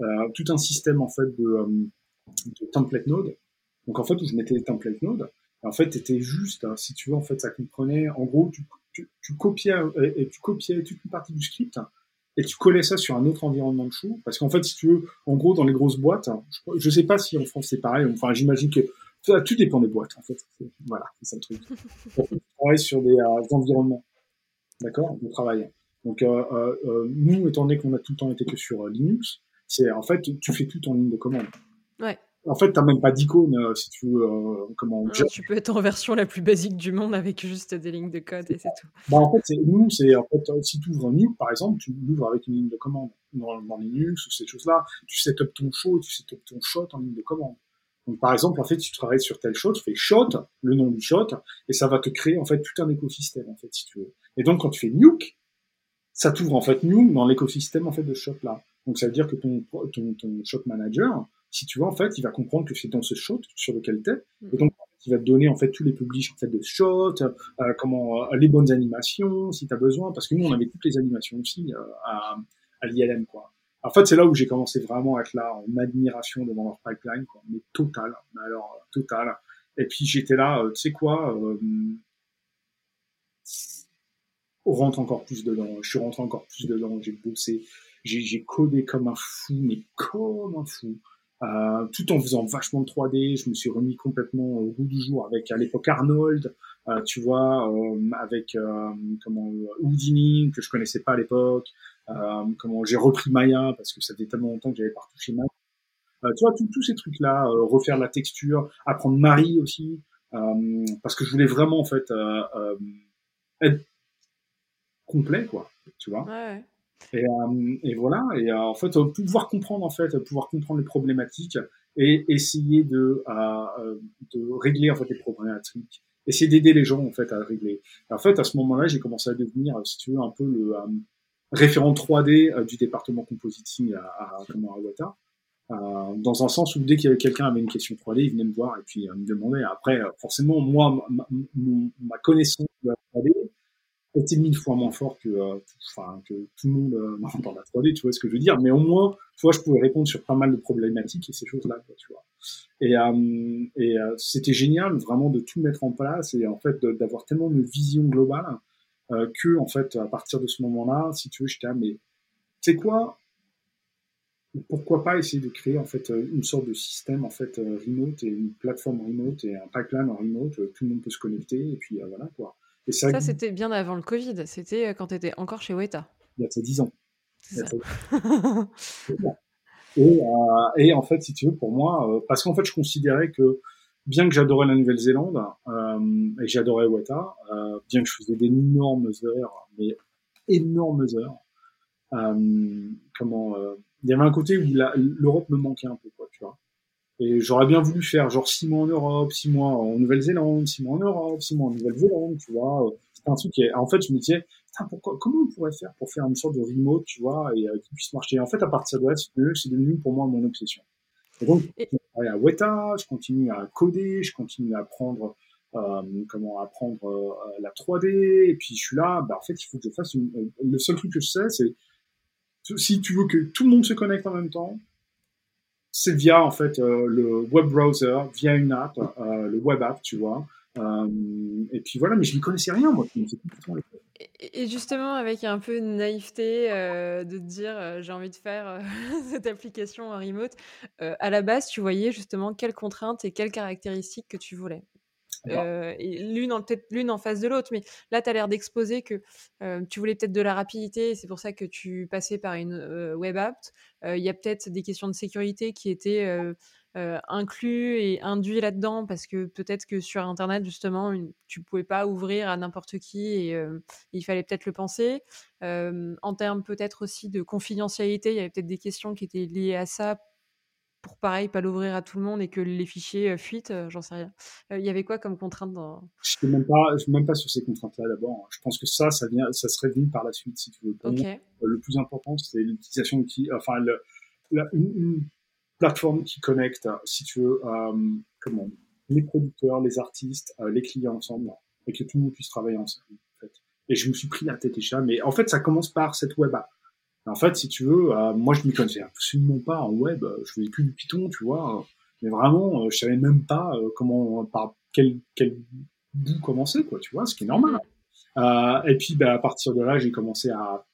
euh, tout un système en fait de, de template node. Donc en fait où je mettais les template node en fait, c'était juste, hein, si tu veux, en fait, ça comprenait, en gros, tu, tu, tu copiais, euh, et tu copiais toute une partie du script, et tu collais ça sur un autre environnement de show. Parce qu'en fait, si tu veux, en gros, dans les grosses boîtes, je, je sais pas si en France c'est pareil, enfin, j'imagine que tout dépend des boîtes, en fait. Voilà, c'est ça le truc. tu travailles sur des euh, environnements, d'accord, de travail. Donc, euh, euh, euh, nous, étant donné qu'on a tout le temps été que sur Linux, c'est en fait, tu fais tout en ligne de commande. Ouais. en fait, t'as même pas d'icône, si tu veux. Comment Tu peux être en version la plus basique du monde avec juste des lignes de code et c'est tout. Bah, en fait, c'est, nous, c'est, en fait, si tu ouvres un Nuke, par exemple, tu l'ouvres avec une ligne de commande. Dans, dans Linux ou ces choses-là, tu setup ton show, tu setup ton shot en ligne de commande. Donc, par exemple, en fait, si tu travailles sur tel shot, tu fais shot, le nom du shot, et ça va te créer, en fait, tout un écosystème, en fait, si tu veux. Et donc, quand tu fais nuke, ça t'ouvre, en fait, nuke dans l'écosystème, en fait, de shot là. Donc, ça veut dire que ton, ton, ton shot manager, si tu veux, en fait, il va comprendre que c'est dans ce shot sur lequel tu es. Mm. Et donc, il va te donner, en fait, tous les publishs, en fait, de shot, euh, comment, euh, les bonnes animations, si tu as besoin. Parce que nous, on avait toutes les animations aussi euh, à, à l'ILM, quoi. En fait, c'est là où j'ai commencé vraiment à être là en admiration devant leur pipeline, quoi. Mais total. Alors, total. Et puis, j'étais là, tu sais quoi, on rentre encore plus dedans. Je suis rentré encore plus dedans. J'ai bossé. J'ai codé comme un fou, mais comme un fou. Euh, tout en faisant vachement de 3D. Je me suis remis complètement au goût du jour avec à l'époque Arnold, euh, tu vois, euh, avec euh, comment Houdini que je connaissais pas à l'époque. Euh, comment j'ai repris Maya parce que ça fait tellement longtemps que j'avais pas retouché Maya. tu vois, tous ces trucs-là, refaire la texture, apprendre Marie aussi, parce que je voulais vraiment en fait être complet, quoi. Tu vois. Ouais. Et, euh, et, voilà, et euh, en fait, pouvoir comprendre en fait, pouvoir comprendre les problématiques et essayer de, euh, de régler en fait les problématiques, essayer d'aider les gens en fait à régler. En fait, à ce moment-là, j'ai commencé à devenir, si tu veux, un peu le référent 3D du département compositing à, à, à Wata. Euh, dans un sens où dès que quelqu'un avait une question 3D, il venait me voir et puis me demandait. Après, forcément, moi, ma, ma connaissance de la 3D, était mille fois moins fort que, euh, enfin, que tout le monde euh, dans la 3D, tu vois ce que je veux dire. Mais au moins, tu vois, je pouvais répondre sur pas mal de problématiques et ces choses-là, tu vois. Et, euh, et euh, c'était génial, vraiment, de tout mettre en place et en fait d'avoir tellement de vision globale euh, que, en fait, à partir de ce moment-là, si tu veux, j'étais là, mais tu sais quoi? Pourquoi pas essayer de créer en fait une sorte de système en fait remote et une plateforme remote et un pipeline en remote, tout le monde peut se connecter et puis voilà quoi ça, c'était bien avant le Covid. C'était euh, quand tu étais encore chez Weta. Il y a 10 ans. et, euh, et, en fait, si tu veux, pour moi, euh, parce qu'en fait, je considérais que bien que j'adorais la Nouvelle-Zélande euh, et j'adorais Weta, bien que je faisais d'énormes heures, mais énormes heures, comment, il y avait un côté où l'Europe me manquait un peu. Et j'aurais bien voulu faire genre six mois en Europe, six mois en Nouvelle-Zélande, six mois en Europe, six mois en Nouvelle-Zélande, tu vois. C'est un truc qui est... En fait, je me disais, pourquoi, comment on pourrait faire pour faire une sorte de remote, tu vois, et euh, qui puisse marcher? Et en fait, à partir de là, c'est devenu pour moi mon obsession. Et donc, je continue à Weta, je continue à coder, je continue à apprendre euh, comment apprendre euh, la 3D, et puis je suis là, bah, en fait, il faut que je fasse une... Euh, le seul truc que je sais, c'est si tu veux que tout le monde se connecte en même temps, c'est via en fait euh, le web browser, via une app, euh, le web app, tu vois. Euh, et puis voilà, mais je n'y connaissais rien, moi. Et justement, avec un peu de naïveté, de dire j'ai envie de faire cette application en remote, à la base, tu voyais justement quelles contraintes et quelles caractéristiques que tu voulais. Euh, l'une en, l'une en face de l'autre. Mais là, tu as l'air d'exposer que euh, tu voulais peut-être de la rapidité, c'est pour ça que tu passais par une euh, web app. Il y a peut-être des questions de sécurité qui étaient inclus et induits là-dedans, parce que peut-être que sur Internet, justement, une, tu pouvais pas ouvrir à n'importe qui et il fallait peut-être le penser. en termes peut-être aussi de confidentialité, il y avait peut-être des questions qui étaient liées à ça pour pareil, pas l'ouvrir à tout le monde et que les fichiers euh, fuitent, euh, j'en sais rien. Euh, il y avait quoi comme contrainte dans... Je ne même pas, même pas sur ces contraintes-là d'abord. Je pense que ça, ça vient, ça serait venu par la suite, si tu veux. le plus important, c'est l'utilisation qui, enfin, une, plateforme qui connecte, si tu veux, comment, les producteurs, les artistes, les clients ensemble, et que tout le monde puisse travailler ensemble. En fait. Et je me suis pris la tête chat, mais en fait, ça commence par cette web app. En fait, si tu veux, euh, moi je m'y connaissais absolument pas en web. Je faisais plus du Python, tu vois. Mais vraiment, euh, je savais même pas euh, comment, par quel, quel bout commencer, quoi, tu vois, ce qui est normal. et puis, bah, à partir de là, j'ai commencé à,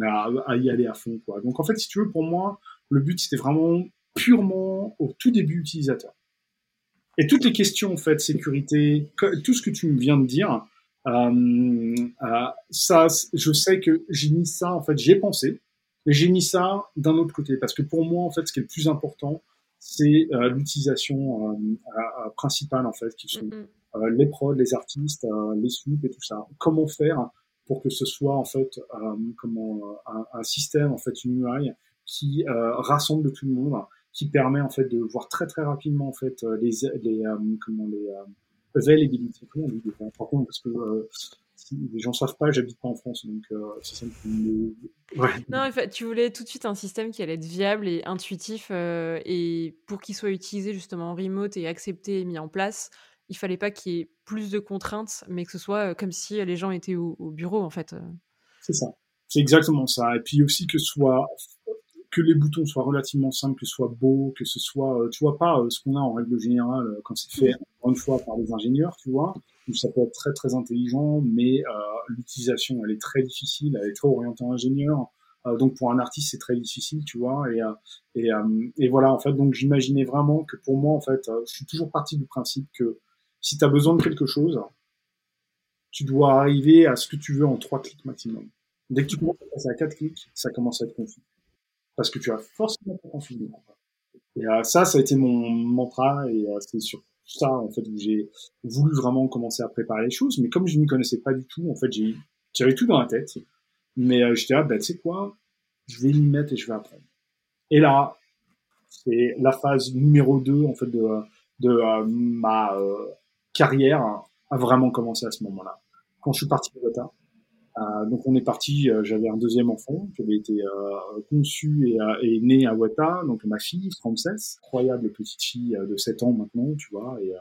à, y aller à fond, quoi. Donc, en fait, si tu veux, pour moi, le but, c'était vraiment purement au tout début utilisateur. Et toutes les questions, en fait, sécurité, tout ce que tu viens de dire, euh, euh, ça, je sais que j'ai mis ça, en fait, j'ai pensé, mais j'ai mis ça d'un autre côté, parce que pour moi, en fait, ce qui est le plus important, c'est l'utilisation principale en fait, qui sont les prods, les artistes, les sweeps et tout ça. Comment faire pour que ce soit en fait comment un, un, système en fait une UI qui rassemble tout le monde, qui permet en fait de voir très très rapidement en fait les les comment les availability, on dit important parce que les gens savent pas, j'habite pas en France, donc euh, c'est ça ouais. Non, en fait, tu voulais tout de suite un système qui allait être viable et intuitif, euh, et pour qu'il soit utilisé justement en remote et accepté et mis en place, il fallait pas qu'il y ait plus de contraintes, mais que ce soit euh, comme si les gens étaient au, bureau, en fait. C'est ça. C'est exactement ça. Et puis aussi que soit que les boutons soient relativement simples, que ce soit beau, que ce soit, tu vois pas ce qu'on a en règle générale quand c'est fait une fois par les ingénieurs, tu vois ça peut être très très intelligent, mais euh, l'utilisation elle est très difficile, elle est très orientée en ingénieur. Euh, donc pour un artiste c'est très difficile, tu vois. Et, euh, et, et voilà en fait. Donc j'imaginais vraiment que pour moi en fait, je suis toujours parti du principe que si tu as besoin de quelque chose, tu dois arriver à ce que tu veux en trois clics maximum. Dès que tu commences à passer à quatre clics, ça commence à être confus. Parce que tu as forcément pas confus. Et ça, ça a été mon mantra et c'est sûr ça en fait où j'ai voulu vraiment commencer à préparer les choses. Mais comme je ne connaissais pas du tout en fait j'ai j'avais tout dans la tête. Mais euh, j'étais là bah tu sais quoi je vais m'y mettre et je vais apprendre. Et là c'est la phase numéro 2 en fait de de euh, ma euh, carrière a vraiment commencé à ce moment-là. Quand je suis parti de Bogota euh, donc on est parti, euh, j'avais un deuxième enfant qui avait été euh, conçu et, et, né à Wata, donc ma fille Frances, incroyable petite fille de 7 ans maintenant, tu vois, et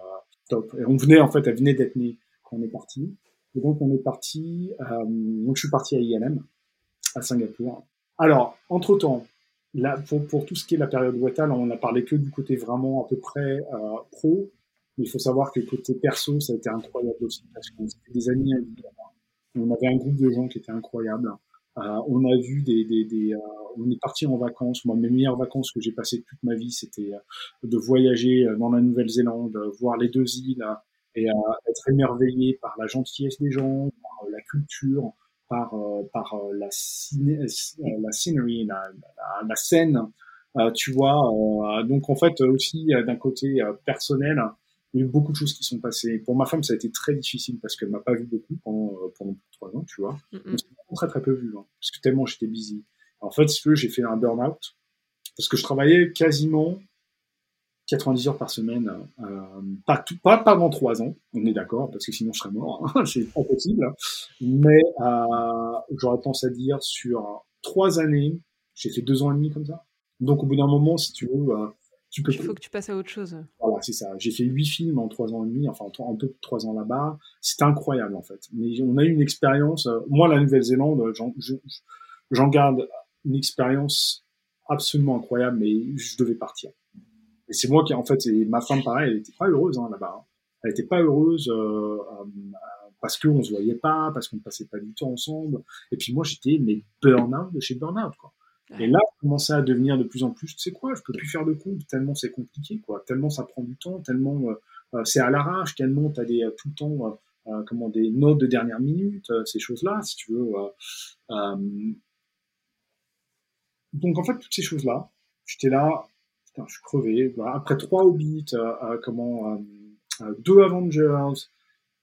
top. Et on venait en fait, elle venait d'être née quand on est parti. Donc on est parti, donc je suis parti à ILM à Singapour. Alors entre temps, là pour, pour tout ce qui est la période Wata, là, on a parlé que du côté vraiment à peu près pro, mais il faut savoir que côté perso, ça a été incroyable aussi parce qu'on fait des années à vivre on avait un groupe de gens qui était incroyable. Euh, on a vu des, des, des euh, on est parti en vacances. Moi, mes meilleures vacances que j'ai passées toute ma vie, c'était euh, de voyager dans la Nouvelle-Zélande, voir les deux îles et être émerveillé par la gentillesse des gens, par la culture, par par la la scenery, la, la, scène. tu vois. donc en fait aussi d'un côté personnel, il y a eu beaucoup de choses qui sont passées. Pour ma femme, ça a été très difficile parce qu'elle m'a pas vu beaucoup pendant, euh, pendant trois ans, tu vois. Mm -hmm. très très peu vu, hein, parce que tellement j'étais busy. En fait, si tu veux, j'ai fait un burn-out parce que je travaillais quasiment 90 heures par semaine, euh, pas, tout, pas, avant trois ans, on est d'accord, parce que sinon je serais mort, hein, c'est pas possible. Mais euh, j'aurais tendance à dire sur trois années, j'ai fait deux ans et demi comme ça. Donc au bout d'un moment, si tu veux, euh, tu peux. Il faut que tu passes à autre chose. Voilà, c'est ça. J'ai fait huit films en trois ans et demi, enfin un peu trois ans là-bas. C'était incroyable en fait. Mais on a eu une expérience. Euh, moi, la Nouvelle-Zélande, j'en garde une expérience absolument incroyable, mais je devais partir. Et c'est moi qui, en fait, et ma femme pareil, elle était pas heureuse hein, là-bas. Hein. Elle était pas heureuse euh, euh, parce qu'on se voyait pas, parce qu'on ne passait pas du temps ensemble. Et puis moi, j'étais mais burn-out de chez burn-out quoi. Et là, je commençais à devenir de plus en plus, tu sais quoi, je peux plus faire de compte, tellement c'est compliqué, quoi, tellement ça prend du temps, tellement euh, euh, c'est à l'arrache, tellement tu as des, euh, tout le temps comment, des notes de dernière minute, ces choses-là, si tu veux. Donc en fait, toutes ces choses-là, j'étais là, putain, je suis crevé. Après trois Hobbits, comment, deux Avengers,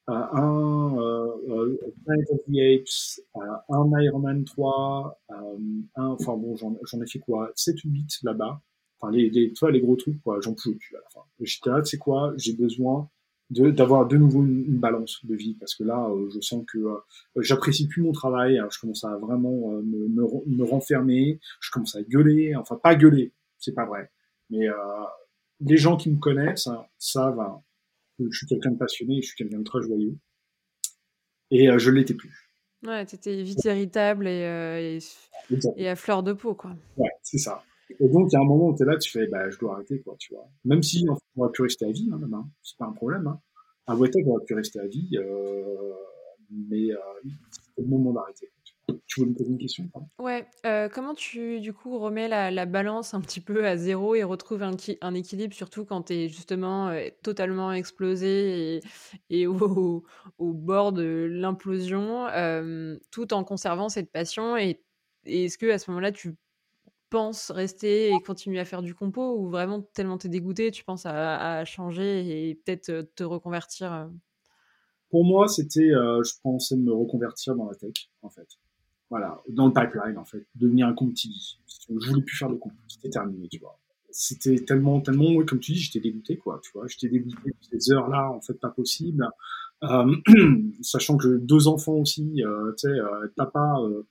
un euh, Planet of the Apes, un Iron Man 3, un, enfin bon, j'en ai fait quoi 7 ou 8 là-bas. Enfin, les, les, tu vois, les gros trucs, quoi, j'en pouvais plus à la fin. J'étais là, tu sais quoi, j'ai besoin d'avoir de, nouveau une, balance de vie parce que là euh, je sens que euh, j'apprécie plus mon travail je commence à vraiment euh, me, me, me, renfermer je commence à gueuler enfin pas gueuler c'est pas vrai mais les gens qui me connaissent savent hein, je suis quelqu'un de passionné, je suis quelqu'un de très joyeux. Et euh, je l'étais plus. Ouais, t'étais vite irritable et, euh, et, à fleur de peau, quoi. Ouais, c'est ça. Et donc, il y a un moment où tu es là, tu fais, bah, je dois arrêter, quoi, tu vois. Même si, on aurait pu rester à vie, hein, même, hein. c'est pas un problème, hein. À Weta, on aurait pu rester à vie, euh, mais c'est le moment d'arrêter. Tu veux me poser une question Ouais. Euh, comment tu, du coup, remets la, balance un petit peu à zéro et retrouves un, un équilibre, surtout quand tu es justement euh, totalement explosé et, et au, au, bord de l'implosion, euh, tout en conservant cette passion et, est-ce que à ce moment-là, tu penses rester et continuer à faire du compo ou vraiment tellement t'es dégoûté, tu penses à, changer et peut-être te reconvertir Pour moi, c'était, je pensais me reconvertir dans la tech, en fait. Voilà, dans le pipeline, en fait, devenir un compte Je voulais plus faire de compte, c'était terminé, tu vois. C'était tellement, tellement, comme tu dis, j'étais dégoûté, quoi, tu vois. J'étais dégoûté de ces heures-là, en fait, pas possible. Euh, sachant que deux enfants aussi, euh, tu sais, euh, papa, euh,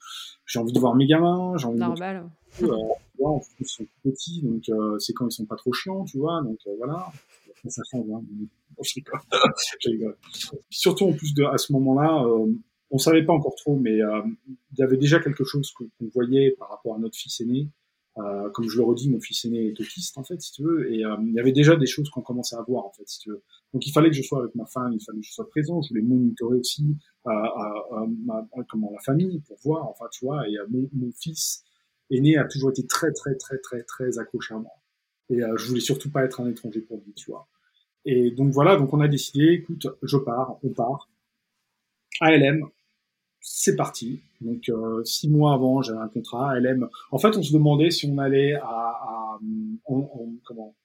j'ai envie de voir mes gamins, j'ai envie Normal. de... Euh, vois, ils sont petits, donc euh, c'est quand ils sont pas trop chiants, tu vois, donc voilà. Ça change, hein. Je rigole. je rigole. Surtout en plus de, à ce moment-là, on savait pas encore trop, mais il y avait déjà quelque chose qu'on voyait par rapport à notre fils aîné, euh, comme je le redis, mon fils aîné est autiste en fait, si tu veux, et euh, il y avait déjà des choses qu'on commençait à voir en fait, si tu veux. Donc il fallait que je sois avec ma femme, il fallait que je sois présent, je voulais monitorer aussi euh, ma, comment la famille pour voir, enfin tu vois, et mon, mon, fils aîné a toujours été très très très très très accroché à moi, et je voulais surtout pas être un étranger pour lui, tu vois. Et donc voilà, donc on a décidé, écoute, je pars, on part. ALM, c'est parti. Donc euh, six mois avant, j'avais un contrat. LM. En fait, on se demandait si on allait à, comment?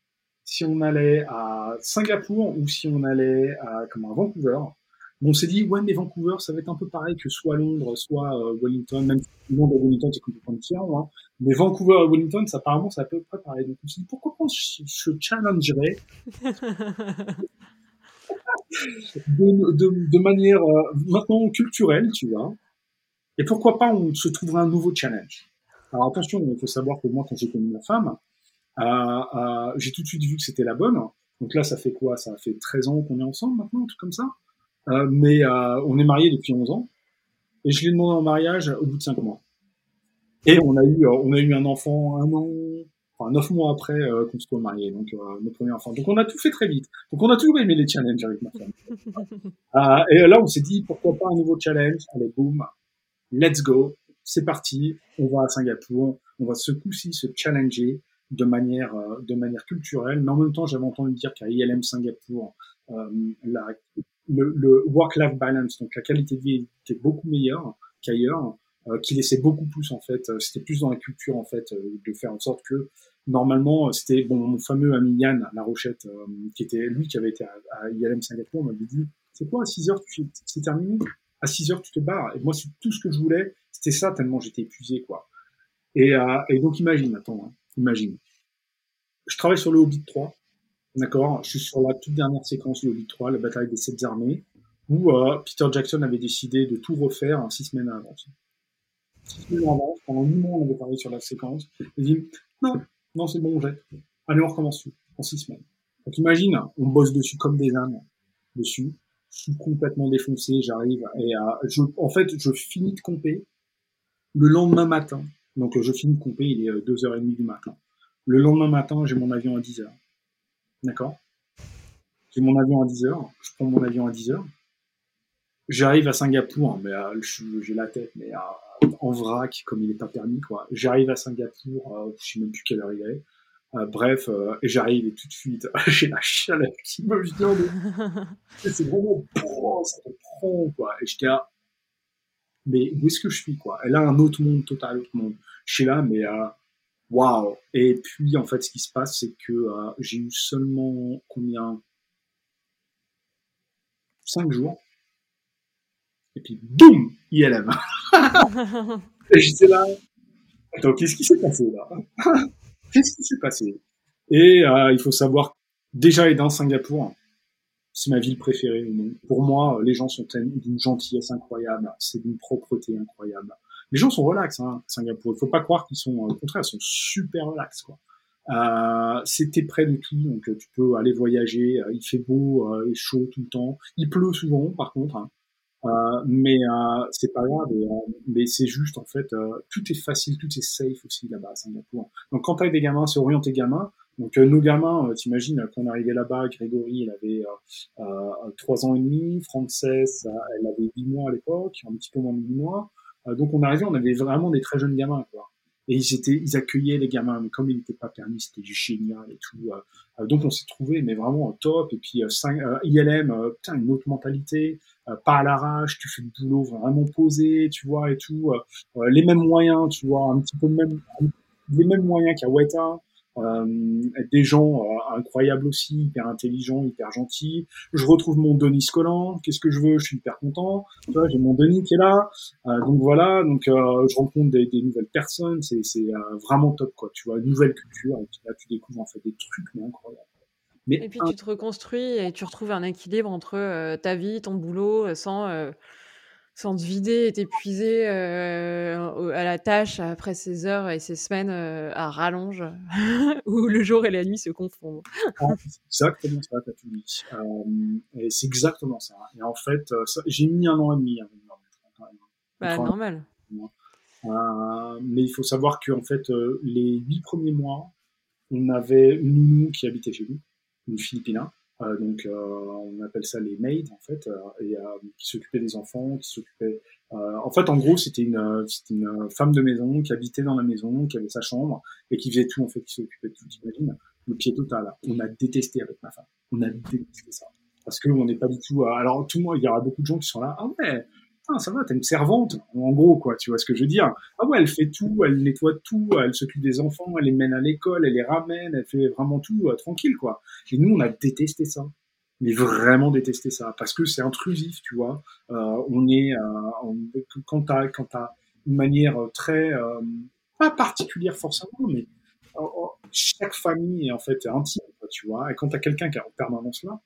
Si on allait à Singapour ou si on allait à comment Vancouver. on s'est dit ouais mais Vancouver ça va être un peu pareil que soit Londres, soit euh, Wellington. Même si Londres et Wellington c'est complètement différent. Hein. Mais Vancouver et Wellington, ça apparemment c'est à peu près pareil. Donc on s'est dit pourquoi pas je, je challengerais de, manière euh, maintenant culturelle, tu vois. Et pourquoi pas on se trouvera un nouveau challenge. Alors attention, il faut savoir que moi, quand j'ai connu ma femme, euh, euh, j'ai tout de suite vu que c'était la bonne. Donc là, ça fait quoi? Ça fait 13 ans qu'on est ensemble maintenant, tout comme ça? Mais on est mariés depuis 11 ans. Et je l'ai demandé en mariage au bout de 5 mois. Et on a eu, on a eu un enfant un an, neuf mois après euh, qu'on soit mariés, donc euh, nos premiers enfants. Donc on a tout fait très vite. Donc on a toujours aimé les challenges avec ma femme. euh, et là on s'est dit pourquoi pas un nouveau challenge? Allez boum, let's go, c'est parti. On va à Singapour. On va ce coup-ci se challenger de manière euh, de manière culturelle. Mais en même temps j'avais entendu dire qu'à ILM Singapour, la, le, le work-life balance, donc la qualité de vie était beaucoup meilleure qu'ailleurs. Euh, qui laissait beaucoup plus en fait. C'était plus dans la culture en fait de faire en sorte que normalement, c'était bon, mon fameux ami Yann La Rochette, euh, qui était lui qui avait été à, à ILM Singapour, m'avait dit c'est quoi à 6 heures c'est terminé? À 6 heures tu te barres. Et moi c'est tout ce que je voulais c'était ça tellement j'étais épuisé quoi. Et, euh, et donc imagine attends hein, imagine. Je travaille sur le Hobbit 3 d'accord? Je suis sur la toute dernière séquence du Hobbit 3 la bataille des sept armées où euh, Peter Jackson avait décidé de tout refaire en six semaines avant six semaines avant pendant 8 mois on avait parlé sur la séquence. Il dit non non, c'est bon, on jette. Allez, on recommence en six semaines. Donc imagine, on bosse dessus comme des ânes, dessus. Je suis complètement défoncé, j'arrive et je, en fait, je finis de compter le lendemain matin. Donc je finis de compter, il est 2h30 euh, du matin. Le lendemain matin, j'ai mon avion à 10h. D'accord? J'ai mon avion à 10h, je prends mon avion à 10h. J'arrive à Singapour, mais euh, j'ai la tête, mais euh, en vrac, comme il n'est pas permis, quoi. J'arrive à Singapour, euh, je sais même plus quelle heure il est. Euh, bref, euh, et j'arrive et tout de suite, j'ai la chaleur qui me vient. De... c'est vraiment, ça te prend, quoi. Et j'étais là, mais où est-ce que je suis, quoi? Et là, un autre monde, total autre monde. Je suis là, mais euh, waouh Et puis, en fait, ce qui se passe, c'est que j'ai eu seulement combien? Cinq jours et puis, boum, ILM. et j'étais là. Attends, qu'est-ce qui s'est passé là? Qu'est-ce qui s'est passé? Et euh, il faut savoir, déjà et dans Singapour, c'est ma ville préférée Pour moi, les gens sont d'une gentillesse incroyable, c'est d'une propreté incroyable. Les gens sont relax, hein, Singapour. Il faut pas croire qu'ils sont, au contraire, ils sont super relax, quoi. Euh, c'était près de tout, donc tu peux aller voyager. Il fait beau euh, et chaud tout le temps. Il pleut souvent, par contre. Hein. Euh, mais euh, c'est pas grave. Euh, mais c'est juste en fait, tout est facile, tout est safe aussi là-bas à Singapour. Donc quand t'as des gamins, c'est orienté gamin. Donc nos gamins, t'imagines, quand on arrivait là-bas, Grégory, il avait trois ans et demi, Frances, elle avait huit mois à l'époque, un petit peu moins de huit mois. donc on arrivait, on avait vraiment des très jeunes gamins, quoi. Et ils étaient, ils accueillaient les gamins, mais comme ils n'étaient pas permis, c'était du génial et tout. donc on s'est trouvé, mais vraiment au top. Et puis 5, ILM, putain, une autre mentalité. Euh, pas à l'arrache, tu fais le boulot vraiment posé, tu vois, et tout, euh, euh, les mêmes moyens, tu vois, un petit peu même, les mêmes moyens qu'à Weta, euh, des gens euh, incroyables aussi, hyper intelligents, hyper gentils. Je retrouve mon Denis Collant. Qu'est-ce que je veux? Je suis hyper content. J'ai mon Denis qui est là. Euh, donc voilà. Donc euh, je rencontre des, des, nouvelles personnes. C'est euh, vraiment top quoi. Tu vois, une nouvelle culture. Et là, tu découvres en fait des trucs mais incroyables. Mais et puis tu te reconstruis et tu retrouves un équilibre entre ta vie, ton boulot, sans sans te vider et t'épuiser euh, à la tâche après ces heures et ces semaines euh, à rallonge où le jour et la nuit se confondent. Ah, exactement ça, t'as tout dit. Euh, et c'est exactement ça. Et en fait, j'ai mis un an et demi à me remettre. Bah, normal. mais il faut savoir qu'en fait, les huit premiers mois, on avait une nounou qui habitait chez nous, une Philippine. Euh, donc euh, on appelle ça les maids en fait, euh, et qui s'occupaient des enfants, qui s'occupaient. en fait, en gros, c'était une, une femme de maison qui habitait dans la maison, qui avait sa chambre et qui faisait tout en fait, qui s'occupait de tout. T'imagines le pied total. On a détesté avec ma femme. On a détesté ça parce que on n'est pas du tout. Alors tout le monde, il y aura beaucoup de gens qui sont là. Ah ouais, ah, ça va, t'es une servante, en gros, quoi, tu vois ce que je veux dire. Ah ouais, elle fait tout, elle nettoie tout, elle s'occupe des enfants, elle les mène à l'école, elle les ramène, elle fait vraiment tout euh, tranquille, quoi. Et nous, on a détesté ça. Mais vraiment détesté ça, parce que c'est intrusif, tu vois. Euh, on est, euh, quand t'as, quand t'as une manière très, euh, pas particulière forcément, mais chaque famille est en fait intime, tu vois. Et quand t'as quelqu'un qui est en permanence là,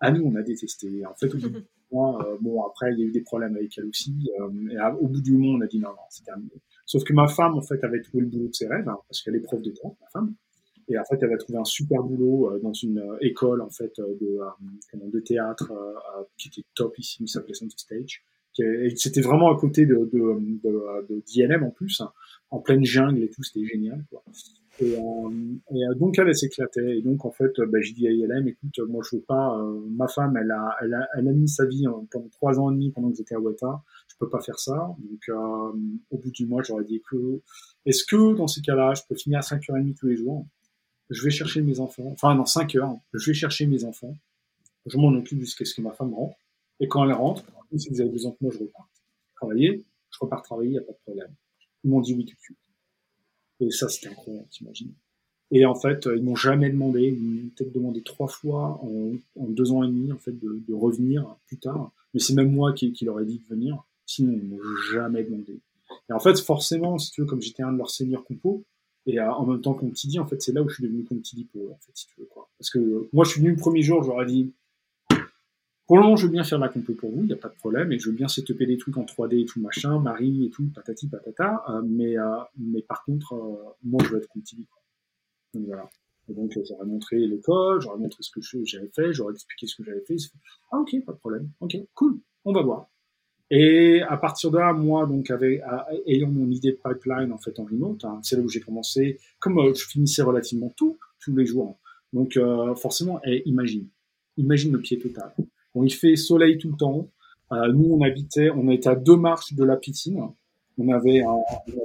à nous, on a détesté. En fait, Euh, bon, après, il y a eu des problèmes avec elle aussi. Euh, et au bout du moment, on a dit non, non, c'est terminé. Sauf que ma femme, en fait, avait trouvé le boulot de ses rêves, hein, parce qu'elle est prof de droit, ma femme. Et en fait, elle a trouvé un super boulot euh, dans une école, en fait, de, de théâtre qui était top ici, qui s'appelait Center Stage. C'était vraiment à côté de, de, de, d'ILM en plus, hein, en pleine jungle et tout, c'était génial. Quoi. Et, euh, euh, donc elle, s'éclatait. Et donc en fait, bah, j'ai dit à ILM, écoute, moi je veux pas. Euh, ma femme, elle a, elle a, elle a mis sa vie pendant trois ans et demi pendant que j'étais à Weta. Je peux pas faire ça. Donc euh, au bout du mois, j'aurais dit que est-ce que dans ces cas-là, je peux finir à 5h30 tous les jours? Je vais chercher mes enfants. Enfin non, 5 heures. Je vais chercher mes enfants. Je m'en occupe jusqu'à ce que ma femme rentre. Et quand elle rentre, si vous avez besoin que moi, je repars travailler. Je repars travailler, il n'y a pas de problème. Ils m'ont dit oui tout de suite. Et ça, c'était incroyable, t'imagines. Et en fait, ils m'ont jamais demandé, ils m'ont peut-être demandé trois fois en, deux ans et demi, en fait, de, revenir plus tard. Mais c'est même moi qui, leur ai dit de venir. Sinon, ils m'ont jamais demandé. Et en fait, forcément, si tu veux, comme j'étais un de leurs seniors compos, et euh, en même temps qu'on dit, en fait, c'est là où je suis devenu dit pour eux, en fait, si tu veux, quoi. Parce que moi, je suis venu le premier jour, je leur ai dit, pour le moment, je veux bien faire la compo pour vous, il n'y a pas de problème, et je veux bien setuper des trucs en 3D et tout machin, Marie et tout, patati patata, euh, mais, euh, mais par contre, euh, moi, je veux être comptili. Donc voilà. Donc, j'aurais montré l'école, j'aurais montré ce que j'avais fait, j'aurais expliqué ce que j'avais fait. Ah ok, pas de problème, ok, cool, on va voir. Et à partir de là, moi, donc, avec, ayant mon idée de pipeline en fait en remote, hein, c'est là où j'ai commencé. Comme je finissais relativement tout, tous les jours, donc forcément, et imagine, imagine le pied total. Bon, il fait soleil tout le temps. Euh, nous, on habitait, on était à deux marches de la piscine. On avait, un,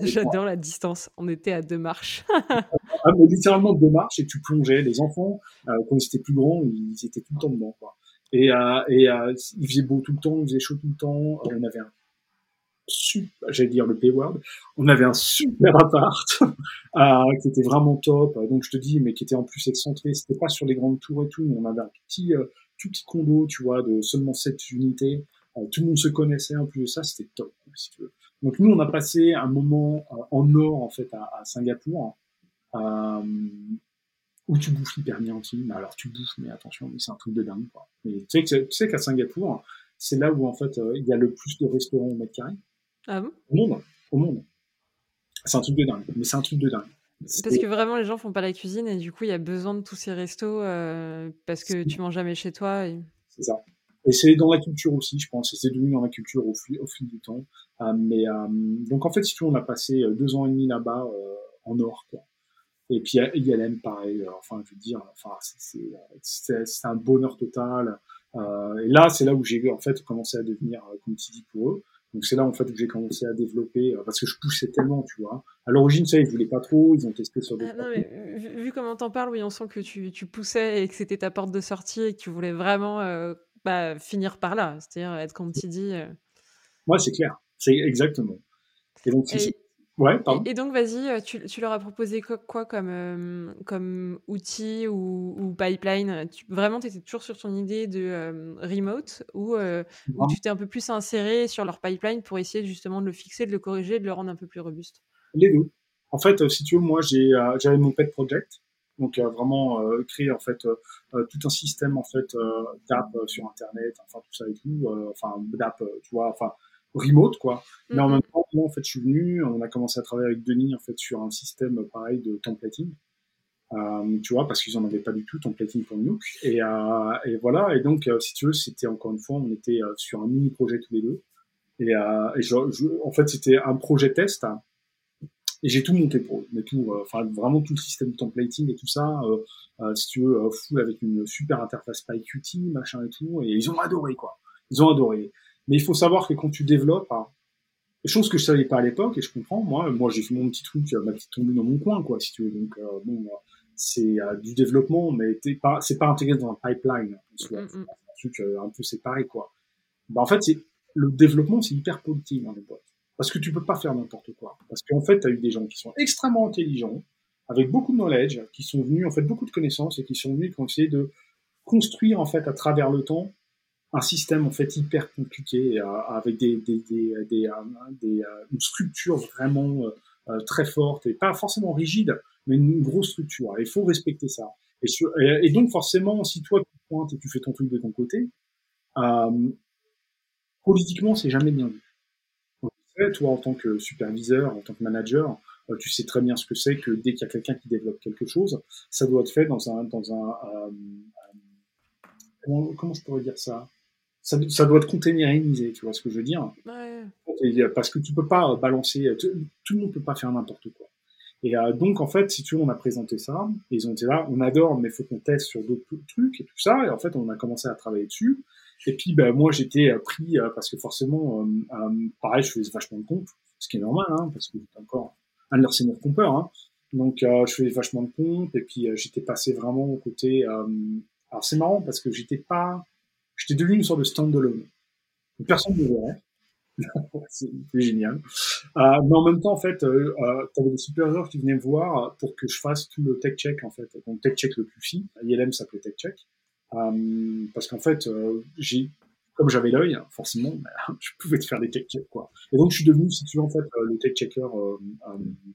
J'adore la distance. On était à deux marches. ah, mais littéralement deux marches et tu plongeais. Les enfants, euh, quand ils étaient plus grands, ils étaient tout le temps dedans. Quoi. Et, euh, et il faisait beau tout le temps, il faisait chaud tout le temps. on avait un super, j'allais dire le P-word, on avait un super appart euh, qui était vraiment top. Donc je te dis, mais qui était en plus excentré. C'était pas sur les grandes tours et tout. On avait un petit, euh, tout petit condo, tu vois, de seulement 7 unités. Euh, tout le monde se connaissait en plus de ça, c'était top, si tu veux. Donc nous, on a passé un moment euh, en or, en fait, à, à Singapour, euh, où tu bouffes hyper bien Mais alors tu bouffes, mais attention, c'est un truc de dingue, quoi. Mais tu sais, tu sais qu'à Singapour, c'est là où, en fait, il y a le plus de restaurants au mètre carré. Ah bon? Au monde, au monde. C'est un truc de dingue, mais c'est un truc de dingue. Parce que vraiment, les gens font pas la cuisine et du coup, il y a besoin de tous ces restos euh, parce que tu manges jamais chez toi. Et... C'est ça. Et c'est dans la culture aussi, je pense. C'est devenu dans la culture au, fil, au fil du temps. Euh, mais euh, donc en fait, si tu veux, on a passé euh, deux ans et demi là-bas euh, en or. Quoi. Et puis ILM, pareil. Enfin, je veux dire, enfin, c'est un bonheur total. et là, c'est là où j'ai en fait commencé à devenir comme tu dis pour eux. Donc c'est là en fait que j'ai commencé à développer euh, parce que je poussais tellement, tu vois. À l'origine, ça, ils voulaient pas trop, ils ont testé sur des. Ah, non, mais, vu, comment t'en parles, oui, on sent que tu, tu, poussais et que c'était ta porte de sortie et que tu voulais vraiment euh, bah, finir par là, c'est-à-dire être comme tu dis. Euh... Ouais, c'est clair, c'est exactement. Et donc, Ouais, pardon. Et, donc, vas-y, tu, tu, leur as proposé quoi, comme, comme outil ou, ou pipeline? Tu, Vraiment, tu étais toujours sur ton idée de remote ou, tu t'es un peu plus inséré sur leur pipeline pour essayer justement de le fixer, de le corriger, de le rendre un peu plus robuste? Les deux. En fait, si tu veux, moi, j'avais mon pet project donc euh, vraiment euh, créer en fait euh, tout un système en fait d'app sur internet, enfin tout ça et tout, enfin d'app, tu vois, enfin remote quoi. Mais en mm-hmm. même temps, moi en fait, je suis venu, on a commencé à travailler avec Denis en fait sur un système pareil de templating. Euh, tu vois, parce qu'ils en avaient pas du tout templating pour Nuke. Et, euh, et voilà. Et donc, si tu veux, c'était encore une fois, on était sur un mini projet tous les deux. Et, et je, en fait, c'était un projet test. Hein, et j'ai tout monté pour eux, mais tout, euh, enfin vraiment tout le système de templating et tout ça, euh, euh, si tu veux, full avec une super interface PyQt, machin et tout, et ils ont adoré quoi. Ils ont adoré. Mais il faut savoir que quand tu développes, hein, chose que je savais pas à l'époque, et je comprends, moi, moi j'ai fait mon petit truc, ma petite tombée dans mon coin, quoi, si tu veux. Donc bon, c'est du développement, mais pas, c'est pas intégré dans un pipeline. Mm, mm. C'est un truc un peu séparé, quoi. Bah, en fait, c'est le développement, c'est hyper politique dans les boîtes. Parce que tu peux pas faire n'importe quoi. Parce qu'en fait, tu as eu des gens qui sont extrêmement intelligents, avec beaucoup de knowledge, qui sont venus, en fait, beaucoup de connaissances et qui sont venus essayer de construire, en fait, à travers le temps, un système, en fait, hyper compliqué, euh, avec des, des, des, des, euh, des euh, une structure vraiment très forte et pas forcément rigide, mais une grosse structure. il faut respecter ça. Et, donc, forcément, si toi, tu pointes et tu fais ton truc de ton côté, politiquement, c'est jamais bien vu toi, en tant que superviseur, en tant que manager, euh, tu sais très bien ce que c'est que dès qu'il y a quelqu'un qui développe quelque chose, ça doit être fait dans un, dans un, euh, comment, je pourrais dire ça, ça, doit être containerisé, tu vois ce que je veux dire Parce que tu peux pas balancer, tout, le monde peut pas faire n'importe quoi. Et euh, donc en fait, si tu veux, on a présenté ça, et ils ont été là, on adore, mais faut qu'on teste sur d'autres trucs et tout ça. Et en fait, on a commencé à travailler dessus. Et puis, ben, moi, j'étais euh, pris euh, parce que forcément, euh, pareil, je faisais vachement de comptes, ce qui est normal, hein, parce que j'étais encore un de leurs seniors compeurs. Hein. Donc, je faisais vachement de comptes, et puis j'étais passé vraiment au côté. alors, c'est marrant parce que j'étais pas, j'étais devenu une sorte de stand-alone. Personne ne me verrait. c'est génial. Euh, mais en même temps, en fait, euh, tu avais des superviseurs qui venaient me voir pour que je fasse tout le tech check, en fait. Donc, tech check le plus fi. ILM s'appelait tech check. Euh, parce qu'en fait, euh, j'ai, comme j'avais l'œil, forcément, bah, je pouvais te faire des tech checks, quoi. Et donc, je suis devenu, si tu veux, en fait, euh, le tech checker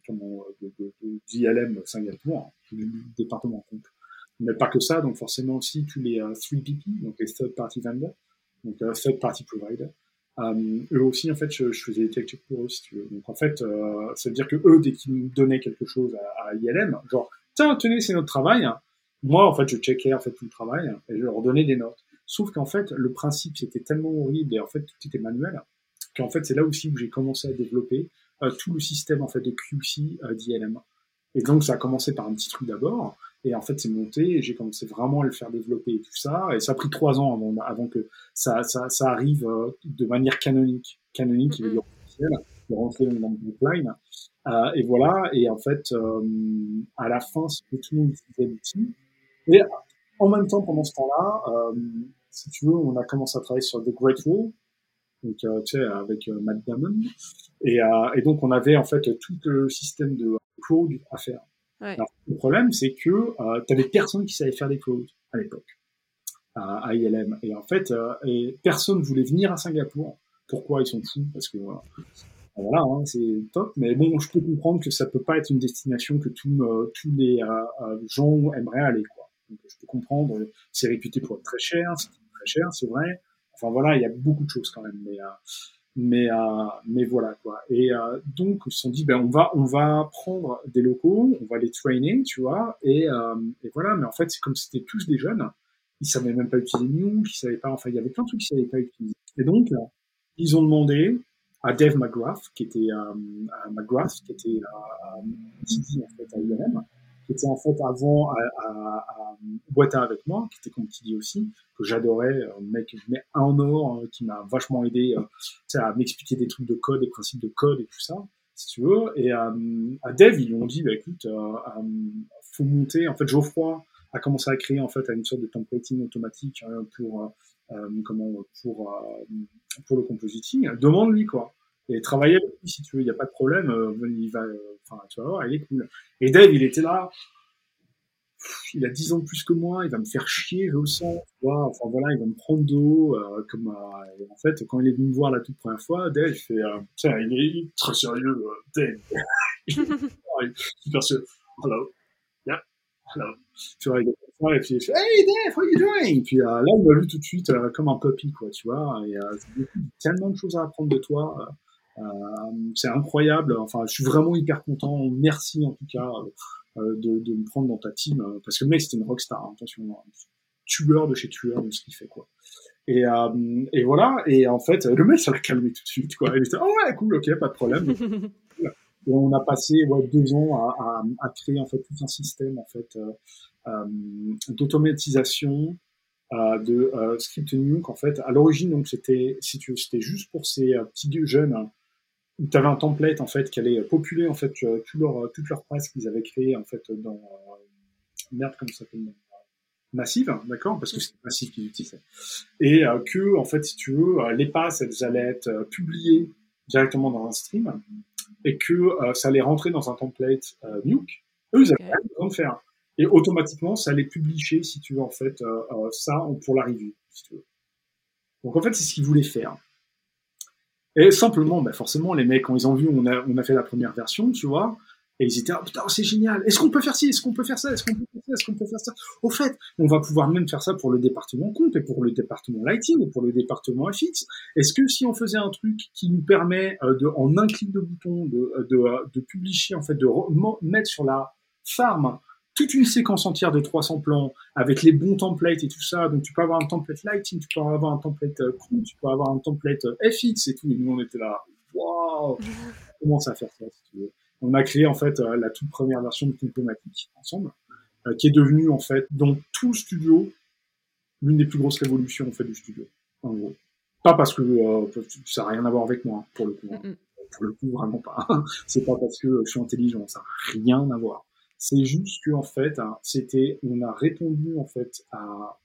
comment, de, d'ILM Singapour, du département compte. Mais pas que ça, donc forcément aussi tous les 3PP, donc les third party vendors, donc third party provider. Euh, eux aussi, en fait, je, faisais des tech pour eux, si tu veux. Donc, en fait, euh, ça veut dire que eux, dès qu'ils me donnaient quelque chose à, à ILM, genre, tiens, tenez, c'est notre travail, moi, en fait, je checkais en fait tout le travail et je leur donnais des notes. Sauf qu'en fait, le principe c'était tellement horrible et en fait tout était manuel qu'en fait c'est là aussi où j'ai commencé à développer euh, tout le système en fait de QC euh, d'ILM. Et donc ça a commencé par un petit truc d'abord et en fait c'est monté et j'ai commencé vraiment à le faire développer et tout ça. Et ça a pris trois ans avant, avant que ça, ça, ça arrive euh, de manière canonique, canonique qui veut dire officielle, de rentrer dans le pipeline. Euh, et voilà. Et en fait euh, à la fin que tout le monde utilisait l'outil. Et en même temps, pendant ce temps-là, euh, si tu veux, on a commencé à travailler sur The Great Wall, donc euh, tu sais, avec euh, Matt Damon, et, euh, et, donc on avait en fait tout le système de cloud à faire. Le problème, c'est que euh, tu avais personne qui savait faire des clouds à l'époque à ILM, et en fait, et personne voulait venir à Singapour. Pourquoi? Ils sont fous Parce que voilà, hein, c'est top. Mais bon, je peux comprendre que ça peut pas être une destination que tous tous les gens aimeraient aller. Quoi. Je peux comprendre, c'est réputé pour être très cher, c'est très cher, c'est vrai. Enfin voilà, il y a beaucoup de choses quand même, mais euh, mais euh, mais voilà quoi. Et euh, donc ils se sont dit ben on va on va prendre des locaux, on va les trainer, tu vois, et, et voilà. Mais en fait c'est comme c'était tous des jeunes, ils savaient même pas utiliser Nuke, ils savaient pas, enfin il y avait plein de trucs qu'ils savaient pas utiliser. Et donc ils ont demandé à Dave McGrath, qui était euh, McGrath, qui était à, en fait à ILM, qui était en fait avant à, à, à avec moi, qui était comme dis aussi, que j'adorais, un mec mais en or, hein, qui m'a vachement aidé euh, à m'expliquer des trucs de code, des principes de code et tout ça, si tu veux. Et euh, à Dev, ils lui ont dit, bah, écoute, euh, faut monter. En fait, Geoffroy a commencé à créer en fait une sorte de templating automatique hein, pour comment pour pour le compositing. Demande-lui quoi. Et travailler si tu veux, il n'y a pas de problème, il va, enfin, tu vas voir, il est cool. Et Dave, il était là, il a 10 ans de plus que moi, il va me faire chier, je le sens, enfin voilà, il va me prendre d'eau, euh, comme, euh, en fait, quand il est venu me voir la toute première fois, Dave, fait, euh, tiens, il est très sérieux, Dave. super sérieux. Hello. Yeah. Hello. Tu vois, il est et puis il fait, hey Dave, how are you doing? Et puis là, il m'a vu tout de suite comme un puppy, quoi, tu vois, et euh, tellement de choses à apprendre de toi. C'est incroyable. Enfin, je suis vraiment hyper content. Merci en tout cas euh, de, de, me prendre dans ta team, euh, parce que le mec c'était une rockstar, hein, attention, tueur de chez tueur de ce qu'il fait quoi. Et, euh, et voilà, et en fait, le mec ça l'a calmé tout de suite quoi. Il était oh ouais cool, ok, pas de problème. et on a passé ouais, deux ans à, à, à, créer en fait tout un système en fait euh, d'automatisation euh, de euh, script nuke en fait. À l'origine donc c'était si tu c'était juste pour ces petits jeunes où tu avais un template en fait qui allait populer en fait tout leur, toutes leurs passes qu'ils avaient créées en fait dans euh, merde comment ça s'appelle massive d'accord parce que c'est massif qu'ils utilisaient et euh, que en fait si tu veux euh, les passes elles allaient être publiées directement dans un stream et que ça allait rentrer dans un template Nuke. Eux ils avaient okay. besoin de faire. Et automatiquement ça allait publier si tu veux en fait ça pour la review si tu veux. Donc en fait c'est ce qu'ils voulaient faire et simplement, bah forcément, les mecs, quand ils ont vu, on a, on a fait la première version, tu vois, et ils étaient, oh putain, c'est génial. Est-ce qu'on peut faire ci? Est-ce qu'on peut faire ça? Est-ce qu'on peut faire ça? Est-ce qu'on peut faire ça? Au fait, on va pouvoir même faire ça pour le département compte et pour le département lighting et pour le département FX. Est-ce que si on faisait un truc qui nous permet euh, de, en un clic de bouton, de, de, de publier, en fait, de mettre sur la farm toute une séquence entière de 300 plans avec les bons templates et tout ça. Donc tu peux avoir un template lighting, tu peux avoir un template euh, cool, tu peux avoir un template euh, FX et tout. Et nous on était là, waouh, comment ça faire ça si tu veux? On a créé en fait euh, la toute première version de Complomatic ensemble, qui est devenue en fait dans tout le studio l'une des plus grosses révolutions en fait du studio, en gros. Pas parce que ça n'a rien à voir avec moi hein, pour le coup. Hein. Pour le coup, vraiment pas. C'est pas parce que je suis intelligent, ça n'a rien à voir c'est juste que en fait, hein, c'était, on a répondu en fait à.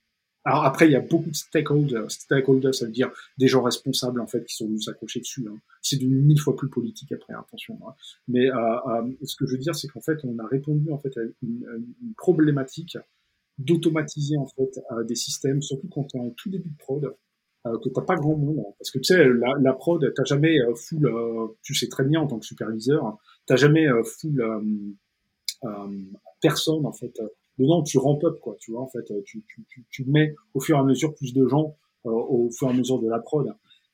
Alors après, il y a beaucoup de stakeholders. Stakeholders, ça veut dire des gens responsables en fait qui sont venus s'accrocher dessus. Hein. C'est devenu mille fois plus politique après, attention. Hein. Mais euh, euh, ce que je veux dire, c'est qu'en fait, on a répondu en fait à une, problématique d'automatiser en fait euh, des systèmes, surtout quand tu es en tout début de prod, euh, que t'as pas grand monde. Parce que tu sais, la, la prod, t'as jamais euh, full. Tu sais très bien en tant que superviseur, t'as jamais full euh, personne en fait. Dedans, tu ramp up quoi, tu vois en fait, tu, tu, tu, tu mets au fur et à mesure plus de gens euh, au fur et à mesure de la prod.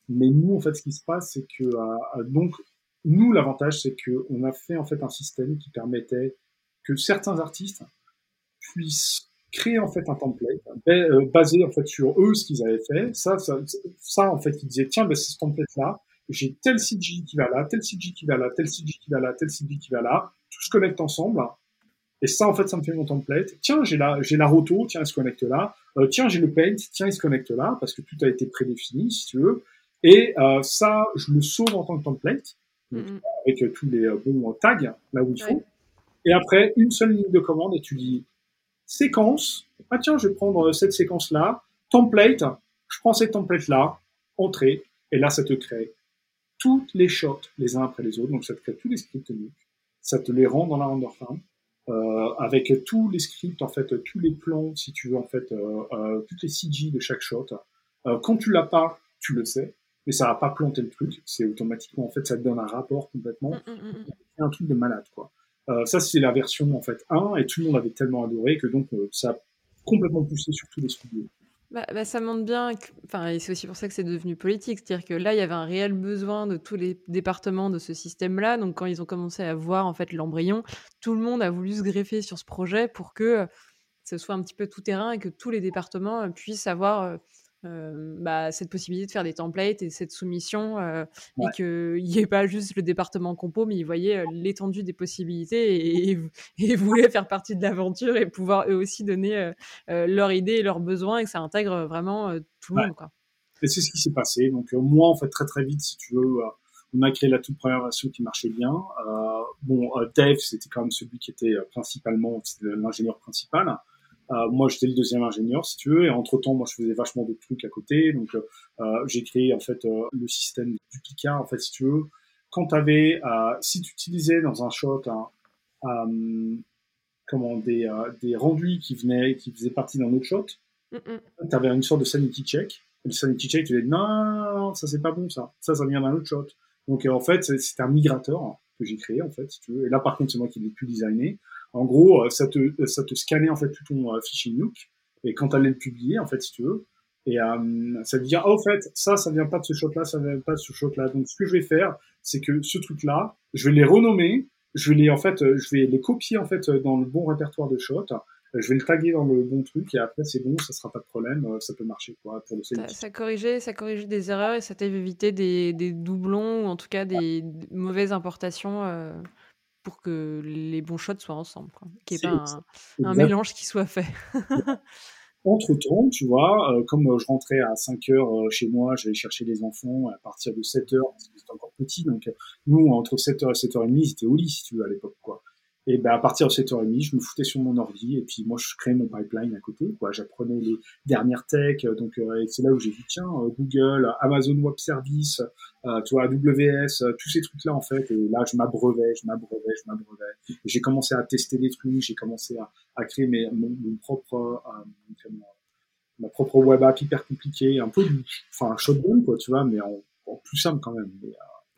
Mais nous, en fait, ce qui se passe, c'est que euh, donc nous, l'avantage, c'est que on a fait en fait un système qui permettait que certains artistes puissent créer en fait un template basé en fait sur eux ce qu'ils avaient fait. Ça, ça, ça en fait, ils disaient tiens, ben, c'est ce template là. J'ai tel CG qui va là, tel CG qui va là, tel CG qui va là, tel CG qui va là tout se connecte ensemble. Et ça, en fait, ça me fait mon template. Tiens, j'ai la, j'ai la roto, tiens, il se connecte là. Euh, tiens, j'ai le paint, tiens, il se connecte là, parce que tout a été prédéfini, si tu veux. Et euh, ça, je le sauve en tant que template, avec euh, tous les bons tags là où il faut. Et après, une seule ligne de commande, et tu dis séquence. Ah tiens, je vais prendre cette séquence-là. Template, je prends cette template-là, entrée, et là, ça te crée toutes les shots les uns après les autres. Donc, ça te crée tous les scripts ça te les rend dans la render farm. Euh, avec tous les scripts, en fait, tous les plans, si tu veux, en fait, euh, euh, toutes les CG de chaque shot. Euh, quand tu l'as pas, tu le sais, mais ça va pas planter le truc. C'est automatiquement, en fait, ça te donne un rapport complètement. Mm, mm, mm, c'est un truc de malade, quoi. Euh, ça, c'est la version, en fait, 1, et tout le monde avait tellement adoré que donc, ça a complètement poussé sur tous les studios. Bah, bah, ça montre bien, et c'est aussi pour ça que c'est devenu politique, c'est-à-dire que là, il y avait un réel besoin de tous les départements de ce système-là. Donc, quand ils ont commencé à voir en fait l'embryon, tout le monde a voulu se greffer sur ce projet pour que ce soit un petit peu tout terrain et que tous les départements puissent avoir euh, bah, cette possibilité de faire des templates et cette soumission euh, et qu'il n'y ait pas juste le département compo, mais ils voyaient euh, l'étendue des possibilités et, et, voulaient faire partie de l'aventure et pouvoir eux aussi donner leurs idées et leurs besoins et que ça intègre vraiment tout le monde. Quoi. Et c'est ce qui s'est passé. Donc moi, en fait, très très vite, si tu veux, on a créé la toute première version qui marchait bien. bon, Dave, c'était quand même celui qui était principalement l'ingénieur principal. Moi, j'étais le deuxième ingénieur, si tu veux, et entre-temps, moi, je faisais vachement d'autres trucs à côté. Donc, j'ai créé, en fait, le système du Picard, en fait, si tu veux. Quand tu avais, si tu utilisais dans un shot un, comment, des, des rendus qui venaient, qui faisaient partie d'un autre shot, tu avais une sorte de sanity check. Et le sanity check, tu disais, non, non, ça, c'est pas bon, ça. Ça, ça vient d'un autre shot. Donc, en fait, c'est un migrateur que j'ai créé, en fait, si tu veux. Et là, par contre, c'est moi qui l'ai pu designer. En gros, euh, ça te, euh, ça te scannait en fait tout ton euh, fichier Nuke. Et quand tu allais le publier, en fait, si tu veux, et euh, ça te dire, ah, au fait, ça, ça vient pas de ce shot-là, ça vient pas de ce shot-là. Donc, ce que je vais faire, c'est que ce truc-là, je vais les renommer, je vais les, en fait, je vais les copier, en fait, dans le bon répertoire de shots. Je vais le taguer dans le bon truc. Et après c'est bon, ça sera pas de problème, ça peut marcher quoi pour le ça, ça corrigeait, ça corrigeait des erreurs et ça t'évitait des, des doublons ou en tout cas des, mauvaises importations pour que les bons shots soient ensemble, Qu'il n'y ait pas un, mélange qui soit fait. Entre-temps, tu vois, euh, comme euh, je rentrais à 5 heures euh, chez moi, j'allais chercher les enfants à partir de 7 heures, parce que c'était encore petit, donc nous, entre 7 heures et 7 heures et demie, c'était au lit, si tu veux, à l'époque, quoi. Et ben à partir de 7h30, je me foutais sur mon ordi et puis moi je créais mon pipeline à côté. Quoi, j'apprenais les dernières tech. Donc euh, c'est là où j'ai dit tiens euh, Google, Amazon Web Service, euh, tu vois AWS, euh, tous ces trucs là en fait. Et là je m'abreuvais, je m'abreuvais, je m'abreuvais. J'ai commencé à tester des trucs, j'ai commencé à, créer mes, mon, propre ma propre web app hyper compliquée, un peu enfin shotgun quoi, tu vois, mais en, plus simple quand même.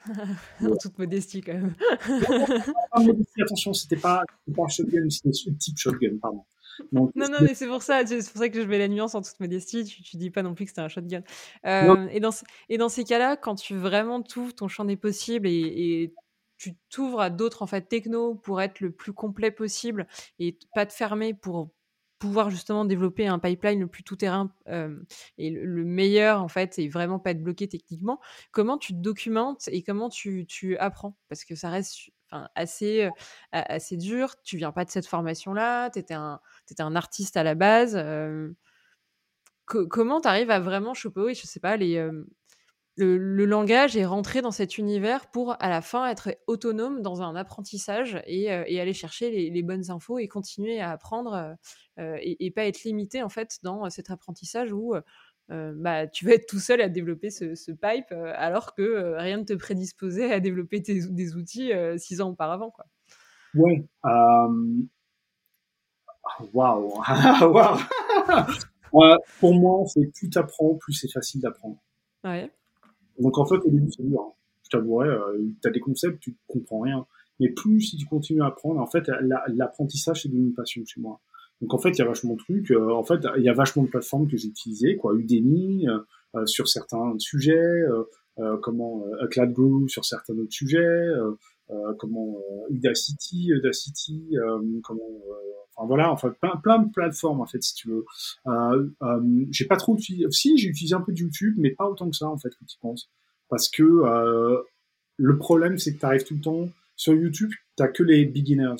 en toute modestie quand même. attention, c'était pas, pas un shotgun, c'était un type shotgun, pardon. non, non, mais c'est pour ça, c'est pour ça que je mets la nuance en toute modestie. Tu, tu dis pas non plus que c'était un shotgun. Euh, et, dans, et dans ces cas-là, quand tu vraiment t'ouvres ton champ des possibles et, et tu t'ouvres à d'autres en fait techno pour être le plus complet possible et pas te fermer pour pouvoir justement développer un pipeline le plus tout-terrain et le, meilleur, en fait, et vraiment pas être bloqué techniquement, comment tu te documentes et comment tu, tu apprends? Parce que ça reste assez, assez dur. Tu viens pas de cette formation-là, tu étais, étais, un artiste à la base. comment tu arrives à vraiment choper, je sais pas, les, le, langage est rentré dans cet univers pour à la fin être autonome dans un apprentissage et, euh, aller chercher les, bonnes infos et continuer à apprendre euh, euh, et, pas être limité en fait dans cet apprentissage où bah, tu vas être tout seul à développer ce, pipe alors que rien ne te prédisposait à développer des outils six ans auparavant. Quoi. Ouais. Waouh! Waouh! pour moi, c'est plus tu apprends, plus c'est facile d'apprendre. Ouais. Donc en fait, au début, c'est dur. Hein. Je t'avouerai, euh, tu as des concepts, tu comprends rien. Mais plus si tu continues à apprendre, en fait, l'apprentissage, c'est devenu une passion chez moi. Donc en fait, il y a vachement de trucs. Euh, en fait, il y a vachement de plateformes que j'ai utilisées, quoi. Udemy euh, euh sur certains sujets, euh, euh comment Cloud Guru sur certains autres sujets, comment Udacity, Udacity, comment Enfin voilà, enfin plein, plein de plateformes en fait si tu veux. Euh, euh, j'ai pas trop utilisé, si j'ai utilisé un peu de YouTube, mais pas autant que ça en fait quand tu penses, parce que euh, le problème c'est que tu arrives tout le temps sur YouTube, t'as que les beginners,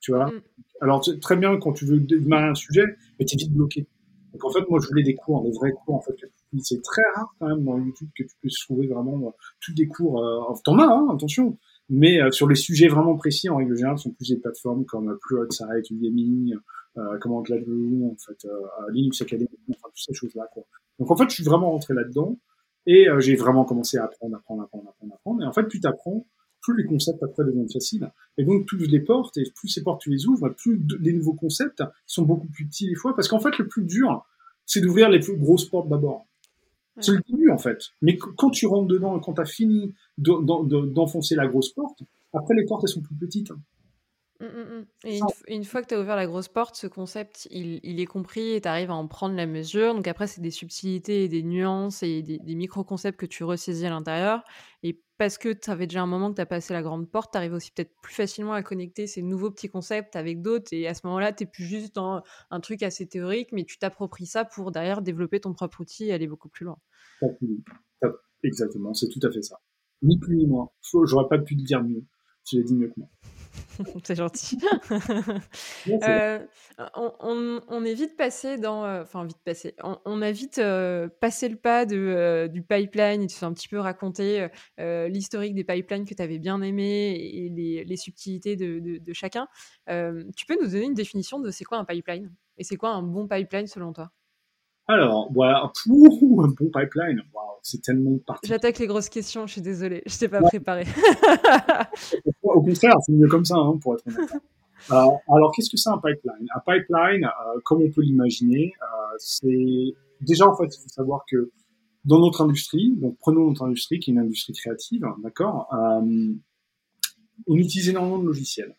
tu vois. Mm. Alors très bien quand tu veux démarrer un sujet, mais t'es vite bloqué. Donc en fait moi je voulais des cours, des vrais cours en fait. C'est très rare quand même dans YouTube que tu puisses trouver vraiment euh, tous des cours. Euh, T'en as, hein, attention mais euh, sur les sujets vraiment précis, en règle générale, sont plus des plateformes comme Pluralsight, Udemy, euh, comment Gladwell, en fait, euh, Linux Academy, enfin, toutes ces choses-là, quoi. Donc, en fait, je suis vraiment rentré là-dedans et euh, j'ai vraiment commencé à apprendre, apprendre, apprendre, apprendre, apprendre. Et en fait, plus tu apprends, plus les concepts après deviennent faciles. Et donc, plus les portes, et plus ces portes tu les ouvres, plus les nouveaux concepts sont beaucoup plus petits des fois. Parce qu'en fait, le plus dur, c'est d'ouvrir les plus grosses portes d'abord. C'est le début, en fait. Mais quand tu rentres dedans quand tu as fini d'enfoncer la grosse porte, après, les portes, elles sont plus petites. Hein. Mmh, mmh, mmh. Et une, fois que tu as ouvert la grosse porte, ce concept, il, est compris et tu arrives à en prendre la mesure. Donc après, c'est des subtilités et des nuances et des, micro-concepts que tu ressaisis à l'intérieur. Et parce que tu avais déjà un moment que tu as passé la grande porte, tu arrives aussi peut-être plus facilement à connecter ces nouveaux petits concepts avec d'autres. Et à ce moment-là, tu plus juste dans un truc assez théorique, mais tu t'appropries ça pour derrière développer ton propre outil et aller beaucoup plus loin. Exactement, c'est tout à fait ça. Ni plus ni moins. J'aurais pas pu te dire mieux. Tu l'as dit mieux que moi. c'est gentil. Euh, on, est vite passé dans. Euh, enfin, vite passé. On, a vite euh, passé le pas de, du pipeline et tu as un petit peu raconté l'historique des pipelines que tu avais bien aimé et les, subtilités de, chacun. tu peux nous donner une définition de c'est quoi un pipeline Et c'est quoi un bon pipeline selon toi? Alors, voilà, un bon pipeline, c'est tellement parti. J'attaque les grosses questions, je suis désolée, je t'ai pas préparé. Au contraire, c'est mieux comme ça, hein, pour être honnête. Euh, alors, qu'est-ce que c'est un pipeline? Un pipeline, euh, comme on peut l'imaginer, euh, c'est déjà en fait, il faut savoir que dans notre industrie, donc prenons notre industrie qui est une industrie créative, d'accord, on utilise énormément de logiciels.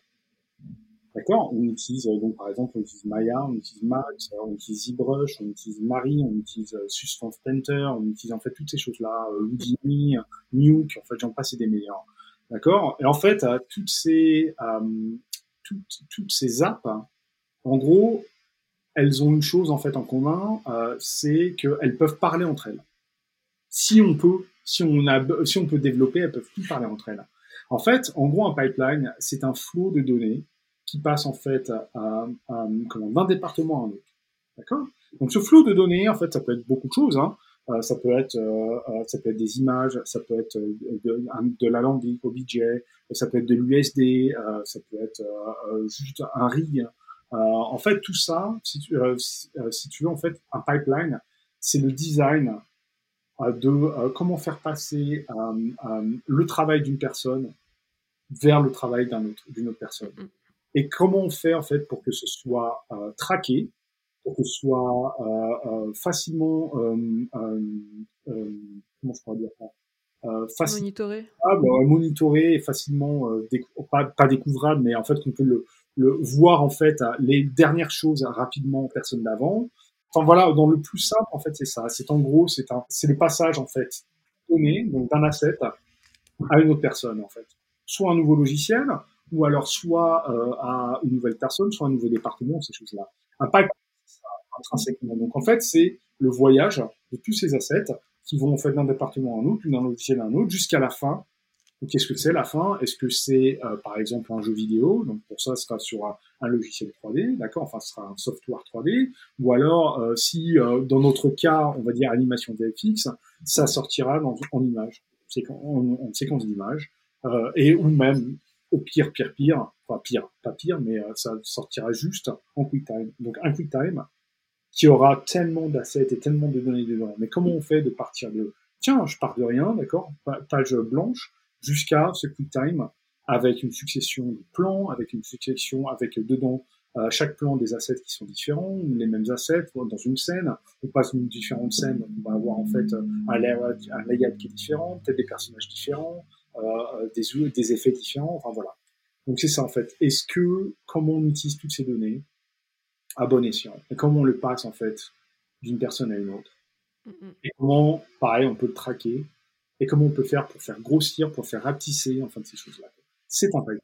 D'accord On utilise euh, donc par exemple on utilise Maya, on utilise Max, on utilise ZBrush, on utilise Mari, on utilise euh, Substance Painter, on utilise en fait toutes ces choses-là, euh, Houdini, Nuke, en fait j'en passe et des meilleurs. D'accord Et en fait toutes ces toutes, toutes ces apps, en gros, elles ont une chose en fait en commun, c'est qu'elles peuvent parler entre elles. Si on peut, si on a, si on peut développer, elles peuvent tout parler entre elles. En fait, en gros, un pipeline, c'est un flot de données qui passe en fait d'un département à un autre. D'accord? Donc ce flot de données, en fait, ça peut être beaucoup de choses. Hein. Euh, ça peut être, euh, euh, ça peut être des images, ça peut être de, de, la langue OBJ, ça peut être de l'USD, ça peut être juste un RIG. en fait, tout ça, si tu, veux, en fait, un pipeline, c'est le design de comment faire passer le travail d'une personne vers le travail d'une autre personne. Et comment on fait en fait pour que ce soit euh, traqué, pour que ce soit euh, euh facilement, euh, euh, comment je pourrais dire ça monitoré, ah, bah, monitoré et facilement pas, pas, découvrable, mais en fait qu'on peut le, le, voir en fait les dernières choses rapidement personne d'avant. Enfin voilà, dans le plus simple en fait c'est ça. C'est en gros c'est un c'est le passage en fait donné donc d'un asset à une autre personne en fait. Soit un nouveau logiciel, ou alors soit euh, à une nouvelle personne, soit un nouveau département, ces choses-là. Pipe, intrinsèquement. Donc en fait, c'est le voyage de tous ces assets qui vont en fait d'un département à un autre, d'un logiciel à un autre, jusqu'à la fin. Qu'est-ce que c'est la fin? Est-ce que c'est euh, par exemple un jeu vidéo? Donc pour ça, ce sera sur un, logiciel 3D, d'accord? Enfin, ce sera un software 3D. Ou alors, euh, si dans notre cas, on va dire animation VFX, ça sortira en image, en, en séquence d'image, et ou même au pire, pire, pire, enfin pire, pas pire, mais euh, ça sortira juste en QuickTime. Donc un QuickTime qui aura tellement d'assets et tellement de données dedans. Mais comment on fait de partir de, tiens, je pars de rien, d'accord, page blanche, jusqu'à ce QuickTime avec une succession de plans, avec une succession, avec dedans euh, chaque plan des assets qui sont différents, les mêmes assets dans une scène. On passe d'une différente scène, on va avoir en fait un layout, un layout qui est différent, peut-être des personnages différents, euh, des, des effets différents, enfin voilà. Donc c'est ça en fait. Est-ce que, comment on utilise toutes ces données à bon escient? Et comment on le passe en fait d'une personne à une autre? Et comment, pareil, on peut le traquer? Et comment on peut faire pour faire grossir, pour faire rapetisser, enfin de ces choses-là? C'est un peu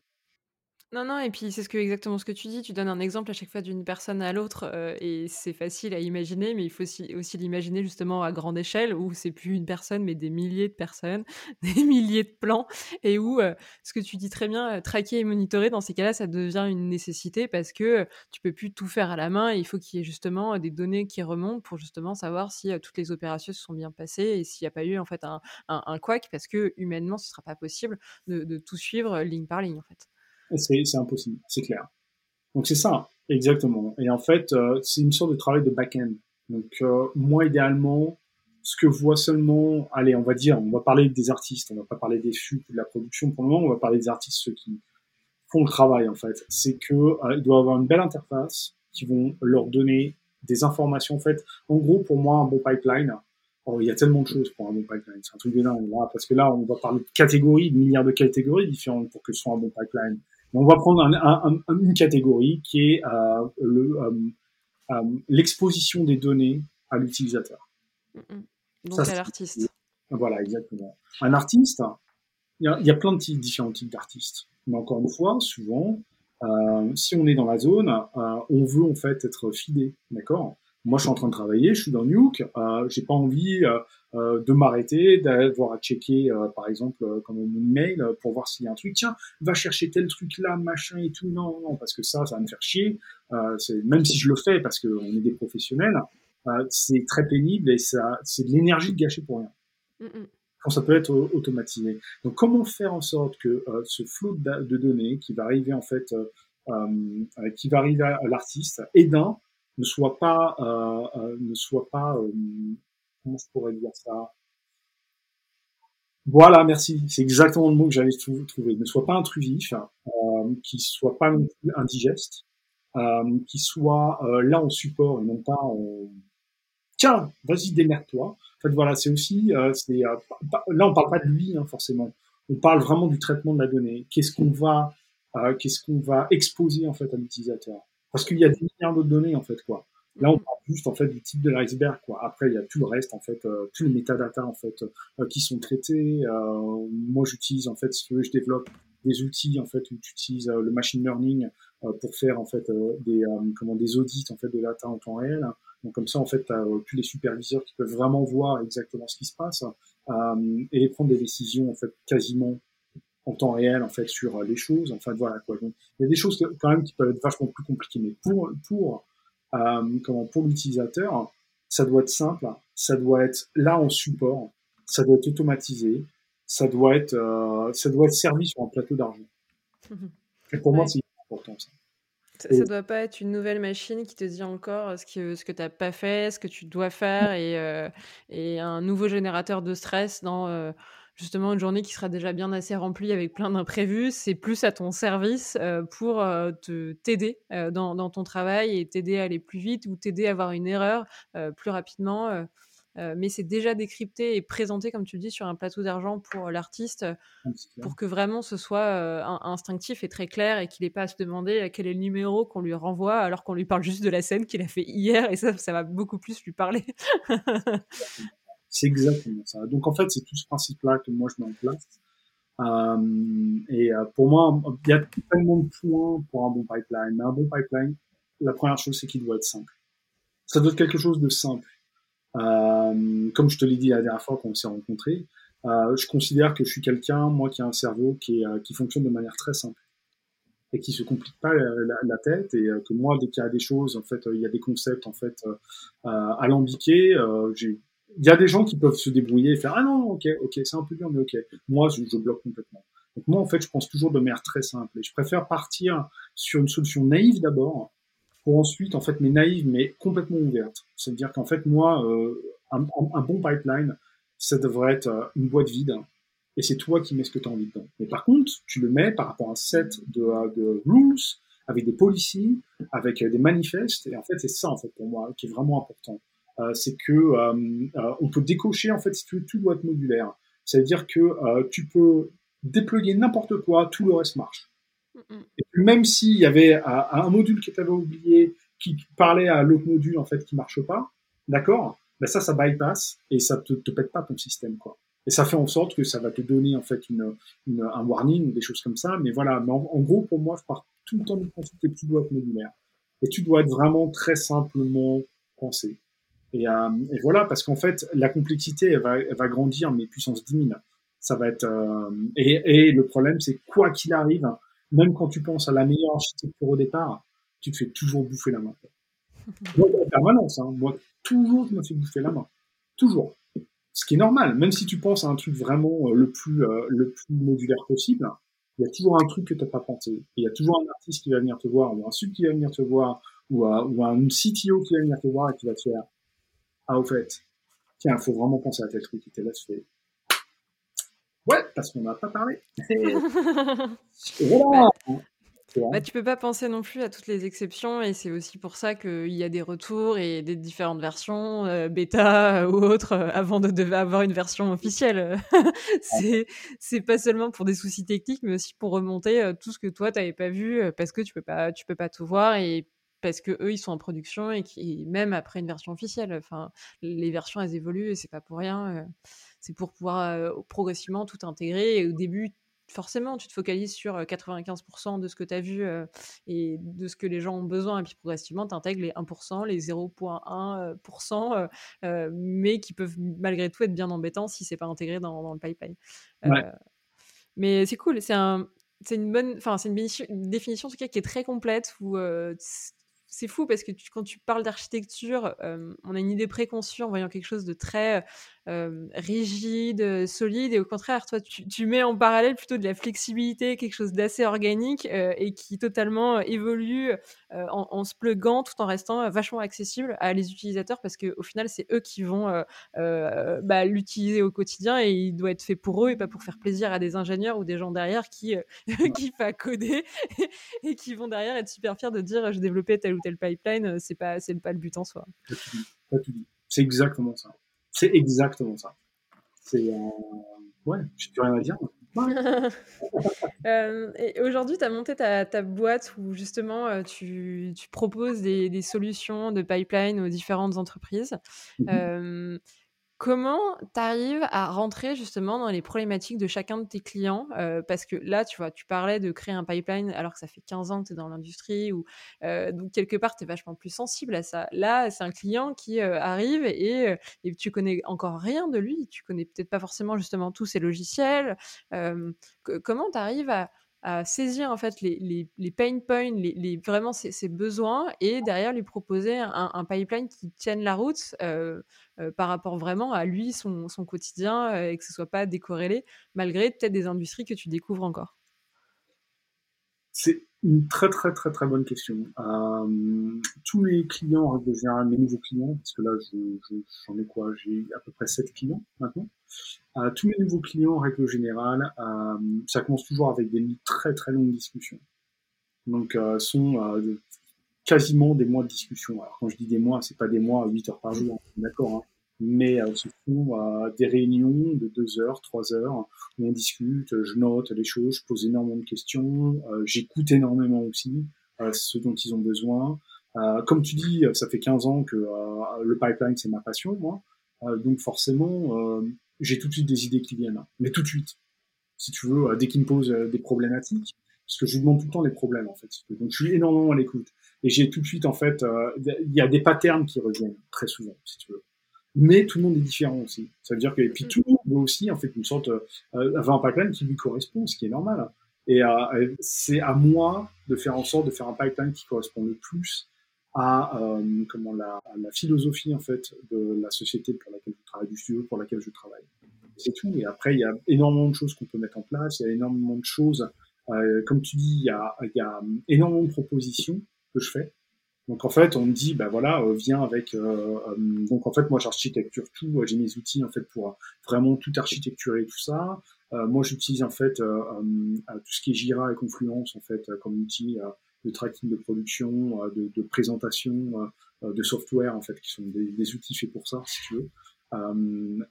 non, non, et puis c'est exactement ce que tu dis. Tu donnes un exemple à chaque fois d'une personne à l'autre, euh, et c'est facile à imaginer, mais il faut aussi, l'imaginer justement à grande échelle, où c'est plus une personne, mais des milliers de personnes, des milliers de plans, et où euh, ce que tu dis très bien, euh, traquer et monitorer, dans ces cas-là, ça devient une nécessité parce que tu peux plus tout faire à la main, et il faut qu'il y ait justement des données qui remontent pour justement savoir si toutes les opérations se sont bien passées et s'il n'y a pas eu en fait un, un, parce que humainement, ce sera pas possible de, de tout suivre ligne par ligne en fait c'est impossible, c'est clair. Donc c'est ça, exactement. Et en fait, euh, c'est une sorte de travail de back-end. Donc euh, moi, idéalement, ce que voit seulement, allez, on va dire, on va parler des artistes, on va pas parler des chutes de la production pour le moment, on va parler des artistes, ceux qui font le travail en fait. C'est que euh, il doit avoir une belle interface qui vont leur donner des informations. En fait, en gros, pour moi, un bon pipeline, oh, il y a tellement de choses pour un bon pipeline. C'est un truc de dingue, là, parce que là, on va parler de catégories, de milliards de catégories différentes pour que ce soit un bon pipeline. On va prendre une catégorie qui est euh, euh, euh, l'exposition des données à l'utilisateur. Donc à l'artiste. Voilà, exactement. Un artiste, il y, a, plein de différents types d'artistes. Mais encore une fois, souvent, si on est dans la zone, on veut en fait être fidé, d'accord? Moi, je suis en train de travailler, je suis dans Nuke, euh, j'ai pas envie euh, euh, de m'arrêter, d'avoir à checker, euh, par exemple, euh, comme mon email pour voir s'il y a un truc. Tiens, va chercher tel truc là, machin et tout. Non, non, parce que ça, ça va me faire chier. même si je le fais parce qu'on est des professionnels, c'est très pénible et ça, c'est de l'énergie gâchée pour rien. Quand ça peut être automatisé. Donc, comment faire en sorte que ce flot de, données qui va arriver en fait, qui va arriver à l'artiste, et d'un ne soit pas, ne soit pas, comment je pourrais dire ça? Voilà, merci. C'est exactement le mot que j'allais trouver. Ne soit pas intrusif, euh, qui soit pas non plus indigeste, euh, qui soit euh, là en support et non pas en tiens, vas-y démerde-toi. En fait, voilà, c'est aussi, euh, euh, là on parle pas de lui hein, forcément. On parle vraiment du traitement de la donnée. Qu'est-ce qu'on va, qu'est-ce qu'on va exposer en fait à l'utilisateur? Parce qu'il y a des milliards de données en fait quoi. Là, on parle juste en fait du type de l'iceberg. Quoi. Après, il y a tout le reste en fait, euh, tous les métadatas en fait euh, qui sont traités. Euh, moi, j'utilise en fait, si tu veux, je développe des outils en fait où tu utilises le machine learning pour faire en fait des comment des audits en fait de data en temps réel. Donc comme ça, en fait, tu as tous les superviseurs qui peuvent vraiment voir exactement ce qui se passe et prendre des décisions en fait quasiment en temps réel en fait sur les choses. Enfin voilà quoi. Donc il y a des choses quand même qui peuvent être vachement plus compliquées, mais pour pour euh, comment, pour l'utilisateur, ça doit être simple, ça doit être là en support, ça doit être automatisé, ça doit être, euh, ça doit être servi sur un plateau d'argent. Et pour moi, c'est important ça. Ça ne doit pas être une nouvelle machine qui te dit encore ce que, ce que tu n'as pas fait, ce que tu dois faire, et, euh, et un nouveau générateur de stress dans euh, justement une journée qui sera déjà bien assez remplie avec plein d'imprévus, c'est plus à ton service euh, pour euh, te t'aider euh, dans, dans, ton travail et t'aider à aller plus vite ou t'aider à avoir une erreur plus rapidement. mais c'est déjà décrypté et présenté, comme tu le dis, sur un plateau d'argent pour l'artiste, pour que vraiment ce soit instinctif et très clair et qu'il n'ait pas à se demander quel est le numéro qu'on lui renvoie alors qu'on lui parle juste de la scène qu'il a fait hier et ça, ça va beaucoup plus lui parler. C'est exactement ça. Donc en fait, c'est tout ce principe-là que moi je mets en place. Euh, et euh, pour moi, il y a tellement de points pour un bon pipeline. Mais un bon pipeline, la première chose, c'est qu'il doit être simple. Ça doit être quelque chose de simple. Euh, comme je te l'ai dit la dernière fois qu'on s'est rencontrés, euh, je considère que je suis quelqu'un, moi, qui a un cerveau qui, est, euh, qui fonctionne de manière très simple et qui se complique pas la, la, tête et que moi dès qu'il y a des choses en fait il y a des concepts en fait alambiqués j'ai il y a des gens qui peuvent se débrouiller et faire ah non ok ok c'est un peu dur mais ok. Moi je, bloque complètement. Donc moi en fait je pense toujours de manière très simple et je préfère partir sur une solution naïve d'abord pour ensuite en fait mais naïve mais complètement ouverte. C'est à dire qu'en fait moi euh, un, bon pipeline ça devrait être euh, une boîte vide et c'est toi qui mets ce que tu as envie dedans mais par contre tu le mets par rapport à un set de, euh, de rules avec des policies avec des manifestes et en fait c'est ça en fait pour moi qui est vraiment important c'est que euh, euh, on peut décocher en fait si tout, tout doit être modulaire. Ça veut dire que tu peux déployer n'importe quoi, tout le reste marche. Et même s'il y avait un module que tu avais oublié qui parlait à l'autre module en fait qui marche pas, d'accord Ben ça, ça bypass et ça te, te pète pas ton système quoi. Et ça fait en sorte que ça va te donner en fait une, une un warning ou des choses comme ça. Mais voilà, mais en, gros pour moi, je pars tout le temps du principe que tu dois être modulaire et tu dois être vraiment très simplement pensé. Et, euh, et voilà, parce qu'en fait, la complexité, elle va, elle va grandir, mais puissance 10 000. Ça va être, euh, et, et le problème, c'est quoi qu'il arrive, même quand tu penses à la meilleure architecture au départ, tu te fais toujours bouffer la main. Moi, en permanence, hein, moi, toujours, je me fais bouffer la main. Toujours. Ce qui est normal, même si tu penses à un truc vraiment euh, le plus, euh, le plus modulaire possible, il y a toujours un truc que tu n'as pas pensé. il y a toujours un artiste qui va venir te voir, ou un sub qui va venir te voir, ou, ou un CTO qui va venir te voir et qui va te faire ah, au fait, tiens, il faut vraiment penser à tel truc. Et t'es là, tu fais, ouais, parce qu'on n'a pas parlé. voilà. Bah, tu peux pas penser non plus à toutes les exceptions et c'est aussi pour ça qu'il y a des retours et des différentes versions, euh, bêta ou autres, euh, avant de, de, avoir une version officielle. c'est, c'est pas seulement pour des soucis techniques, mais aussi pour remonter euh, tout ce que toi t'avais pas vu euh, parce que tu peux pas, tu peux pas tout voir et parce que eux ils sont en production et qui même après une version officielle enfin les versions elles évoluent et c'est pas pour rien euh, c'est pour pouvoir euh, progressivement tout intégrer et au début forcément tu te focalises sur 95% euh, de ce que tu as vu et de ce que les gens ont besoin et puis progressivement tu intègres les 1% les 0.1% mais qui peuvent malgré tout être bien embêtants si c'est pas intégré dans, dans le pipeline ouais. mais c'est cool c'est un c'est une bonne enfin c'est une, définition en tout cas qui est très complète où c'est fou parce que quand tu parles d'architecture, on a une idée préconçue en voyant quelque chose de très rigide, solide, et au contraire, toi, tu, mets en parallèle plutôt de la flexibilité, quelque chose d'assez organique et qui totalement évolue en, se pluguant tout en restant vachement accessible à les utilisateurs parce qu'au final, c'est eux qui vont bah, l'utiliser au quotidien et il doit être fait pour eux et pas pour faire plaisir à des ingénieurs ou des gens derrière qui qui à coder et qui vont derrière être super fiers de dire j'ai développé tel ou tel pipeline. C'est pas c'est pas le but en soi. C'est exactement ça. C'est exactement ça. C'est. Euh... Ouais, j'ai plus rien à dire. euh, et aujourd'hui, tu as monté ta, ta, boîte où justement euh, tu, tu proposes des, des, solutions de pipeline aux différentes entreprises. Mm -hmm. Comment tu à rentrer justement dans les problématiques de chacun de tes clients? Euh, Parce que là, tu vois, tu parlais de créer un pipeline alors que ça fait 15 ans que tu es dans l'industrie, ou euh, donc quelque part, tu es vachement plus sensible à ça. Là, c'est un client qui euh, arrive et, et, tu connais encore rien de lui, tu connais peut-être pas forcément justement tous ses logiciels. comment tu à, à saisir en fait les, les, les pain points, les, les vraiment ses, ses, besoins et derrière lui proposer un, un pipeline qui tienne la route euh, euh, par rapport vraiment à lui, son, son quotidien euh, et que ce soit pas décorrélé malgré peut-être des industries que tu découvres encore. C'est une très très très très bonne question. Euh, tous mes clients, en règle générale, mes nouveaux clients, parce que là j'en ai quoi? J'ai à peu près 7 clients maintenant. Euh, tous mes nouveaux clients, en règle générale, euh, ça commence toujours avec des très très longues discussions. Donc euh, sont euh, quasiment des mois de discussion. Alors quand je dis des mois, c'est pas des mois à 8 heures par jour, hein, d'accord hein mais euh, ce euh, des réunions de deux heures, trois heures, où on discute, je note les choses, je pose énormément de questions, euh, j'écoute énormément aussi ce dont ils ont besoin. comme tu dis, ça fait 15 ans que le pipeline, c'est ma passion, moi. donc forcément, j'ai tout de suite des idées qui viennent. Mais tout de suite, si tu veux, dès qu'ils me posent des problématiques, parce que je lui demande tout le temps les problèmes, en fait. Donc je suis énormément à l'écoute. Et j'ai tout de suite, en fait, il y a des patterns qui reviennent très souvent, si tu veux mais tout le monde est différent aussi. Ça veut dire que et puis tout le monde veut aussi en fait une sorte euh, avoir un pipeline qui lui correspond, ce qui est normal. Et euh, c'est à moi de faire en sorte de faire un pipeline qui correspond le plus à euh, comment la, la, philosophie en fait de la société pour laquelle je travaille, du studio pour laquelle je travaille. C'est tout. Et après, il y a énormément de choses qu'on peut mettre en place. Il y a énormément de choses. Euh, comme tu dis, il y a, il y a énormément de propositions que je fais. Donc en fait, on me dit, bah voilà, euh, viens avec. Euh, euh, donc en fait, moi j'architecture tout, j'ai mes outils en fait pour vraiment tout architecturer tout ça. moi, j'utilise en fait tout ce qui est Jira et Confluence en fait comme outil de tracking de production, de, de présentation de software en fait qui sont des, des, outils faits pour ça, si tu veux.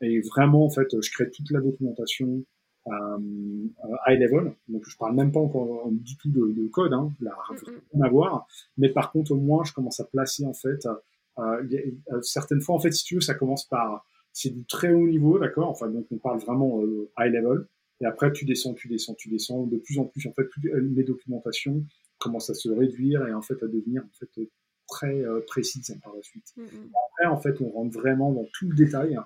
et vraiment en fait, je crée toute la documentation, euh, high level. Donc je parle même pas encore du tout de, de code, hein, rien à voir. Mais par contre, au moins, je commence à placer en fait euh, euh, certaines fois, en fait, si tu veux, ça commence par c'est du très haut niveau, d'accord? Enfin, donc on parle vraiment euh, high level. Et après, tu descends, tu descends, tu descends. De plus en plus, en fait, toutes les documentations commencent à se réduire et en fait à devenir en fait très euh, précises par la suite. Mm -hmm. Après, en fait, on rentre vraiment dans tout le détail.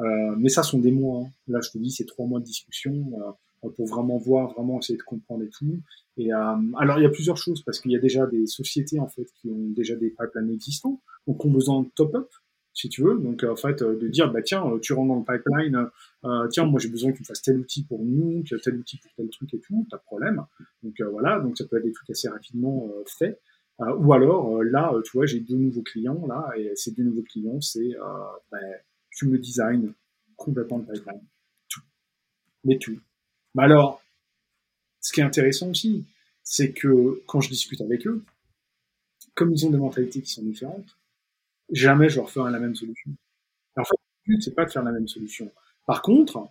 Euh, mais ça sont des mois. Hein. Là, je te dis, c'est trois mois de discussion euh, pour vraiment voir, vraiment essayer de comprendre et tout. Et euh, alors, il y a plusieurs choses parce qu'il y a déjà des sociétés en fait qui ont déjà des pipelines existants, donc ont besoin de top-up si tu veux. Donc en fait, de dire bah tiens, tu rentres dans le pipeline, euh, tiens, moi j'ai besoin que tu fasses tel outil pour nous, tel outil pour tel truc et tout, de problème. Donc euh, voilà, donc ça peut être des trucs assez rapidement euh, faits. ou alors là, tu vois, j'ai deux nouveaux clients là, et ces deux nouveaux clients, c'est bah, tu me design complètement le pipeline. Tout. Mais tout. Mais alors, ce qui est intéressant aussi, c'est que quand je discute avec eux, comme ils ont des mentalités qui sont différentes, jamais je leur ferai la même solution. En fait, le but, c'est pas de faire la même solution. Par contre,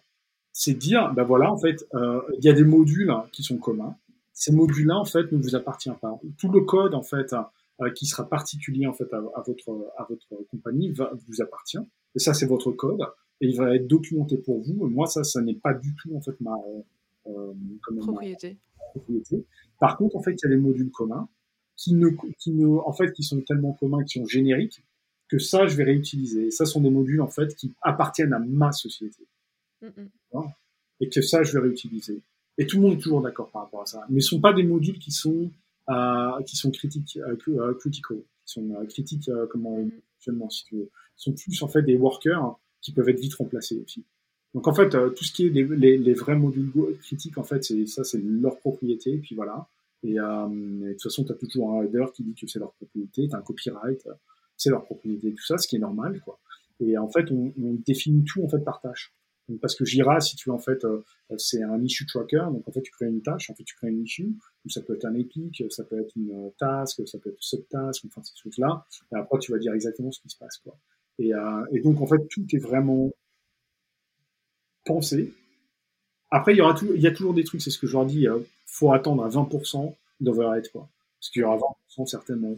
c'est de dire, ben voilà, en fait, euh, il y a des modules qui sont communs. Ces modules-là, en fait, ne vous appartiennent pas. Tout le code, en fait, euh, qui sera particulier, en fait, à, votre, à votre compagnie, vous appartient. Et ça, c'est votre code. Et il va être documenté pour vous. Et moi, ça, ça n'est pas du tout, en fait, ma, euh, propriété. Ma propriété. Par contre, en fait, il y a les modules communs qui ne, qui ne, en fait, qui sont tellement communs, qui sont génériques, que ça, je vais réutiliser. Et ça sont des modules, en fait, qui appartiennent à ma société. Mm -mm. Et que ça, je vais réutiliser. Et tout le monde est toujours d'accord par rapport à ça. Mais ce ne sont pas des modules qui sont, euh, qui sont critiques, euh, critical. qui sont critiques comment tu veux. sont plus en fait des workers qui peuvent être vite remplacés aussi. Donc en fait, tout ce qui est les, vrais modules critiques, en fait, c'est ça, c'est leur propriété, et puis voilà. Et, de toute façon, tu as toujours un header qui dit que c'est leur propriété, tu as un copyright, c'est leur propriété, tout ça, ce qui est normal, quoi. Et en fait, on, on définit tout en fait par tâche. Parce que Jira, si tu veux, en fait, euh, c'est un issue tracker. Donc, en fait, tu crées une tâche, en fait, tu crées une issue. ça peut être un epic, ça peut être une euh, task, ça peut être une subtask, enfin, ces choses-là. Et après, tu vas dire exactement ce qui se passe, quoi. Et, euh, donc, en fait, tout est vraiment pensé. Après, il y aura il y a toujours des trucs, c'est ce que je leur dis, euh, faut attendre à 20% d'overhead, quoi. Parce qu'il y aura 20% certainement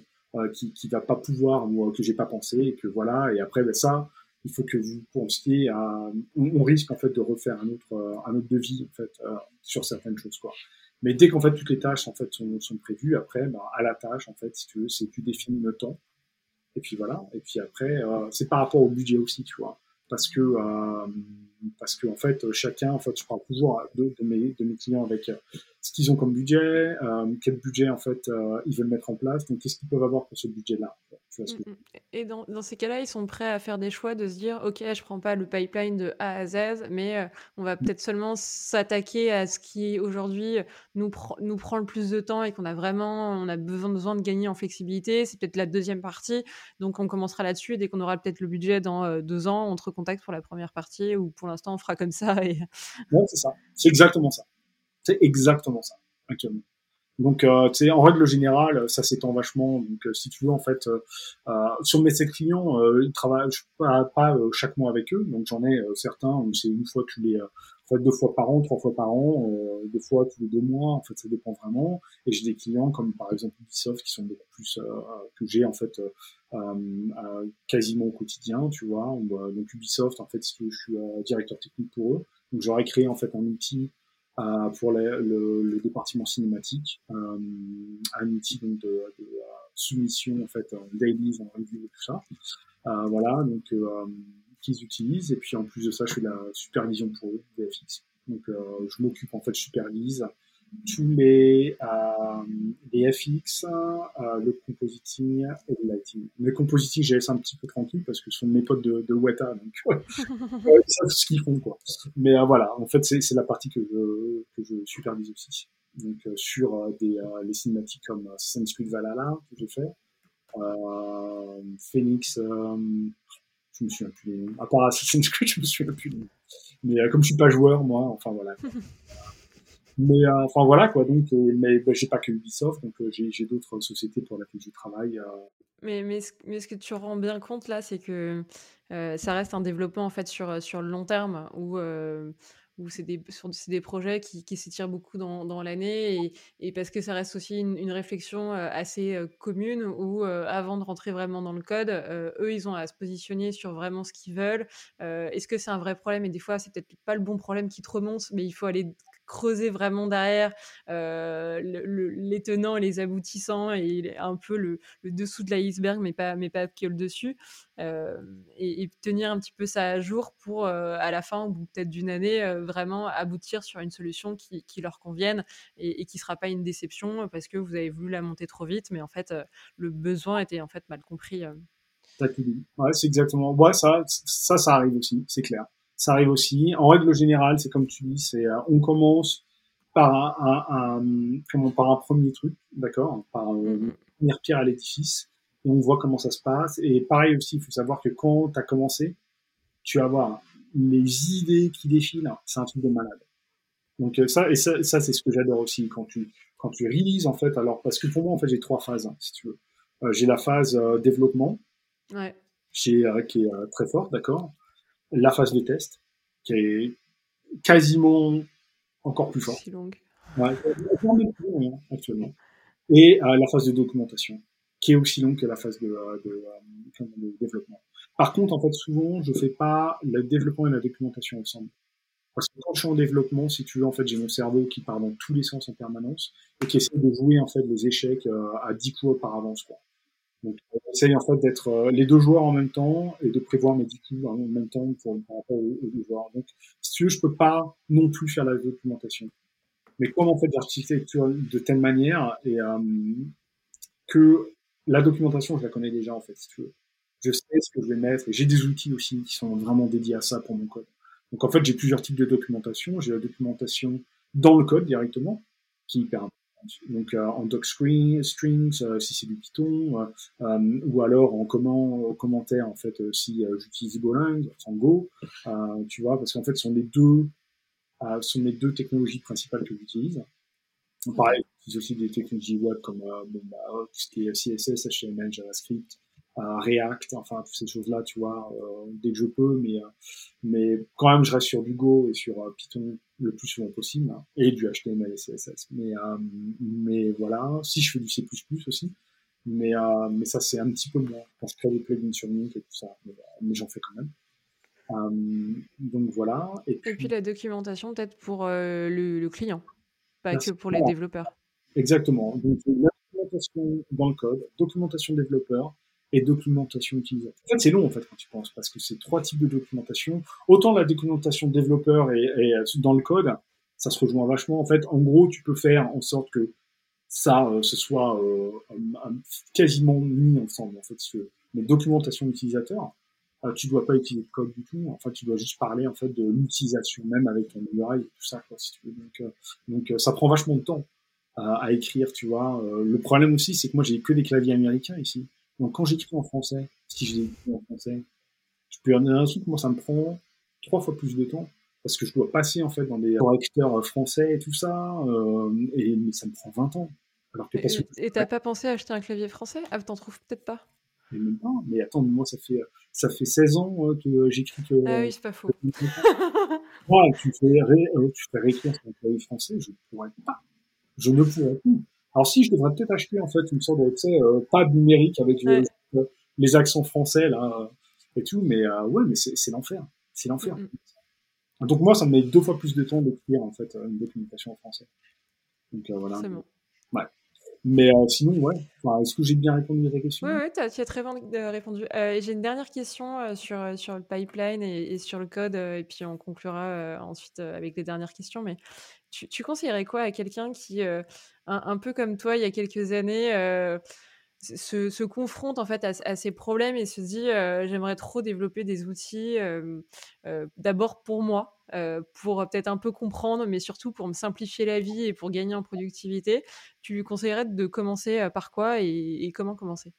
qui, qui va pas pouvoir ou que j'ai pas pensé et que voilà et après ben, ça il faut que vous pensiez à on, risque en fait de refaire un autre euh, un autre devis en fait euh, sur certaines choses quoi. Mais dès qu'en fait toutes les tâches en fait sont, sont prévues après ben, à la tâche en fait si tu veux c'est tu définis le temps. Et puis voilà. Et puis après c'est par rapport au budget aussi tu vois. Parce que parce que en fait chacun en fait je parle toujours de, de mes de mes clients avec ce qu'ils ont comme budget, euh, quel budget en fait euh, ils veulent mettre en place, donc qu'est-ce qu'ils peuvent avoir pour ce budget-là. Mm, mm. Et dans, ces cas-là, ils sont prêts à faire des choix de se dire, ok, je prends pas le pipeline de A à Z, mais euh, on va peut-être seulement s'attaquer à ce qui aujourd'hui nous, prend le plus de temps et qu'on a vraiment, on a besoin, besoin de gagner en flexibilité. C'est peut-être la deuxième partie, donc on commencera là-dessus et dès qu'on aura peut-être le budget dans deux ans, on te recontacte pour la première partie ou pour l'instant on fera comme ça. Et... C'est ça, c'est exactement ça. C'est exactement ça, actuellement. Donc, euh, tu sais, en règle générale, ça s'étend vachement. Donc, euh, si tu veux, en fait, euh, euh sur mes sept clients, ils travaillent pas, pas chaque mois avec eux. Donc, j'en ai certains où c'est une fois tous les, deux fois par an, trois fois par an, deux fois tous les deux mois. En fait, ça dépend vraiment. Et j'ai des clients comme par exemple Ubisoft qui sont beaucoup plus que j'ai en fait quasiment au quotidien, tu vois. Donc, Ubisoft, en fait, je suis directeur technique pour eux. Donc, j'aurais créé en fait un outil euh, pour le, le, département cinématique, euh, un outil donc, de, de, euh, soumission en fait en dailies, en review et tout ça. Euh, voilà, donc euh, qu'ils utilisent. Et puis en plus de ça, je fais la supervision pour eux, VFX. Donc je m'occupe en fait, je supervise tous les, euh, les FX, euh, le compositing et le lighting. Le compositing, j'ai laissé un petit peu tranquille parce que ce sont mes potes de, de Weta, donc ils savent ce qu'ils font. Quoi. Mais euh, voilà, en fait, c'est la partie que je, que je supervise aussi. Donc euh, sur euh, des, euh, les cinématiques comme Assassin's Creed Valhalla que j'ai fait, Phoenix, je me souviens plus À part Assassin's Creed, je me souviens plus Mais comme je suis pas joueur, moi, enfin voilà. Mais euh, enfin voilà quoi. Donc, euh, mais bah, j'ai pas que Ubisoft, donc euh, j'ai d'autres sociétés pour lesquelles je travaille. Mais, mais, ce, mais ce que tu rends bien compte là, c'est que ça reste un développement en fait sur, sur le long terme où où c'est des, des projets qui, qui s'étirent beaucoup dans, dans l'année et, et, parce que ça reste aussi une, réflexion assez commune où avant de rentrer vraiment dans le code, eux, ils ont à se positionner sur vraiment ce qu'ils veulent. Est-ce que c'est un vrai problème? Et des fois, c'est peut-être pas le bon problème qui te remonte, mais il faut aller creuser vraiment derrière euh, le, les tenants les aboutissants et un peu le, dessous de l'iceberg, mais pas, mais pas que le dessus. Euh, et, tenir un petit peu ça à jour pour, euh, à la fin, ou peut-être d'une année, vraiment aboutir sur une solution qui, leur convienne et, qui ne sera pas une déception parce que vous avez voulu la monter trop vite, mais en fait, le besoin était en fait mal compris. C'est exactement. Ça, ça, ça arrive aussi, c'est clair ça arrive aussi. En règle générale, c'est comme tu dis, c'est euh, on commence par un, un, par un premier truc, d'accord, par une mm-hmm. première pierre à l'édifice, et on voit comment ça se passe. Et pareil aussi, il faut savoir que quand tu as commencé, tu vas voir les idées qui défilent, c'est un truc de malade. Donc euh, ça, et ça, ça c'est ce que j'adore aussi quand tu quand tu réalises en fait. Alors parce que pour moi en fait j'ai trois phases, hein, si tu veux. Euh, j'ai la phase développement, ouais. qui est très forte, d'accord la phase de test, qui est quasiment encore plus forte. longue. Ouais, actuellement. Et euh, la phase de documentation, qui est aussi longue que la phase de, euh, euh, de, développement. Par contre, en fait, souvent, je fais pas le développement et la documentation ensemble. Parce que quand je suis en développement, si tu veux, en fait, j'ai mon cerveau qui part dans tous les sens en permanence et qui essaie de jouer, en fait, les échecs à 10 coups par avance, quoi. Donc, j'essaye en fait d'être euh, les deux joueurs en même temps et de prévoir mes 10 coups en même temps pour, par rapport aux, deux joueurs. Donc, si tu veux, je peux pas non plus faire la documentation. Mais comme en fait l'architecture de telle manière et euh, que la documentation, je la connais déjà en fait, si tu veux. Je sais ce que je vais mettre et j'ai des outils aussi qui sont vraiment dédiés à ça pour mon code. Donc en fait, j'ai plusieurs types de documentation. J'ai la documentation dans le code directement, qui est hyper importante. Donc euh, en doc strings, euh, si c'est du Python, euh, ou alors en comment, commentaire en fait si j'utilise Golang, en Go, tu vois, parce qu'en fait, ce sont les deux, sont les deux technologies principales que j'utilise. Pareil, j'utilise aussi des technologies web comme bah, ce qui est CSS, HTML, JavaScript, React, enfin toutes ces choses-là, tu vois, euh, dès que je peux, mais euh, mais quand même je reste sur du Go et sur euh, Python le plus souvent possible hein, et du HTML et CSS. Mais mais voilà, si je fais du C++ aussi, mais mais ça c'est un petit peu moins quand je crée des plugins sur Mint et tout ça, mais, j'en fais quand même. donc voilà. Et puis, la documentation peut-être pour le, client, pas que pour les développeurs. Exactement. Donc la documentation dans le code, documentation développeur, et documentation utilisateur. En fait, c'est long en fait quand tu penses parce que c'est trois types de documentation. Autant la documentation développeur et, euh, dans le code, ça se rejoint vachement. En fait, en gros, tu peux faire en sorte que ça, euh, ce soit euh, quasiment mis ensemble. En fait, mais documentation utilisateur, tu dois pas utiliser de code du tout. En fait, tu dois juste parler en fait de l'utilisation même avec ton URI et tout ça, quoi, si tu veux. Donc, donc ça prend vachement de temps à écrire, tu vois. le problème aussi, c'est que moi, j'ai que des claviers américains ici. Donc quand j'écris en français, si je l'écris en français, je peux avoir un truc, moi ça me prend trois fois plus de temps parce que je dois passer en fait dans des correcteurs français et tout ça, euh, et mais ça me prend 20 ans. Alors que et t'as pas pensé à acheter un clavier français? Ah, t'en trouves peut-être pas mais même pas. Mais attends, moi ça fait ça fait 16 ans euh, que j'écris que. Ah oui, c'est pas faux. Moi, tu fais, ré, euh, tu fais réécrire sur un clavier français, je ne pourrais pas. Je ne pourrais pas. Alors si, je devrais peut-être acheter en fait une sorte de, tu sais, euh, pad numérique avec euh, les accents français là euh, et tout, mais euh, ouais, mais c'est l'enfer, c'est l'enfer. Mm. Donc moi, ça me met deux fois plus de temps d'écrire en fait une documentation en français. Donc voilà. C'est bon. Ouais. Mais sinon, ouais. Enfin, Est-ce que j'ai bien répondu à ta question Oui, ouais, tu as, très bien répondu. j'ai une dernière question sur, sur le pipeline et, et sur le code, et puis on conclura ensuite avec les dernières questions. Mais tu, conseillerais quoi à quelqu'un qui un, peu comme toi il y a quelques années, euh, se, confronte en fait à, ces problèmes et se dit euh, j'aimerais trop développer des outils euh, d'abord pour moi, pour peut-être un peu comprendre, mais surtout pour me simplifier la vie et pour gagner en productivité. Tu lui conseillerais de commencer par quoi et, comment commencer?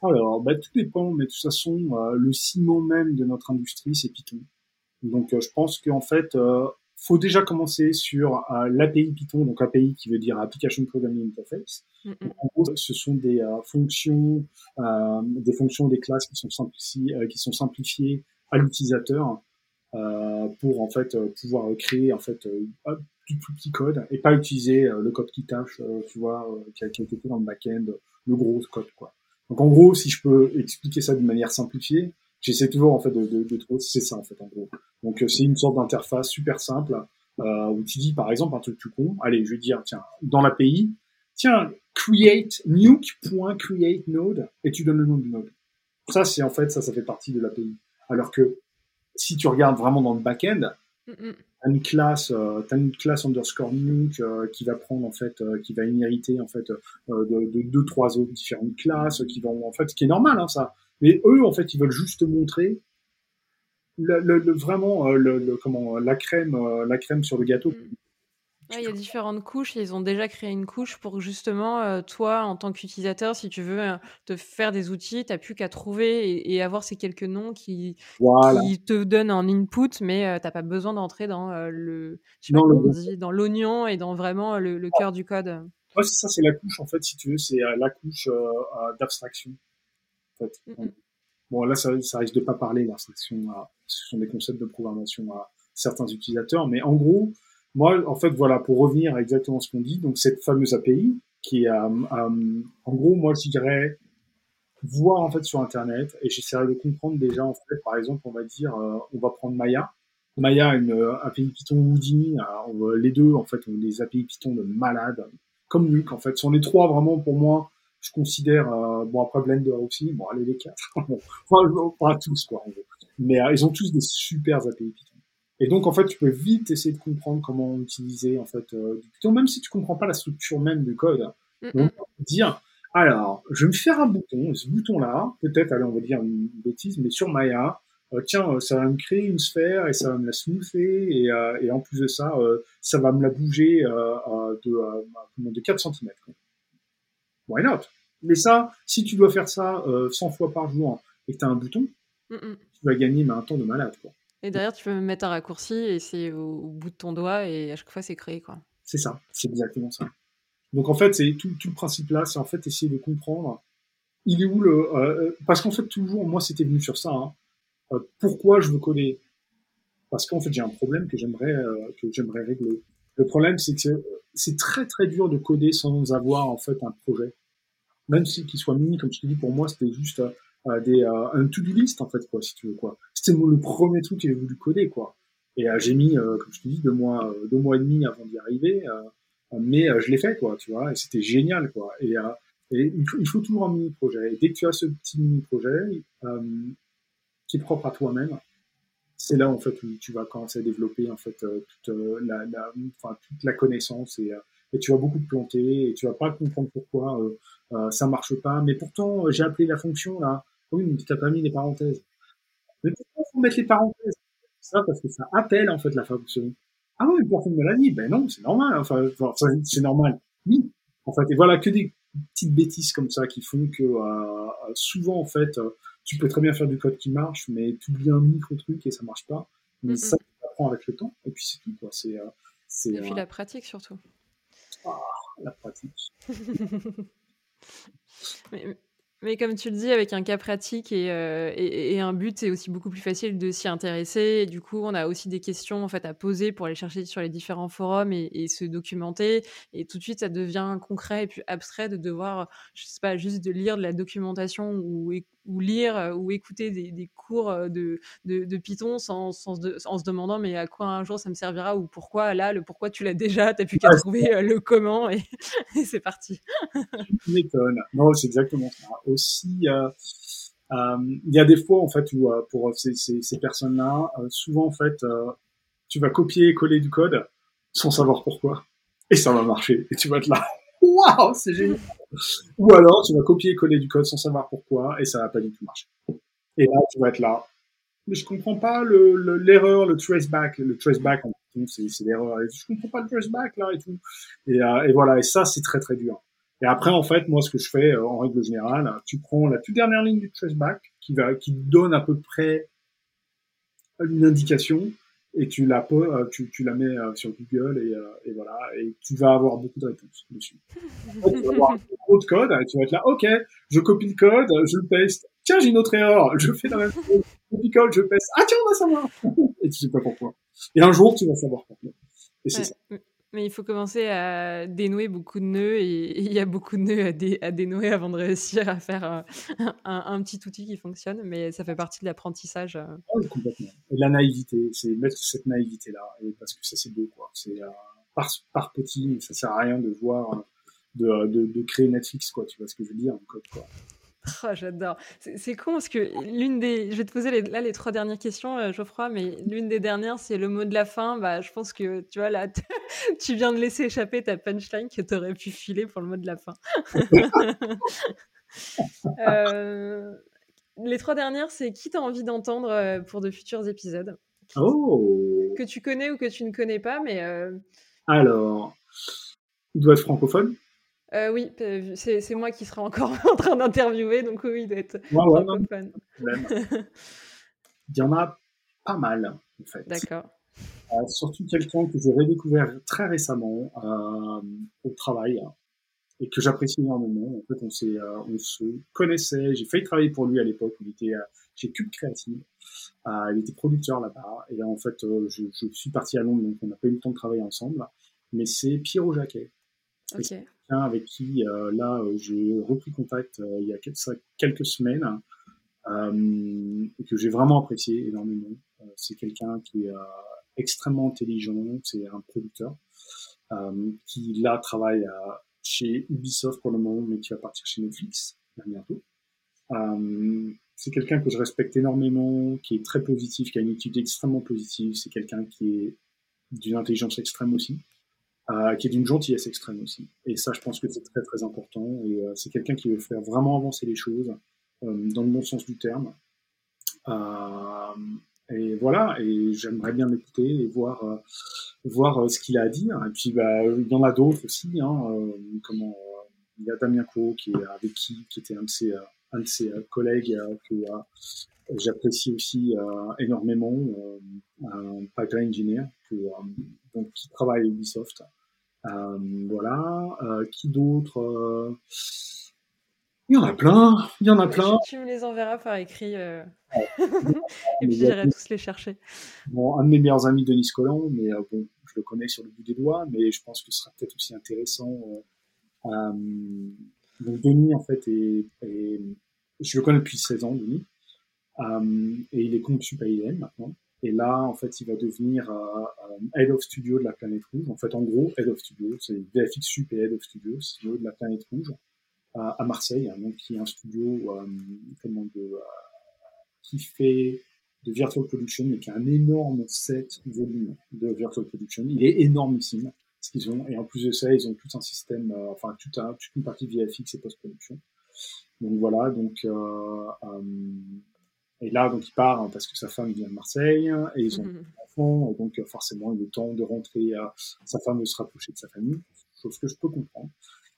Alors, bah, tout dépend, mais de toute façon, le ciment même de notre industrie, c'est Python. Donc, je pense qu'en fait, faut déjà commencer sur euh, l'API Python, donc API qui veut dire Application Programming Interface. en gros, ce sont des euh, fonctions, euh, des fonctions des classes qui sont simplifiées, euh, qui sont simplifiées à l'utilisateur pour en fait pouvoir créer en fait du plus petit code et pas utiliser le code qui tâche, tu vois, qui a, qui a été fait dans le back-end, le gros code quoi. Donc en gros, si je peux expliquer ça d'une manière simplifiée, j'essaie toujours en fait de, de, de trouver c'est ça en fait en gros. Donc euh, c'est une sorte d'interface super simple euh, où tu dis par exemple un truc tout con. Allez, je vais dire tiens dans l'API, tiens create nuke.create node et tu donnes le nom du node. Ça c'est en fait ça ça fait partie de l'API. Alors que si tu regardes vraiment dans le backend, mm t'as une classe, euh, as une classe underscore nuke euh, qui va prendre en fait, euh, qui va inhériter en fait euh, de, de, deux trois autres différentes classes qui vont en fait, ce qui est normal hein, ça. Mais eux, en fait, ils veulent juste te montrer le, le, vraiment euh, le, comment, la crème, euh, la crème sur le gâteau. Mm. il y a différentes couches. Ils ont déjà créé une couche pour justement, euh, toi, en tant qu'utilisateur, si tu veux te faire des outils, tu n'as plus qu'à trouver et, avoir ces quelques noms qui, qui te donnent en input, mais tu n'as pas besoin d'entrer dans le, dans l'oignon et dans vraiment le, cœur du code. Ouais, ça, c'est la couche, en fait, si tu veux, c'est la couche d'abstraction. Mm, mm. Bon, là, ça, ça risque de pas parler, l'abstraction. Ce sont des concepts de programmation à certains utilisateurs. Mais en gros, moi, en fait, voilà, pour revenir à exactement ce qu'on dit, donc cette fameuse API, qui est, euh, euh, en gros, moi, je dirais voir en fait sur Internet et j'essaierai de comprendre déjà, en fait, par exemple, on va dire, euh, on va prendre Maya. Maya, une API Python Houdini, les deux, en fait, ont des API Python de malade, comme Nuke, en fait. Ce sont les trois, vraiment, pour moi, je considère, euh, bon après Blender aussi, bon allez les quatre, enfin pas tous quoi, mais euh, ils ont tous des super API Python. Et donc en fait tu peux vite essayer de comprendre comment utiliser en fait euh, du Python, même si tu comprends pas la structure même du code. Mm dire Alors, je vais me faire un bouton. Ce bouton-là, peut-être, allez, on va dire une bêtise, mais sur Maya, euh, tiens, euh, ça va me créer une sphère et ça va me la smoother et, euh, et en plus de ça, ça va me la bouger de, de 4 cm. Why not? Mais ça, si tu dois faire ça 100 fois par jour et que tu as un bouton, tu vas gagner mais un temps de malade. Quoi. Et derrière, tu peux me mettre un raccourci et c'est au, bout de ton doigt et à chaque fois, c'est créé. quoi. C'est ça, c'est exactement ça. Donc en fait, c'est tout, tout le principe là, c'est en fait essayer de comprendre il est où le... parce qu'en fait, toujours, moi, c'était venu sur ça. Hein. Euh, pourquoi je veux coder? Parce qu'en fait, j'ai un problème que j'aimerais euh, que j'aimerais régler. Le problème, c'est que c'est très très dur de coder sans avoir en fait un projet, même si qu'il soit mini, comme je te dis. Pour moi, c'était juste euh, des un to-do list en fait quoi, si tu veux quoi. C'était le premier truc que j'ai voulu coder quoi. Et j'ai mis, comme je te dis, deux mois deux mois et demi avant d'y arriver, mais je l'ai fait quoi, tu vois. Et c'était génial quoi. Et il faut, toujours un mini projet. Et dès que tu as ce petit mini projet, euh, qui est propre à toi-même, c'est là en fait où tu vas commencer à développer en fait euh, toute euh, la, la enfin, toute la connaissance et, euh, et, tu vas beaucoup te planter et tu vas pas comprendre pourquoi euh, ça marche pas. Mais pourtant j'ai appelé la fonction là. Oui, mais tu n'as pas mis les parenthèses. Mais pourquoi faut mettre les parenthèses? Ça parce que ça appelle en fait la fonction. Ah oui, personne me l'a dit. Ben non, c'est normal. Enfin, c'est normal. Oui. En fait, et voilà que des petites bêtises comme ça qui font que souvent en fait tu peux très bien faire du code qui marche, mais tu oublies un micro truc et ça marche pas. Mais ça, tu apprends avec le temps, et puis c'est tout. Quoi. C'est, euh, c'est, et puis euh, la pratique surtout. Ah, la pratique. mais, mais comme tu le dis, avec un cas pratique et, euh, et, et un but, c'est aussi beaucoup plus facile de s'y intéresser. Et du coup, on a aussi des questions en fait à poser pour aller chercher sur les différents forums et, et, se documenter. Et tout de suite, ça devient concret et puis abstrait de devoir, je sais pas, juste de lire de la documentation ou, ou lire euh, ou écouter des, des cours euh, de, de, de Python sans, sans en se demandant mais à quoi un jour ça me servira ou pourquoi là le pourquoi tu l'as déjà, t'as plus qu'à trouver le comment et, et c'est parti. tu m'étonnes. Non, c'est exactement ça aussi, euh, euh, il y a des fois en fait où euh, pour ces, personnes-là, souvent en fait, tu vas copier et coller du code sans savoir pourquoi, et ça va marcher, et tu vas être là, waouh, c'est génial. Ou alors tu vas copier et coller du code sans savoir pourquoi, et ça va pas du tout marcher. Et là, tu vas être là, mais je comprends pas l'erreur, le, le, traceback, le traceback c'est l'erreur. Je comprends pas le traceback là et tout. Et voilà, et ça c'est très très dur. Et après, en fait, moi, ce que je fais, euh, en règle générale, tu prends la toute dernière ligne du traceback qui va, qui donne à peu près une indication et tu la, euh, tu, tu la mets euh, sur Google et, et, voilà, et tu vas avoir beaucoup de réponses dessus. tu vas avoir beaucoup de code et tu vas être là, ok, je copie le code, je le paste. Tiens, j'ai une autre erreur, je fais la même chose, je copie le code, je paste. Ah tiens, on va savoir. et tu sais pas pourquoi. Et un jour, tu vas savoir pourquoi. Et c'est ça. Mais il faut commencer à dénouer beaucoup de nœuds et il y a beaucoup de nœuds à, dénouer avant de réussir à faire un, un, petit outil qui fonctionne, mais ça fait partie de l'apprentissage. Euh. Oui, complètement. Et la naïveté, c'est mettre cette naïveté-là, parce que ça c'est beau, quoi. C'est euh, par, petit, ça sert à rien de voir, de, de, de, créer Netflix, quoi. Tu vois ce que je veux dire, en code, quoi. Oh, j'adore. C'est con parce que l'une des. Je vais te poser les, là les trois dernières questions, euh, Geoffroy, mais l'une des dernières, c'est le mot de la fin. Bah, je pense que tu vois, là, tu viens de laisser échapper ta punchline que tu aurais pu filer pour le mot de la fin. euh, les trois dernières, c'est qui t'as envie d'entendre euh, pour de futurs épisodes? Oh Que tu connais ou que tu ne connais pas, mais. Euh, Alors, il doit être francophone euh, oui, c'est moi qui serai encore en train d'interviewer, donc oui, il doit être francophone. il y en a pas mal, en fait. D'accord. Euh, surtout quelqu'un que j'ai redécouvert très récemment euh, au travail et que j'apprécie énormément. En fait, on, on se connaissait. J'ai failli travailler pour lui à l'époque. Il était chez Cube Creative. il était producteur là-bas. Et en fait, je, je, suis parti à Londres, donc on n'a pas eu le temps de travailler ensemble. Mais c'est Pierrot Jacquet. Okay avec qui euh, là euh, j'ai repris contact euh, il y a quelques semaines et que j'ai vraiment apprécié énormément. c'est quelqu'un qui est extrêmement intelligent, c'est un producteur qui là travaille chez Ubisoft pour le moment, mais qui va partir chez Netflix bientôt. c'est quelqu'un que je respecte énormément, qui est très positif, qui a une étude extrêmement positive. C'est quelqu'un qui est d'une intelligence extrême aussi. Euh, qui est d'une gentillesse extrême aussi. Et ça, je pense que c'est très très important. Et euh, c'est quelqu'un qui veut faire vraiment avancer les choses euh, dans le bon sens du terme. et voilà. Et j'aimerais bien l'écouter et voir voir ce qu'il a à dire. Et puis, bah, il y en a d'autres aussi. Hein, comment il y a Damien Co qui est avec qui, qui était un de ses un de ses collègues que j'apprécie aussi énormément, un pipeline engineer que, donc, qui travaille à Ubisoft. Euh, voilà. Euh, qui d'autre euh, il y en a plein, il y en a plein. Tu, me les enverras par écrit. Et puis j'irai tous les chercher. Bon, un de mes meilleurs amis, Denis Collant, mais bon, je le connais sur le bout des doigts, mais je pense que ce sera peut-être aussi intéressant. donc Denis, en fait, est, je le connais depuis 16 ans, Denis, et il est compte Super maintenant. Et là, en fait, il va devenir euh, euh, Head of Studio de la Planète Rouge. En fait, en gros, Head of Studio, c'est VFX Sup et Head of Studio, studio de la Planète Rouge à Marseille, hein, donc qui est un studio euh, comment de, qui fait de virtual production, mais qui a un énorme set volume de virtual production. Il est énormissime ce qu'ils ont, et en plus de ça, ils ont tout un système, enfin tout un, toute une partie VFX et post-production. Donc voilà, donc euh, et là, donc, il part hein, parce que sa femme vient de Marseille et ils ont mmh. un enfant. donc, forcément, il est temps de rentrer. à sa femme de se rapprocher de sa famille, chose que je peux comprendre.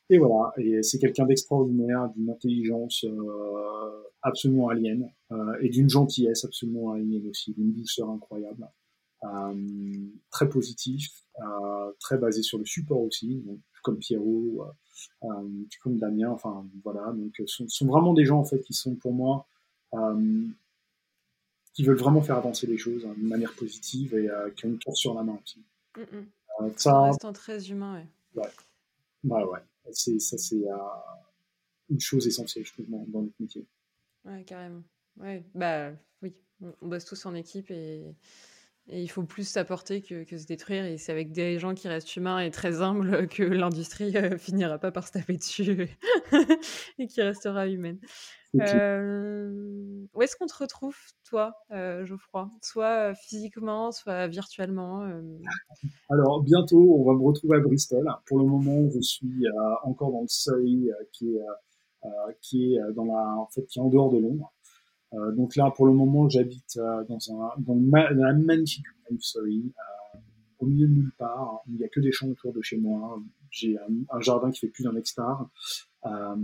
Et voilà. Et c'est quelqu'un d'extraordinaire, d'une intelligence euh, absolument alien euh, et d'une gentillesse absolument aliénée aussi, d'une douceur incroyable. Euh, très positif, euh, très basé sur le support aussi, donc, comme Pierrot, euh, euh, comme Damien, enfin voilà, donc sont, sont vraiment des gens en fait qui sont pour moi euh, qui veulent vraiment faire avancer les choses hein, d'une manière positive et euh, qui ont une tour sur la main aussi. Mm -mm. Euh, ça reste très humain, ouais. Ouais, bah, ouais. C'est, ça, c'est euh, une chose essentielle, je trouve, dans, dans, notre métier. Ouais, carrément. Ouais, bah oui, on, on bosse tous en équipe et, et il faut plus s'apporter que, que, se détruire. Et c'est avec des gens qui restent humains et très humbles que l'industrie euh, finira pas par se taper dessus et qui restera humaine. Euh, où est-ce qu'on te retrouve, toi, euh, Geoffroy? Soit physiquement, soit virtuellement euh... Alors, bientôt, on va me retrouver à Bristol. Pour le moment, je suis euh, encore dans le seuil qui est, euh, en dehors de Londres. donc là, pour le moment, j'habite dans, la magnifique Surrey, au milieu de nulle part. Il n'y a que des champs autour de chez moi. J'ai un, jardin qui fait plus d'un hectare. Euh,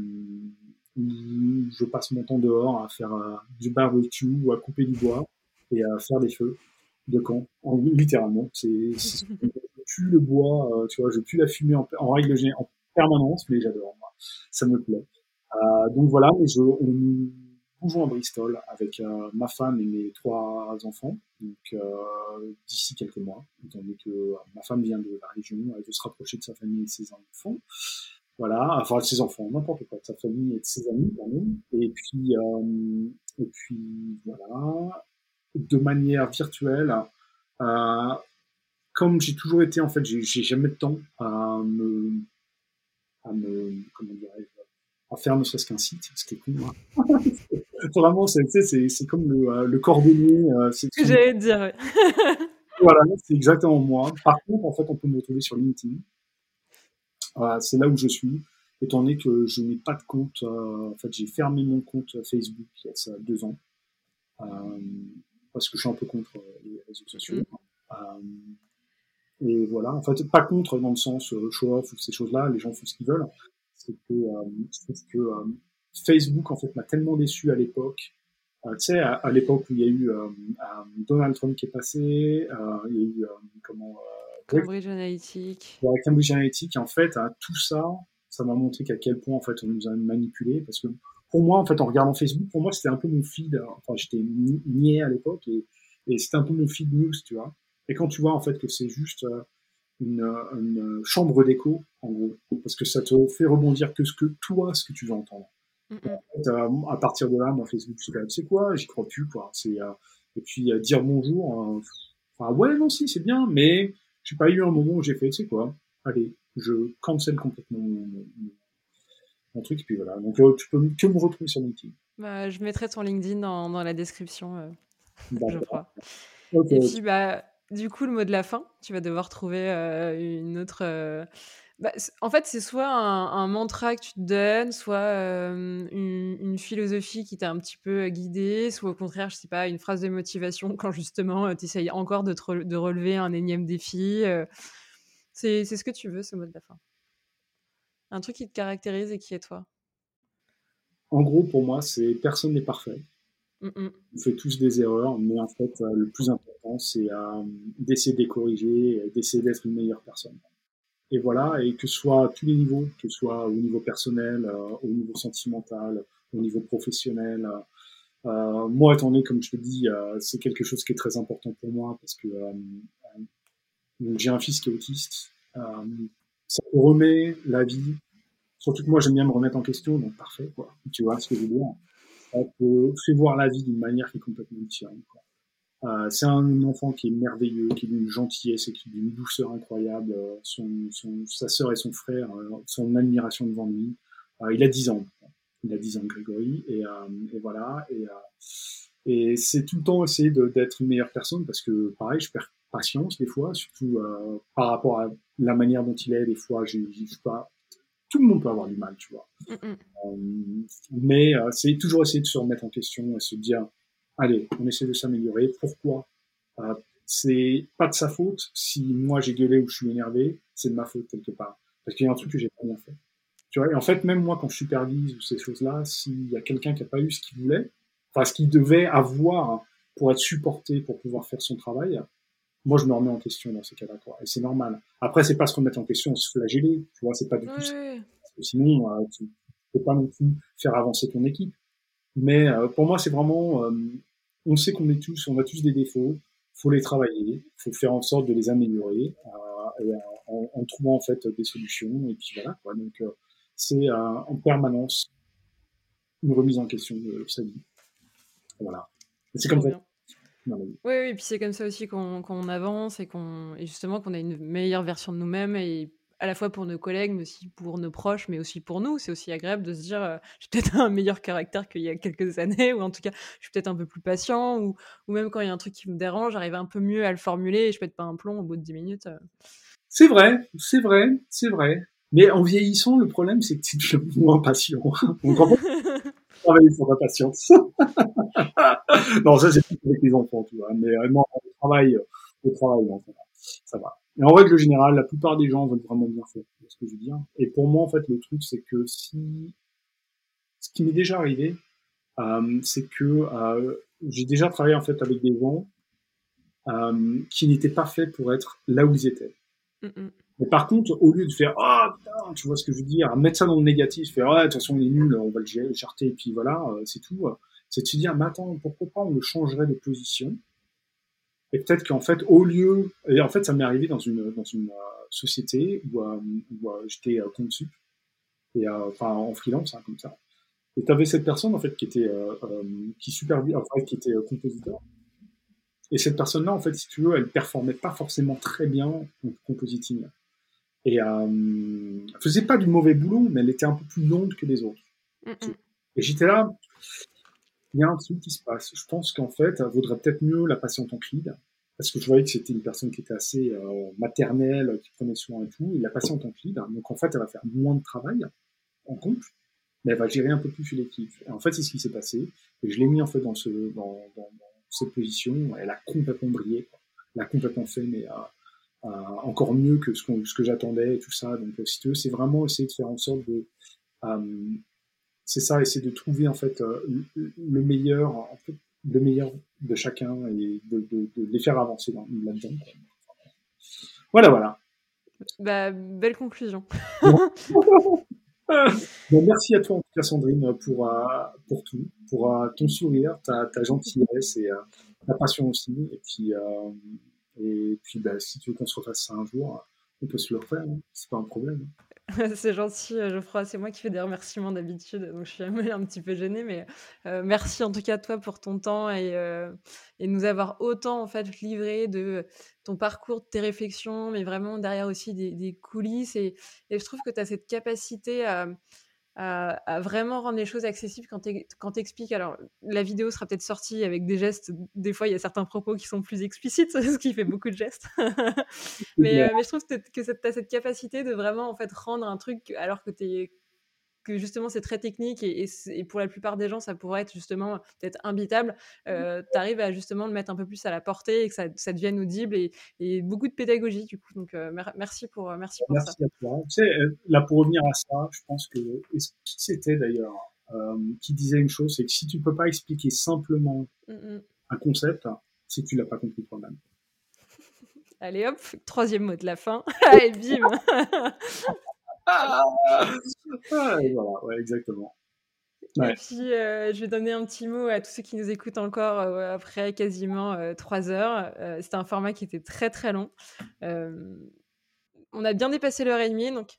je passe mon temps dehors à faire euh, du barbecue ou à couper du bois et à faire des feux de camp, en, littéralement. C'est, je le bois, euh, tu vois, je tue la fumée en, règle générale, en permanence, mais j'adore, ça me plaît. Euh, donc voilà, mais je, on nous bougeons à Bristol avec euh, ma femme et mes trois enfants, donc d'ici quelques mois, étant donné que ma femme vient de la région, elle veut se rapprocher de sa famille et de ses enfants. Voilà, enfin de ses enfants, n'importe quoi, de sa famille et de ses amis, pardon. Et puis, euh, et puis voilà, de manière virtuelle. Euh, comme j'ai toujours été, en fait, j'ai jamais de temps à me, à me, comment dirais à faire ne serait-ce qu'un site, ce qui est cool. Hein. Vraiment, c'est c'est comme le, euh, le cordonnier. Euh, c'est ce que j'allais dire. voilà, c'est exactement moi. Par contre, en fait, on peut me retrouver sur LinkedIn. Voilà, c'est là où je suis, étant donné que je n'ai pas de compte. Euh, en fait, j'ai fermé mon compte Facebook il y a ça deux ans, euh, parce que je suis un peu contre les réseaux sociaux. Mm. Euh, et voilà, en fait, pas contre dans le sens euh, show-off ou ces choses-là, les gens font ce qu'ils veulent. C'est que, euh, que euh, Facebook, en fait, m'a tellement déçu à l'époque. tu sais, à, à l'époque où il y a eu Donald Trump qui est passé, il y a eu, comment Cambridge Analytica. Ouais, Cambridge Analytica, en fait, hein, tout ça, ça m'a montré qu'à quel point, en fait, on nous a manipulé. Parce que pour moi, en fait, en regardant Facebook, pour moi, c'était un peu mon feed. Enfin, j'étais niais à l'époque et, et c'était un peu mon feed news, tu vois. Et quand tu vois, en fait, que c'est juste euh, une, une chambre d'écho, en gros, parce que ça te fait rebondir que ce que toi, ce que tu veux entendre. Mm -hmm. en fait, euh, à partir de là, moi, Facebook, c'est c'est quoi J'y crois plus, quoi. C'est euh, et puis euh, dire bonjour. Enfin, ouais, non, si, c'est bien, mais j'ai pas eu un moment où j'ai fait, tu sais quoi, allez, je cancel complètement mon, mon, mon truc, et puis voilà. Donc euh, tu peux que me retrouver sur LinkedIn. Bah, je mettrai ton LinkedIn dans, dans la description, euh, je crois. Okay. Et puis, bah, du coup, le mot de la fin, tu vas devoir trouver une autre. Bah, en fait, c'est soit un, mantra que tu te donnes, soit une, philosophie qui t'a un petit peu guidé, soit au contraire, je sais pas, une phrase de motivation quand justement tu essayes encore de, de, relever un énième défi. c'est ce que tu veux, ce mot de la fin. Un truc qui te caractérise et qui est toi. En gros, pour moi, c'est personne n'est parfait. Mmh On fait tous des erreurs, mais en fait, le plus important, c'est euh, d'essayer de les corriger, d'essayer d'être une meilleure personne. Et voilà, et que ce soit à tous les niveaux, que ce soit au niveau personnel, euh, au niveau sentimental, au niveau professionnel. moi, étant donné, comme je te dis, c'est quelque chose qui est très important pour moi parce que j'ai un fils qui est autiste. ça remet la vie. Surtout que moi, j'aime bien me remettre en question, donc parfait, quoi. Tu vois ce que je veux dire? On fait voir la vie d'une manière qui est complètement différente. Euh, c'est un enfant qui est merveilleux, qui est d'une gentillesse et qui est d'une douceur incroyable. Euh, son, sa sœur et son frère, euh, son admiration devant lui. il a 10 ans. Il a 10 ans, Grégory. Et, voilà. Et, et c'est tout le temps essayer d'être une meilleure personne parce que, pareil, je perds patience des fois, surtout par rapport à la manière dont il est. Des fois, je ne pas tout le monde peut avoir du mal, tu vois. Euh, mais euh, c'est toujours essayer de se remettre en question et se dire, allez, on essaie de s'améliorer. Pourquoi? Euh, C'est pas de sa faute. Si moi j'ai gueulé ou je suis énervé, c'est de ma faute quelque part. Parce qu'il y a un truc que j'ai pas bien fait. Tu vois, et en fait, même moi, quand je supervise ces choses-là, s'il y a quelqu'un qui a pas eu ce qu'il voulait, enfin ce qu'il devait avoir pour être supporté, pour pouvoir faire son travail, moi, je me remets en question dans ces cas-là, quoi. Et c'est normal. Après, c'est pas se remettre en question, se flageller, tu vois, c'est pas du tout ça. Parce que sinon, euh, tu peux pas non plus faire avancer ton équipe. Mais euh, pour moi, c'est vraiment, euh, on sait qu'on est tous, on a tous des défauts, faut les travailler, faut faire en sorte de les améliorer, en, en, trouvant en fait des solutions. Et puis voilà, quoi. Donc, c'est en permanence une remise en question de sa vie. Voilà. C'est comme ça. Oui, oui, et puis c'est comme ça aussi qu'on avance et, qu'on justement qu'on a une meilleure version de nous-mêmes et à la fois pour nos collègues, mais aussi pour nos proches, mais aussi pour nous. C'est aussi agréable de se dire, euh, j'ai peut-être un meilleur caractère qu'il y a quelques années, ou en tout cas, je suis peut-être un peu plus patient, ou, ou même quand il y a un truc qui me dérange, j'arrive un peu mieux à le formuler et je pète pas un plomb au bout de 10 minutes. Euh. C'est vrai, c'est vrai, c'est vrai. Mais en vieillissant, le problème, c'est que tu deviens moins patient. En fait, travailler sur la patience. non, ça c'est avec les enfants, tu vois. Mais vraiment, au travail, au travail, ça va. Et en règle générale, la plupart des gens veulent vraiment bien faire, ce que je veux dire. Et pour moi, en fait, le truc, c'est que si, ce qui m'est déjà arrivé, euh, c'est que euh, j'ai déjà travaillé en fait avec des gens euh, qui n'étaient pas faits pour être là où ils étaient. Mm, mm. Mais par contre, au lieu de faire ah putain, tu vois ce que je veux dire, mettre ça dans le négatif, faire ouais de toute façon on est nul, on va le gérer, et puis voilà, euh, c'est tout. Euh, c'est de se dire mais attends, pourquoi pas on le changerait de position? Et peut-être qu'en fait au lieu, et en fait ça m'est arrivé dans une dans une euh, société où, où j'étais compte sup et enfin en freelance hein, comme ça. Et tu avais cette personne en fait qui était qui supervise, enfin qui était compositeur. Et cette personne-là, en fait, si tu veux, elle performait pas forcément très bien en compositing. Et euh, elle faisait pas du mauvais boulot, mais elle était un peu plus longue que les autres. Et j'étais là, il y a un truc qui se passe. Je pense qu'en fait, vaudrait peut-être mieux la passer en lead, parce que je voyais que c'était une personne qui était assez euh, maternelle, qui prenait soin et tout. Il la passé en lead, donc en fait, elle va faire moins de travail en compte, mais elle va gérer un peu plus l'équipe. Et en fait, c'est ce qui s'est passé. Et je l'ai mis en fait dans ce dans, dans, dans cette position. Elle a complètement brillé, elle a complètement fait, mais encore mieux que ce, ce que j'attendais et tout ça. Donc, si tu veux, c'est vraiment essayer de faire en sorte de. Euh, c'est ça, essayer de trouver en fait euh, le meilleur, en fait, le meilleur de chacun et de, les faire avancer là-dedans. Voilà, voilà. Bah, belle conclusion. merci à toi en tout cas Sandrine pour, euh, pour tout, pour ton sourire, ta, ta gentillesse et ta passion aussi. Et puis, et puis, bah, si tu veux qu'on se refasse ça un jour, on peut se le refaire, hein. c'est pas un problème. c'est gentil, euh, Geoffroy. C'est moi qui fais des remerciements d'habitude, donc je suis un petit peu gênée, mais euh, merci en tout cas à toi pour ton temps et, euh, et nous avoir autant en fait livré de ton parcours, de tes réflexions, mais vraiment derrière aussi des, coulisses. Et, et, je trouve que tu as cette capacité à, à, vraiment rendre les choses accessibles quand tu expliques. Alors, la vidéo sera peut-être sortie avec des gestes. Des fois, il y a certains propos qui sont plus explicites, ce qui fait beaucoup de gestes. mais, mais, je trouve que tu as cette capacité de vraiment en fait, rendre un truc alors que tu es que justement c'est très technique et, pour la plupart des gens ça pourrait être justement peut-être imbitable, mmh. euh, tu arrives à justement le mettre un peu plus à la portée et que ça, ça devienne audible et, beaucoup de pédagogie du coup. Donc euh, merci pour, euh, merci pour merci à toi. Tu sais, là pour revenir à ça, je pense que qui c'était d'ailleurs qui disait une chose, c'est que si tu peux pas expliquer simplement mmh, mmh. un concept, c'est que tu l'as pas compris toi-même. Allez hop, troisième mot de la fin. Allez, bim ah, voilà, ouais, exactement. Et puis, euh, je vais donner un petit mot à tous ceux qui nous écoutent encore euh, après quasiment euh, trois heures. C'était un format qui était très très long. on a bien dépassé l'heure et demie, donc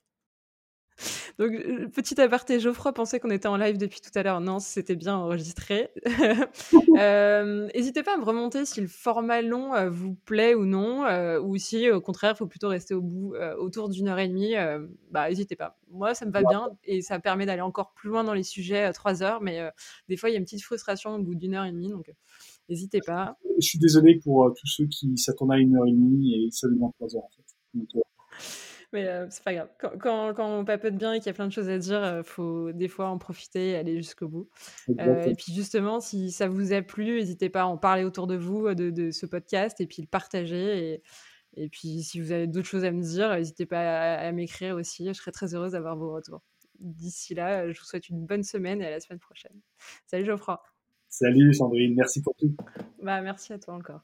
donc, euh, petit aparté, Geoffroy pensait qu'on était en live depuis tout à l'heure. Non, c'était bien enregistré. Euh, n'hésitez pas à me remonter si le format long euh, vous plaît ou non, ou si au contraire, il faut plutôt rester au bout, autour d'une heure et demie. bah, n'hésitez pas. Moi, ça me va bien et ça permet d'aller encore plus loin dans les sujets à trois heures, mais des fois, il y a une petite frustration au bout d'une heure et demie, donc n'hésitez pas. Je suis désolé pour tous ceux qui s'attendent à une heure et demie et seulement trois heures en fait. Mais euh, c'est pas grave. Quand, quand, quand, on papote bien et qu'il y a plein de choses à dire, il euh, faut des fois en profiter et aller jusqu'au bout. Euh, et puis justement, si ça vous a plu, n'hésitez pas à en parler autour de vous, de, de, ce podcast, et puis le partager. Et, et puis si vous avez d'autres choses à me dire, n'hésitez pas à, m'écrire aussi. Je serais très heureuse d'avoir vos retours. D'ici là, je vous souhaite une bonne semaine et à la semaine prochaine. Salut Geoffroy. Salut Sandrine, merci pour tout. Bah, merci à toi encore.